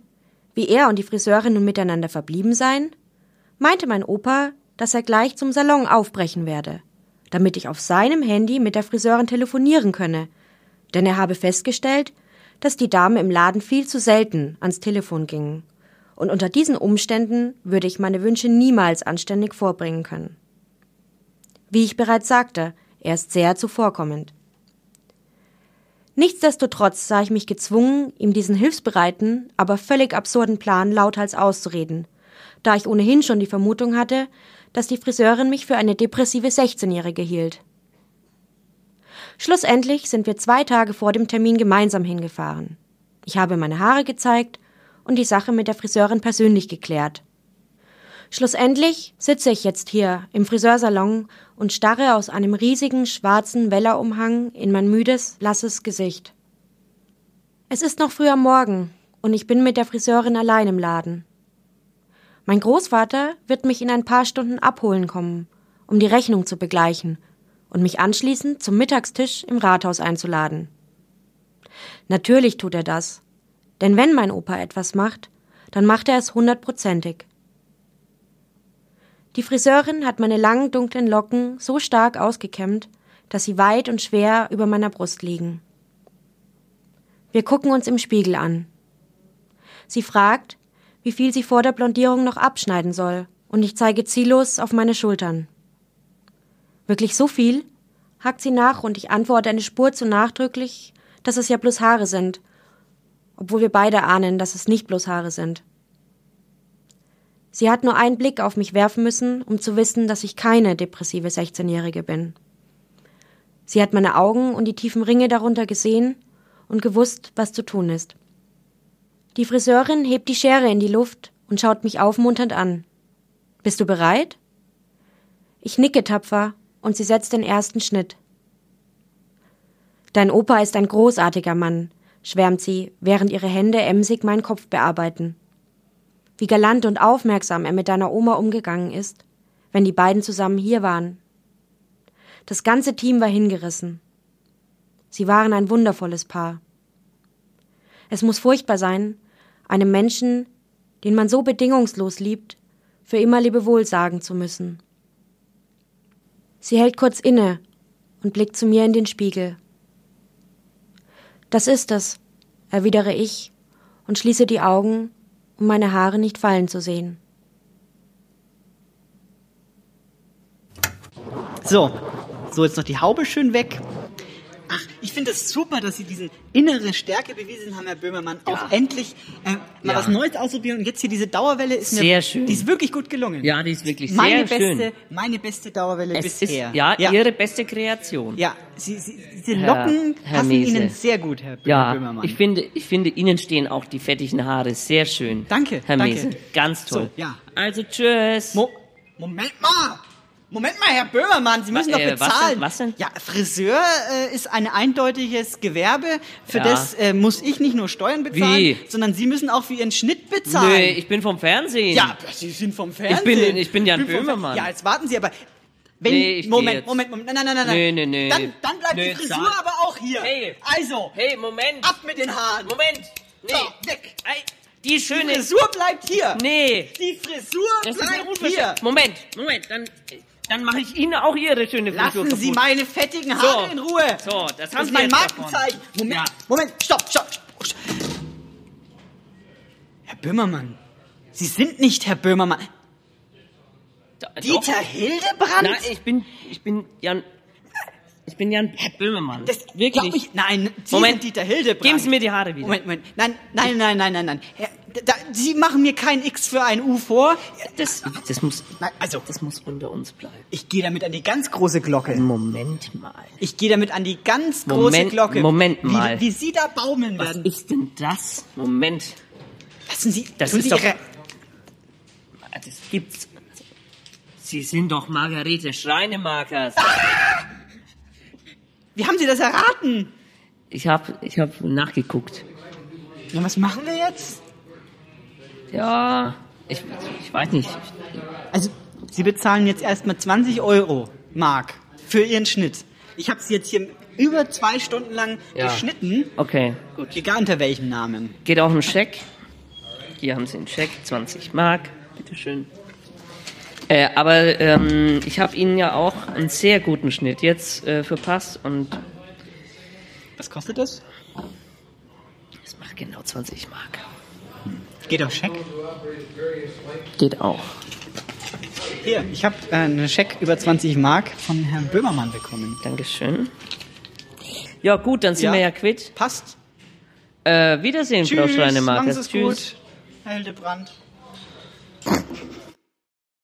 wie er und die Friseurin nun miteinander verblieben seien, meinte mein Opa, dass er gleich zum Salon aufbrechen werde, damit ich auf seinem Handy mit der Friseurin telefonieren könne, denn er habe festgestellt, dass die Dame im Laden viel zu selten ans Telefon gingen, und unter diesen Umständen würde ich meine Wünsche niemals anständig vorbringen können. Wie ich bereits sagte, er ist sehr zuvorkommend. Nichtsdestotrotz sah ich mich gezwungen, ihm diesen hilfsbereiten, aber völlig absurden Plan lauthals auszureden, da ich ohnehin schon die Vermutung hatte, dass die Friseurin mich für eine depressive 16-Jährige hielt. Schlussendlich sind wir zwei Tage vor dem Termin gemeinsam hingefahren. Ich habe meine Haare gezeigt und die Sache mit der Friseurin persönlich geklärt. Schlussendlich sitze ich jetzt hier im Friseursalon und starre aus einem riesigen schwarzen Wellerumhang in mein müdes, blasses Gesicht. Es ist noch früh am Morgen und ich bin mit der Friseurin allein im Laden. Mein Großvater wird mich in ein paar Stunden abholen kommen, um die Rechnung zu begleichen und mich anschließend zum Mittagstisch im Rathaus einzuladen. Natürlich tut er das, denn wenn mein Opa etwas macht, dann macht er es hundertprozentig. Die Friseurin hat meine langen dunklen Locken so stark ausgekämmt, dass sie weit und schwer über meiner Brust liegen. Wir gucken uns im Spiegel an. Sie fragt, wie viel sie vor der Blondierung noch abschneiden soll, und ich zeige ziellos auf meine Schultern. Wirklich so viel? hakt sie nach und ich antworte eine Spur zu nachdrücklich, dass es ja bloß Haare sind, obwohl wir beide ahnen, dass es nicht bloß Haare sind. Sie hat nur einen Blick auf mich werfen müssen, um zu wissen, dass ich keine depressive 16-Jährige bin. Sie hat meine Augen und die tiefen Ringe darunter gesehen und gewusst, was zu tun ist. Die Friseurin hebt die Schere in die Luft und schaut mich aufmunternd an. Bist du bereit? Ich nicke tapfer und sie setzt den ersten Schnitt. Dein Opa ist ein großartiger Mann, schwärmt sie, während ihre Hände emsig meinen Kopf bearbeiten wie galant und aufmerksam er mit deiner Oma umgegangen ist, wenn die beiden zusammen hier waren. Das ganze Team war hingerissen. Sie waren ein wundervolles Paar. Es muss furchtbar sein, einem Menschen, den man so bedingungslos liebt, für immer Lebewohl sagen zu müssen. Sie hält kurz inne und blickt zu mir in den Spiegel. Das ist es, erwidere ich und schließe die Augen um meine Haare nicht fallen zu sehen. So, so jetzt noch die Haube schön weg. Ach, ich finde es das super, dass Sie diese innere Stärke bewiesen haben, Herr Böhmermann. Ja. Auch endlich äh, mal Ja. was Neues ausprobieren. Und jetzt hier diese Dauerwelle ist mir, Sehr schön. Die ist wirklich gut gelungen. Ja, die ist wirklich meine sehr beste, schön. Meine beste Dauerwelle Es ist bisher. ja, Ihre beste Kreation. Ja, Sie, Sie, diese Herr- Locken Herr passen Mese. Ihnen sehr gut, Herr Bö- Ja, Böhmermann. ich finde, ich finde, Ihnen stehen auch die fettigen Haare sehr schön. Danke, Herr danke. Mese. Ganz toll. So, ja. Also tschüss. Moment mal! Moment mal, Herr Böhmermann, Sie müssen doch äh, was bezahlen. denn? Was denn? Ja, Friseur äh, ist ein eindeutiges Gewerbe. Für Ja. das äh, muss ich nicht nur Steuern bezahlen, Wie? sondern Sie müssen auch für Ihren Schnitt bezahlen. Nee, ich bin vom Fernsehen. Ja, Sie sind vom Fernsehen. Ich bin, ich bin Jan Ich bin Böhmermann. Ja, jetzt warten Sie aber. Wenn, Nee, Moment. Moment, Moment, nein, nein, nein, nein. Nee, nee, nee. Dann, dann bleibt Nee, die Frisur sag- aber auch hier. Hey. Also. Hey, Moment. Ab mit den Haaren. Moment. Nee. So, weg. Ey, die schöne... Die Frisur bleibt hier. Nee. Die Frisur Das bleibt hier. Moment, Moment, dann, dann mache ich Ihnen auch Ihre schöne Frisur Lassen Sie kaputt. meine fettigen Haare So. in Ruhe. So, das Das haben ist Sie mein jetzt Markenzeichen. davon. Moment, Ja. Moment, stopp, stopp. Herr Böhmermann, Sie sind nicht Herr Böhmermann. Dieter Hildebrand? Nein, ich bin, ich bin Jan, ich bin Jan Böhmermann. Das Wirklich. ich, nein, Sie Moment. Dieter Hildebrand. Geben Sie mir die Haare wieder. Moment, Moment. Nein, nein, nein, nein, nein, nein. Herr, da, Sie machen mir kein X für ein U vor. Das, das muss, also, das muss unter uns bleiben. Ich gehe damit an die ganz große Glocke. Moment mal. Ich gehe damit an die ganz große Moment, Glocke. Moment mal. Wie, wie Sie da baumeln Was werden. ist denn das? Moment. Lassen Sie, Das ist Sie doch, Ihre... das gibt's. Sie sind doch Margarete Schreinemakers. Wie haben Sie das erraten? Ich hab, ich hab nachgeguckt. Ja, was machen wir jetzt? Ja, ich, ich weiß nicht. Also, Sie bezahlen jetzt erstmal 20 Euro Mark für Ihren Schnitt. Ich habe Sie jetzt hier über zwei Stunden lang Ja. geschnitten. Okay, gut. Egal unter welchem Namen. Geht auch ein Scheck. Hier haben Sie einen Scheck, 20 Mark. Bitteschön. Äh, aber ähm, ich habe Ihnen ja auch einen sehr guten Schnitt jetzt äh, verpasst und Was kostet das? das macht genau 20 Mark. Geht auf Scheck? Geht auch. Hier, ich habe äh, einen Scheck über 20 Mark von Herrn Böhmermann bekommen. Dankeschön. Ja, gut, dann sind Ja. wir ja quitt. Passt. Äh, Wiedersehen, Frau Tschüss, Schreinemarker. Sie es Tschüss. gut. Herr Hildebrand.